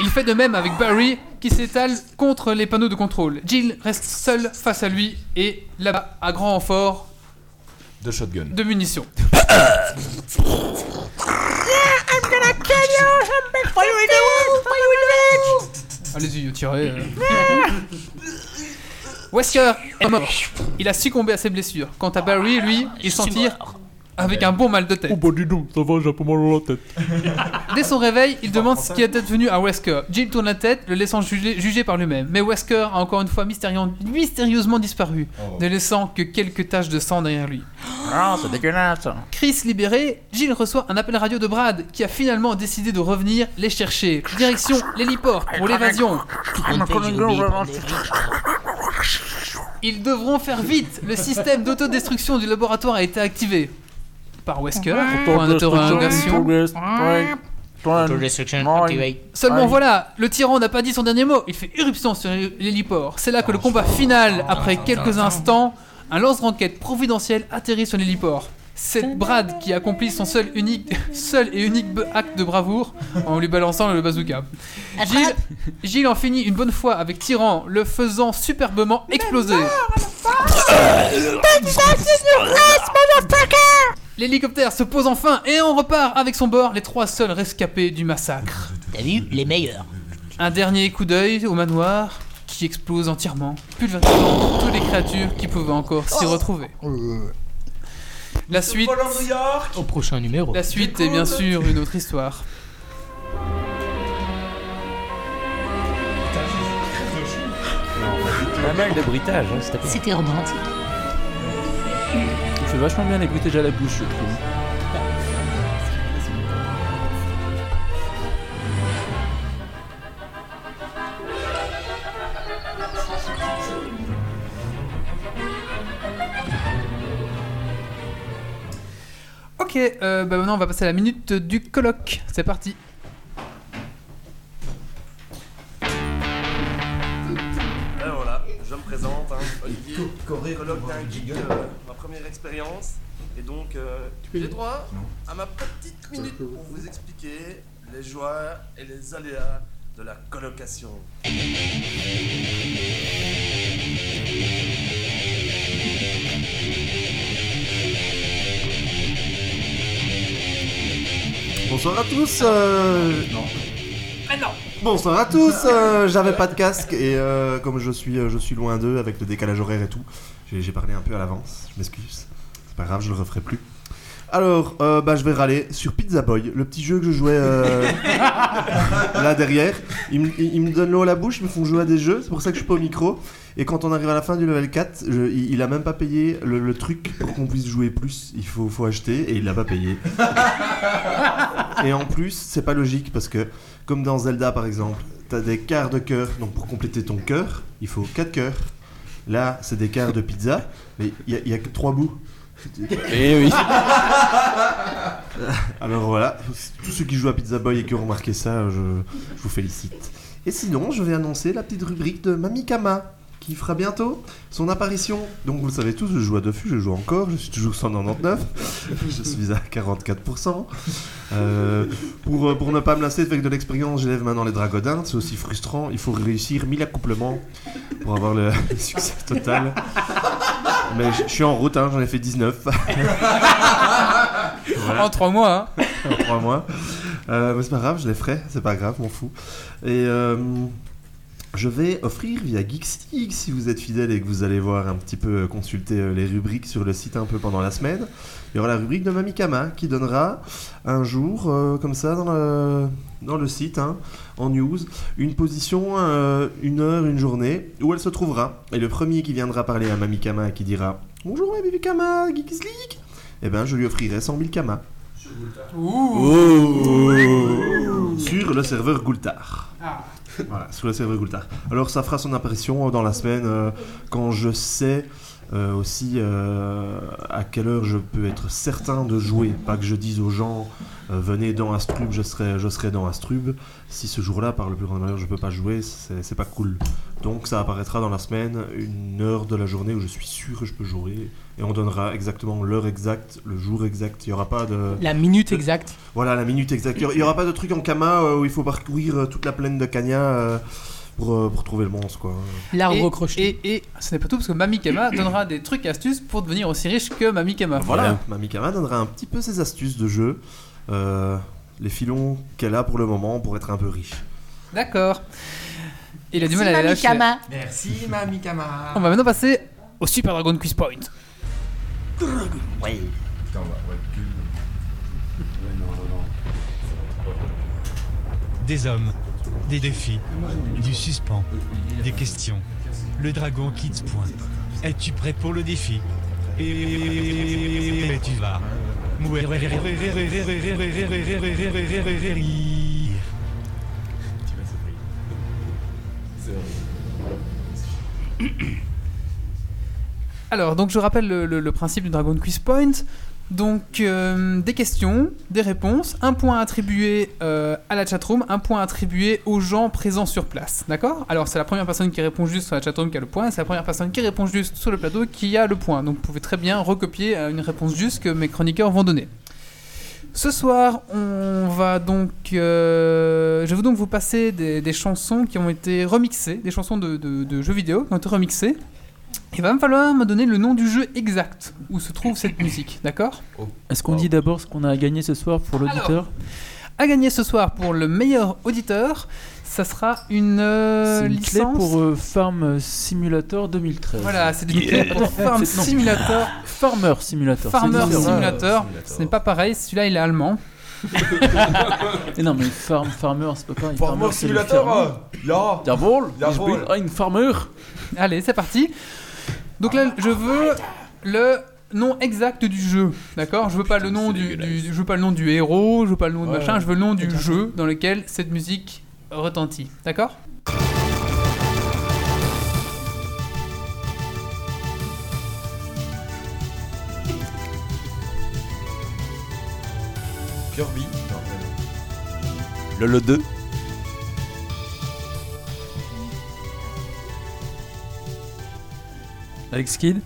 Il fait de même avec Barry, qui s'étale contre les panneaux de contrôle. Jill reste seule face à lui et là-bas, à grand renfort De shotgun. de munitions. Allez-y, tirez. euh. Wesker est mort. Il a succombé à ses blessures. Quant à Barry, lui, il s'en tire avec un bon mal de tête. bah dis donc, ça va, j'ai un peu mal à la tête. [laughs] Dès son réveil, il demande ce qui est advenu à Wesker. Jill tourne la tête, le laissant juger, juger par lui-même. Mais Wesker a encore une fois mystérieusement disparu, ne laissant que quelques taches de sang derrière lui. Ah, c'est dégueulasse. Chris libéré, Jill reçoit un appel radio de Brad qui a finalement décidé de revenir les chercher. Direction l'héliport pour l'évasion. Ils devront faire vite. Le système d'autodestruction du laboratoire a été activé. Par Wesker, point d'interrogation. Seulement voilà, le tyran n'a pas dit son dernier mot. Il fait éruption sur l'héliport. C'est là que le combat final, après quelques instants, un lance-roquette providentiel atterrit sur l'héliport. C'est Brad qui accomplit son seul, unique, [laughs] seul et unique acte de bravoure en lui balançant le bazooka. Gilles, Gilles en finit une bonne fois avec Tyran, le faisant superbement exploser. L'hélicoptère se pose enfin et on repart avec son bord les trois seuls rescapés du massacre. T'as vu Les meilleurs. Un dernier coup d'œil au manoir qui explose entièrement, pulvérisant toutes les créatures qui pouvaient encore s'y retrouver. La suite, Au prochain numéro. la suite est bien sûr une autre histoire. Pas mal de bruitage, hein, C'était romantique vachement bien les bruitages à la bouche, je trouve. Ok, euh, bah maintenant on va passer à la minute du colloque. C'est parti. Voilà, je me présente, hein, Olivier, colloque d'un geek première expérience. Et donc, euh, j'ai droit à ma petite minute pour vous expliquer les joies et les aléas de la colocation. Bonsoir à tous. euh, Bonsoir à tous. euh, J'avais pas de casque et euh, comme je suis, euh, je suis loin d'eux avec le décalage horaire et tout, j'ai parlé un peu à l'avance. Je m'excuse. C'est pas grave, je le referai plus. Alors, euh, bah, je vais râler sur Pizza Boy, le petit jeu que je jouais euh, [laughs] là derrière. Ils me, donnent l'eau à la bouche, ils me font jouer à des jeux, c'est pour ça que je suis pas au micro. Et quand on arrive à la fin du level 4, je- il, il a même pas payé le, le truc pour qu'on puisse jouer plus. Il faut, faut acheter et il l'a pas payé. [laughs] Et en plus, c'est pas logique parce que, comme dans Zelda par exemple, t'as des quarts de cœur, donc pour compléter ton cœur, il faut 4 cœurs. Là, c'est des quarts de pizza, mais il y, a- que 3 bouts. Eh oui. [laughs] Alors voilà, tous ceux qui jouent à Pizza Boy et qui ont remarqué ça, je, je vous félicite. Et sinon, je vais annoncer la petite rubrique de Mamie Kama qui fera bientôt son apparition. Donc vous le savez tous, je joue à Dofus, je joue encore, je suis toujours 199, je suis à 44%. Euh, pour, euh, pour ne pas me lasser avec de l'expérience, j'élève maintenant les dragodins, c'est aussi frustrant, il faut réussir 1000 accouplements pour avoir le [laughs] succès total. Mais je je suis en route, hein, j'en ai fait 19. [laughs] Voilà. En 3 mois, hein. en 3 mois. Euh, mais c'est pas grave, je les ferai, c'est pas grave, m'en fous. Et euh, je vais offrir via Geekstick, si vous êtes fidèle et que vous allez voir un petit peu euh, consulter euh, les rubriques sur le site un peu pendant la semaine, il y aura la rubrique de Mamikama qui donnera un jour, euh, comme ça, dans le, dans le site, hein, en news, une position, euh, une heure, une journée, où elle se trouvera. Et le premier qui viendra parler à Mamikama et qui dira Bonjour Mamikama, Geeksleague Eh ben, je lui offrirai 100 000 kamas. Sur le serveur Gultar. Voilà, sur le serveur Gultar. Alors ça fera son apparition dans la semaine euh, quand je sais euh, aussi euh, à quelle heure je peux être certain de jouer. Pas que je dise aux gens euh, venez dans Astrub, je serai, je serai dans Astrub. Si ce jour-là, par le plus grand malheur, je peux pas jouer, c'est pas cool. Donc ça apparaîtra dans la semaine, une heure de la journée où je suis sûr que je peux jouer. Et on donnera exactement l'heure exacte, le jour exact. Il y aura pas de... La minute exacte. Voilà, la minute exacte. Il n'y aura pas de truc en Kama où il faut parcourir toute la plaine de Kanya euh, pour, euh, pour trouver le monstre, quoi. L'arbre Et- crocheté. Et, et ce n'est pas tout parce que Mamie Kama [coughs] donnera des trucs et astuces pour devenir aussi riche que Mamie Kama. Voilà, Mamie Kama donnera un petit peu ses astuces de jeu, euh, les filons qu'elle a pour le moment pour être un peu riche. D'accord. Il a du mal à lâcher. Merci, Mamie Kama. On va maintenant passer au Super Dragon Quiz Point. Ouais. Putain, ouais, plus- Des hommes, des défis, du suspens, des questions. Le dragon quitte point. Es-tu prêt pour le défi? Et tu vas. Alors, donc je rappelle le, le- le principe du Dragon Quiz Point. Donc, euh, des questions, des réponses, un point attribué euh, à la chatroom, un point attribué aux gens présents sur place. D'accord? Alors, c'est la première personne qui répond juste sur la chatroom qui a le point, c'est la première personne qui répond juste sur le plateau qui a le point. Donc, vous pouvez très bien recopier euh, une réponse juste que mes chroniqueurs vont donner. Ce soir, on va donc. je vais donc vous passer des, chansons qui ont été remixées, des chansons de jeux vidéo qui ont été remixées. Il va me falloir me donner le nom du jeu exact où se trouve cette musique, d'accord? Est-ce qu'on dit d'abord ce qu'on a à gagner ce soir pour l'auditeur? À gagner ce soir pour le meilleur auditeur, ça sera une, euh, C'est une clé licence. pour euh, Farm Simulator 2013. Voilà, c'est une clé pour [laughs] Farm C'est- non. Simulator. Farmer Simulator. Farmer différent. Simulator. Ce n'est pas pareil, celui-là il est allemand. [laughs] Et non, mais farm, farmer, c'est pas pareil. Farmer c'est le Simulator, fermier. euh, ja. Jawohl, ich Jawohl. bin ein Farmer. Allez, c'est parti. Donc là, je veux le nom exact du jeu, d'accord? Je veux pas le nom du, du- je veux pas le nom du héros, je veux pas le nom de Ouais. machin, je veux le nom du jeu dans lequel cette musique retentit, d'accord? Kirby. Le lot 2. Alex Kidd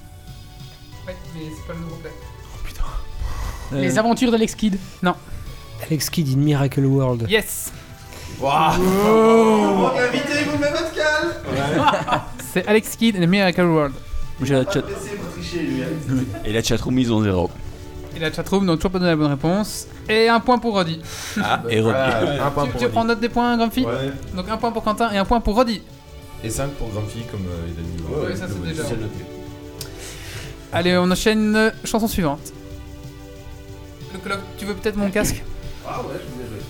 Ouais, mais c'est pas le nom complet. Euh, Les aventures d'Alex Kidd. Non. Alex Kidd in Miracle World. Yes Oh, l'invité, vous met votre calme C'est Alex Kidd et the Miracle World. J'ai la chat. Et la chatroom, ils ont 0. Et la chatroom, donc toujours pas donné la bonne réponse. Et un point pour Roddy. Ah, et Roddy. [laughs] Un point Tu, pour tu prends Roddy. note des points, Grumpy Ouais. Donc un point pour Quentin et un point pour Roddy. Et 5 pour Grumpy, comme euh, il a dit. Ouais, ça, c'est déjà. Allez, on enchaîne euh, chanson suivante. Le colloque, tu veux peut-être mon casque? Ah ouais, je voulais jouer.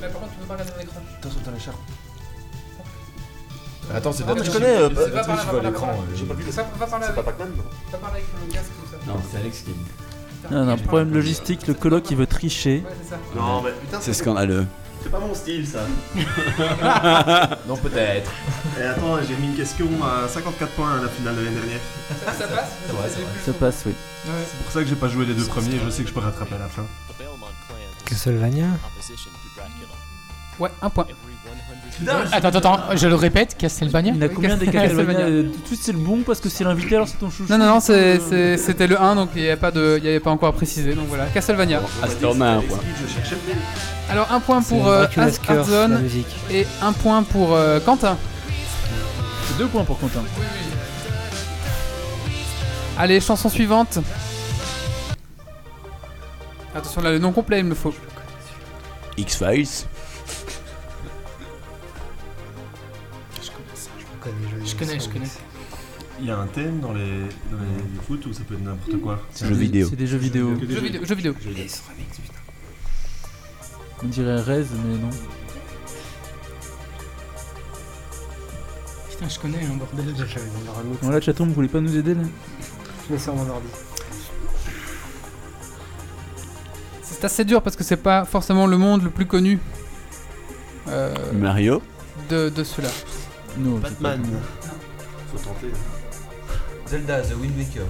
Mais par contre, tu peux pas regarder mon écran. Attention, t'as la charpe. Attends, c'est Ah, mais Patrick je connais, euh, c'est C'est pas qui voit par là, l'écran. euh, J'ai pas vu le. C'est pas avec, Pac-Man, non? Va parler avec le casque comme ça. Non, c'est Alex. Ah, on a un problème logistique, le coloc il veut tricher. Ouais, c'est ça. Non, mais putain, C'est scandaleux. C'est pas mon style, ça. [laughs] Non, peut-être. Et attends, j'ai mis une question à 54 points à la finale de l'année dernière. Ça, ça passe C'est vrai, c'est vrai. Ça passe, oui. C'est pour ça que j'ai pas joué les deux premiers, je sais que je peux rattraper à la fin. Castlevania Ouais, un point. Attends, attends, attends, je le répète, Castlevania. Il a combien des Castlevania. Euh, Tout de suite c'est le bon parce que c'est l'invité alors c'est ton chouchou. Non, non, non, c'était le 1, donc il n'y avait, pas de- il y avait pas encore à préciser. Donc voilà, Castlevania. Astor on a un point. Je cherchais plus. Alors un point pour euh, et un point pour euh, Quentin. C'est deux points pour Quentin. Allez, chanson suivante. Attention, là, le nom complet, il me faut. X-Files. Je connais, je connais. Il y a un thème dans les, dans les foot ou ça peut être n'importe quoi Jeux vidéo. C'est des jeux vidéo. Jeux vidéo. Jeux vidéo. On dirait Rez mais non. Putain, je connais un bordel. Bon là chaton, vous voulez pas nous aider là Je mets sur mon ordi. C'est assez dur parce que c'est pas forcément le monde le plus connu euh, Mario. de, de ceux-là. Non. Batman. Faut tenter. Zelda, The Wind Waker.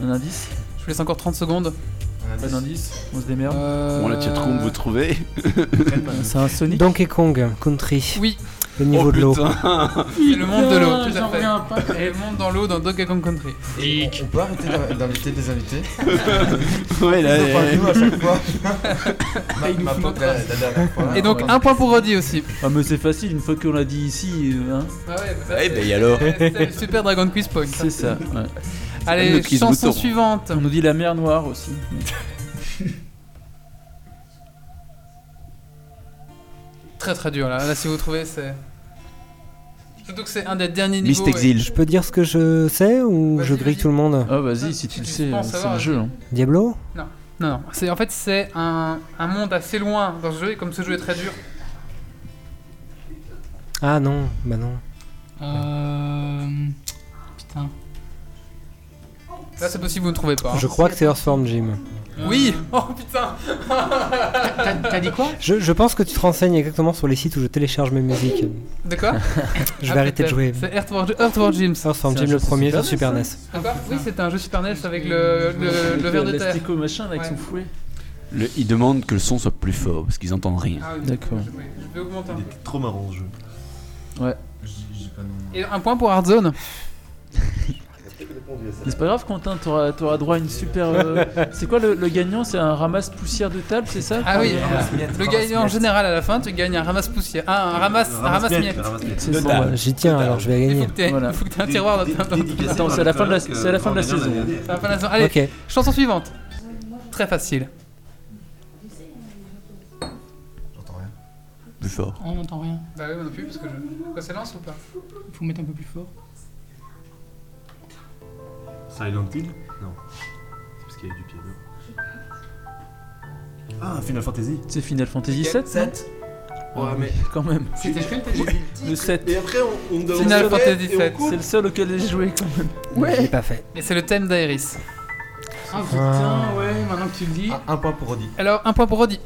Un indice Je vous laisse encore 30 secondes. Pas d'indice On se démerde. Euh, Bon, la chatroom, vous trouvez C'est un Sonic Donkey Kong Country. Oui, Le niveau de l'eau. [laughs] C'est le monde de l'eau, tout j'en à fait. reviens pas. Et le monde dans l'eau dans Donkey Kong Country. Et on, on peut arrêter d'in- d'inviter des invités [laughs] Ouais, là, à chaque fois. [laughs] ma ma pote la, la dernière fois. Et donc un point pour Roddy aussi. Ah mais c'est facile, une fois qu'on l'a dit ici, euh, hein, Ah ouais, Ouais, bah, et alors C'est le Super Dragon Quiz Point. c'est ça. ouais. Allez, chanson bouton. suivante. On nous dit la mer noire aussi. Très très dur là. Là, si vous trouvez, c'est. Surtout que c'est un des derniers niveaux. Mist Exil. Je peux dire ce que je sais ou je grille tout le monde Ah vas-y, si tu le sais, c'est un jeu. Hein. Diablo Non, non. C'est, en fait, c'est un, un monde assez loin dans ce jeu et comme ce jeu est très dur. Ah non, bah non. Euh... Putain. Là, c'est possible, vous ne trouvez pas. hein. Je crois que c'est Earthworm Jim. Oui Oh putain [laughs] T'as t'as dit quoi? Je, je pense que tu te renseignes exactement sur les sites où je télécharge mes musiques. De quoi? Je Ah, vais arrêter de peut-être. jouer. C'est Earthworm, Earthworm Jim. Earthworm C'est un Jim, jeu le sur premier sur Super Super NES. Encore? Oui, c'est un jeu Super NES avec le, le, le verre de terre. L'astico machin là, avec Ouais. son fouet. Le- ils demandent que le son soit plus fort parce qu'ils entendent rien. Ah oui, D'accord. Je, vais augmenter un Il peu. était trop marrant ce jeu. Et un point pour [laughs] C'est pas grave Quentin, t'auras auras droit à une super... euh, [laughs] C'est quoi le, le gagnant C'est un ramasse poussière de table, c'est ça? Ah oui, le gagnant en général à la fin, tu gagnes un ramasse-poussière. Ah, un ramasse, un ramasse-miettes. C'est Bon, ça. J'y tiens alors, je vais Il gagner. faut que t'aies Voilà. il faut que t'aies un tiroir dans ta Attends, c'est à la fin de la- c'est à la fin de la saison. à la fin de la saison. Allez, Ok. chanson suivante. Très facile. J'entends rien. Plus fort. On n'entend rien. Bah oui, moi non plus, parce que je. Quoi, c'est lance ou pas? Il faut mettre un peu plus fort. Silent Hill Non. C'est parce qu'il y a du piano. Ah, Final Fantasy C'est Final Fantasy 7 7 Ouais, mais. Quand même. C'était lequel t'as dit Le 7. Et après, on, on me demande Final Fantasy VII. C'est le seul auquel j'ai joué quand même. Je l'ai pas fait. Et c'est le thème d'Aeris. Ah putain, ouais, maintenant que tu le dis. Un, un point pour Roddy. Alors, un point pour Roddy.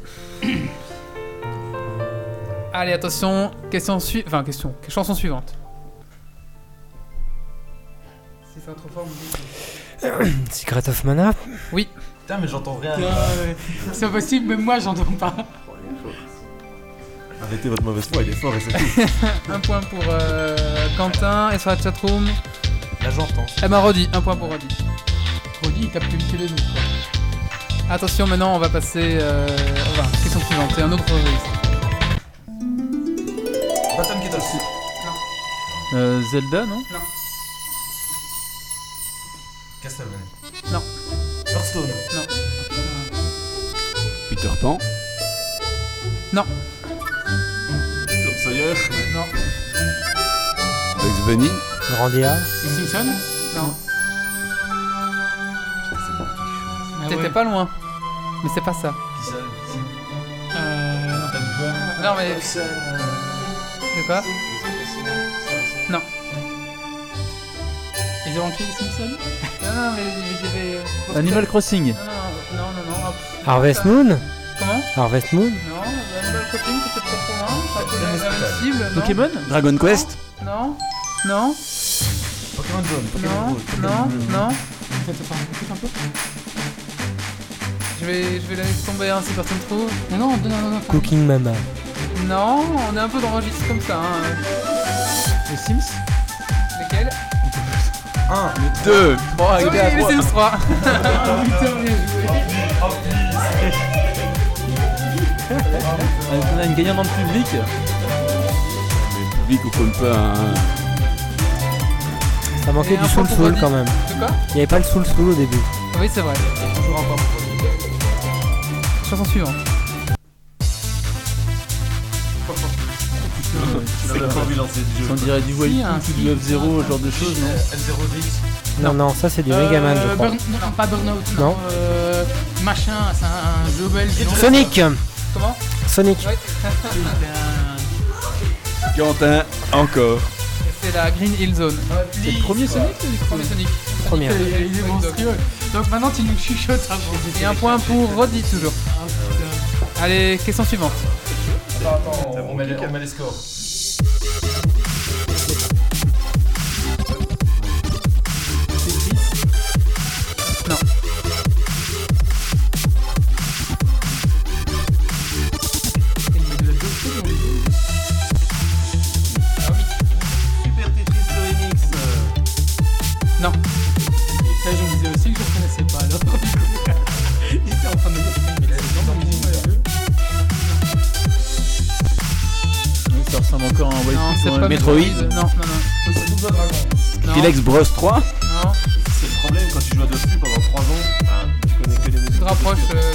Allez, attention, question suivante. Enfin, question. Chanson suivante. Si c'est trop fort. [coughs] Secret of Mana Putain, mais j'entends rien. C'est pas possible, même moi j'entends pas. Arrêtez votre mauvaise foi, il est fort et c'est tout. [laughs] un point pour euh, Quentin. Et sur la chatroom, Là, j'entends. eh ben Rodi, un point pour Rodi. Rodi, il tape plus vite que les autres. quoi. Attention, maintenant on va passer. Euh, enfin, question suivante. C'est un autre registre. Button Ketos. Euh, Zelda, non Castlevania. Non. Hearthstone. Non. Peter Pan. Non. Tom Sawyer. Non. Bugs Bunny. Grandia. Les Simpsons Non. Ah T'étais ouais. pas loin. Mais c'est pas ça. Qui ça Euh, Non, mais. De quoi Non. Ils ont manqué les Simpsons? Non, non, mais il euh, Animal Crossing. Non, non, non, non, non. Harvest Moon Comment? Harvest Moon Non, Animal Crossing, c'était pas trop loin. La même cible. non? Pokémon? Dragon Quest. Non, non, Pokémon jaune. Pokémon non, rouge. non, non. Un peu? Je vais, je vais la laisser tomber hein, si personne trouve. Non, non, non, non, non. Cooking Mama. Non, on est un peu dans le registre comme ça. Hein. Les Sims? 1, 2. Bon, Oui, les Sims 3. Ah, putain, bien joué. On a une gagnante dans le public. Le public au compte pas. Ça manquait du Soul Soul quand même. Il n'y avait pas le Soul Soul au début. Oui, c'est vrai. toujours pour Chanson suivante. C'est lancer du On dirait du un ou du F0, ce genre de choses, non F0X. Non, non, ça c'est du Mega Man, je Euh, crois. Non, pas Burnout. Non. Euh, machin, c'est un jeu belge. Sonic Comment Sonic. [laughs] Quentin, encore. C'est la Green Hill Zone. C'est le premier Sonic Premier Sonic. Première. Il est- il est monstrueux. Donc maintenant tu nous chuchotes. Et un point pour Roddy toujours. Ah. Allez, question suivante. Attends, attends, on met les- on met les scores. Bad, bad, bad. Metroid. Non, non, non. C'est Double Dragon. Bros 3. Non. C'est le problème quand tu joues dessus pendant 3 ans. bah, tu connais que les musiques. Tu te rapproches, euh,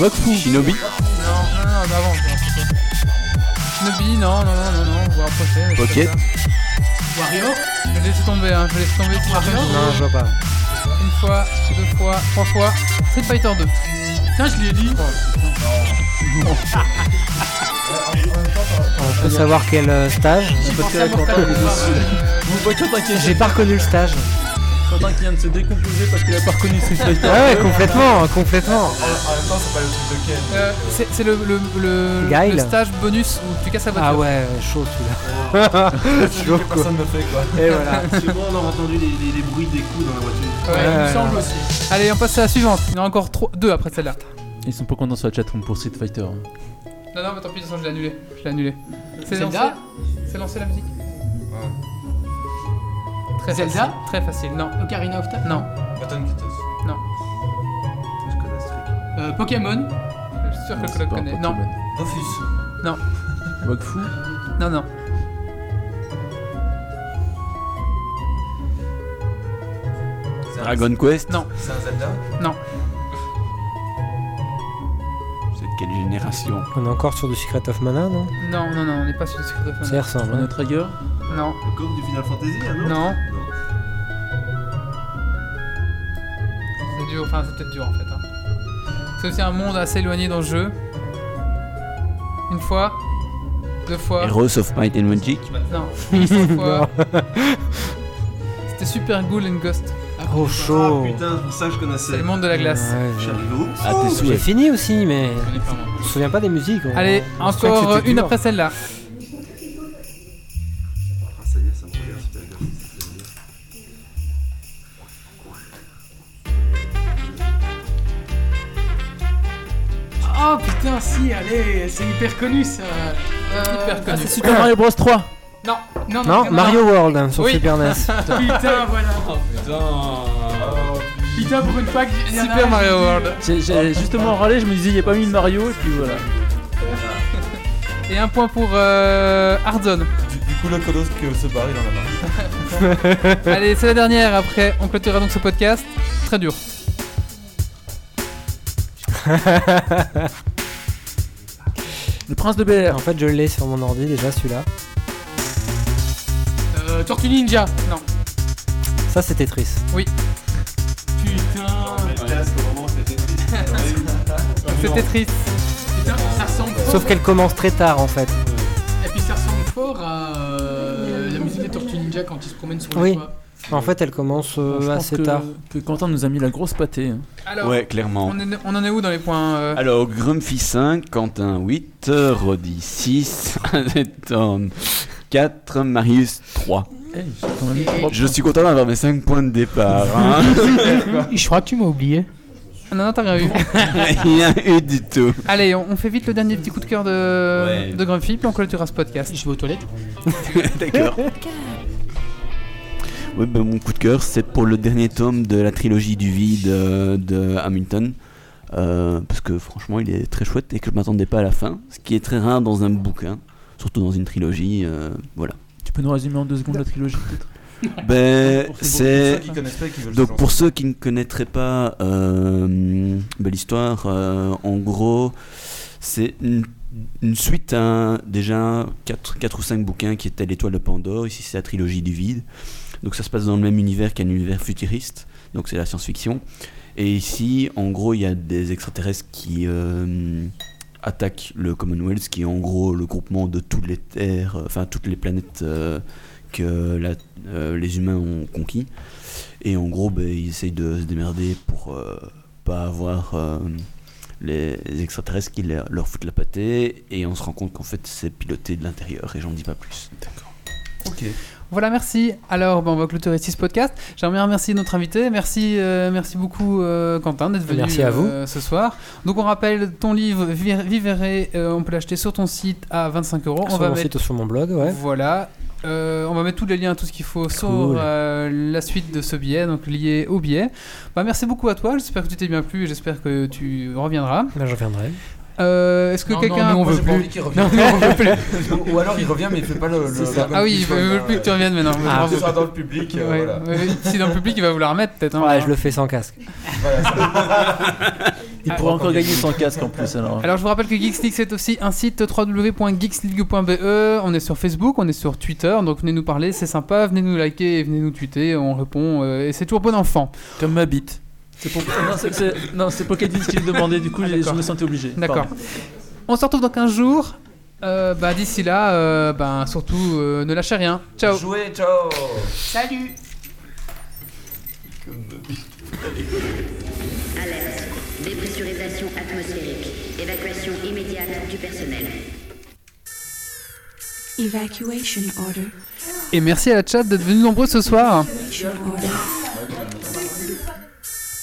Wakfu. Shinobi. Non, non, non, d'avant. Shinobi, non, non, non, non, non, vous rapprochez. ça. Wario Je vais laisser tomber, hein, je vais laisser tomber. Wario Non, je vois pas. Une fois, deux fois, trois fois. Street Fighter 2. Putain, je l'ai dit. [laughs] [laughs] On peut savoir quel euh, stage Quentin, qui J'ai pas reconnu le stage. Quentin qui vient de se décomposer parce qu'il a pas reconnu [laughs] Street Fighter. Ah ouais, complètement, complètement. En même temps, c'est pas le truc de Ken. Euh, c'est c'est le, le, le, Guile. le stage bonus où tu casses la voiture. Ah ouais, chaud [laughs] celui-là. Chaud, que quoi. personne ne fait quoi. Et voilà. [laughs] Que moi, on a entendu les, les- les bruits des coups dans la voiture. Ouais, il me semble aussi. Allez, on passe à la suivante. Il y en a encore trois, deux après celle-là. Ils sont pas contents sur la chatroom pour Street Fighter. Non, non, mais tant pis, de toute façon, je l'ai annulé. Je l'ai annulé. C'est Zelda lancé C'est lancé la musique Très Zelda facile. Très facile, non. Ocarina of Time Non, Button Ketos. non. Je connais ce truc. Euh, Pokémon Je suis sûr que je le connais. Non. Dofus. Wakfu. non, non. C'est un- Dragon Quest. Non. C'est un Zelda de quelle génération On est encore sur du Secret of Mana, non? Non, non, non, on n'est pas sur le Secret of Ça Mana. ressemble. Chrono hein. Trigger. Non, Le coffre du Final Fantasy, un autre non. C'est dur, enfin, c'est peut-être dur en fait. hein. C'est aussi un monde assez éloigné dans le jeu. Une fois, deux fois. Heroes of Might and Magic? Non, une [laughs] fois. C'était Super Ghoul and Ghost. Oh Ah chaud. putain, c'est pour ça que je connaissais. C'est le monde de la glace. Ouais, Je suis j'ai- arrivé où À tes J'ai fini aussi, mais Je me souviens pas des musiques. on- Allez, on se souvient que encore c'était une dur. après celle-là. Ah, ça y est, ça me. Oh putain, si, allez, c'est hyper connu ça. Euh, Hyper connu. C'est Super Mario Bros 3. Non, non, Non, non, Mario World hein, sur Oui. Super NES. [laughs] Putain, voilà. Putain. Putain, pour une a Super Mario World. J'ai j'ai justement râlé, je me disais il n'y a pas mis de Mario et puis voilà. Et un point pour euh, Hardzone. Du, du coup, le colosse que se barre, il en a marre. [laughs] [laughs] Allez, c'est la dernière. Après, on clôturera donc ce podcast. Très dur. Le Prince de Bel En fait, je l'ai sur mon ordi déjà celui-là. Euh, Tortue Ninja. Non. Ça, c'est Tetris. Putain. C'était triste. [laughs] Putain, ça ressemble fort. Sauf qu'elle commence très tard en fait. Et puis ça ressemble fort à euh, la musique des Tortues Ninja quand ils se promènent sur le Oui. toit. En fait, elle commence euh, Je pense assez que, tard. que Quentin nous a mis la grosse pâtée. hein. Alors, Ouais, clairement. on, est- on en est où dans les points euh, Alors, Grumpy 5, Quentin 8, Roddy 6, [laughs] Tom 4, Marius 3. Eh, j'ai quand même trois Je suis content d'avoir mes 5 points de départ. Hein. [laughs] [laughs] Je crois que tu m'as oublié. Ah Non, non, t'as rien vu. Rien [laughs] eu du tout. Allez, on, on fait vite le dernier petit coup de cœur de, Ouais. de Grumpy, puis on clôturera ce podcast. Je vais aux toilettes. D'accord. Ouais, ben, mon coup de cœur, c'est pour le dernier tome de la trilogie du vide euh, de Hamilton. Euh, parce que franchement, il est très chouette et que je m'attendais pas à la fin. Ce qui est très rare dans un bouquin, surtout dans une trilogie. euh, voilà. Tu peux nous résumer en deux secondes la trilogie peut-être [laughs] Ben, Pour ceux c'est. qui connaissent pas et qui veulent se Donc lancer. pour ceux qui ne connaîtraient pas euh, ben, l'histoire, euh, en gros, c'est une, une suite à déjà 4, ou 5 bouquins qui étaient l'étoile de Pandore. Ici c'est la trilogie du vide. Donc ça se passe dans le même univers qu'un univers futuriste. Donc c'est la science-fiction. Et ici, en gros, il y a des extraterrestres qui euh, attaquent le Commonwealth, qui est en gros le groupement de toutes les terres, euh, enfin toutes les planètes euh, que la- euh, les humains ont conquis. Et en gros, ben, ils essayent de se démerder pour euh, pas avoir euh, les extraterrestres qui leur, leur foutent la pâtée. Et on se rend compte qu'en fait, c'est piloté de l'intérieur. Et j'en dis pas plus. Ok. Voilà, merci. Alors, ben, on va clôturer ce podcast. J'aimerais remercier notre invité. Merci, euh, merci beaucoup, euh, Quentin, d'être venu Merci à vous. euh, ce soir. Donc, on rappelle ton livre Vi- Vivere, on peut l'acheter sur ton site à 25 euros. On sur va mon mettre site ou sur mon blog, ouais. Voilà. On va mettre tous les liens, tout ce qu'il faut sur Cool. la suite de ce billet, donc lié au billet. Bah, merci beaucoup à toi, j'espère que tu t'es bien plu et j'espère que tu reviendras. Là, je reviendrai. Euh, Est-ce que quelqu'un. non, nous, on veut plus. envie qu'il revienne. Non, non, on veut plus. ou, [laughs] ou alors il revient mais il fait pas le. Ah oui, il veut, plus que tu reviennes maintenant. Ah. Ce sera dans le public. euh, Ouais, voilà. ouais, si dans le public il va vouloir mettre peut-être. hein. Ouais, je le fais sans casque. Voilà, ça- Il pourrait encore gagner son casque en plus alors. Alors je vous rappelle que Geeks League c'est aussi un site www.geeksleague.be. On est sur Facebook, on est sur Twitter, donc venez nous parler, c'est sympa, venez nous liker et venez nous tweeter, on répond euh, et c'est toujours bon enfant. Comme ma bite. C'est pour... non, c'est, qui le demandait, du coup Ah, je me sentais obligé. D'accord. On se retrouve dans 15 jours. Euh, bah, D'ici là, euh, bah, surtout euh, ne lâchez rien. Ciao. Jouez, ciao Salut Alerte. Dépressurisation atmosphérique. Évacuation immédiate du personnel. Evacuation order. Et merci à la chat d'être venus nombreux ce soir.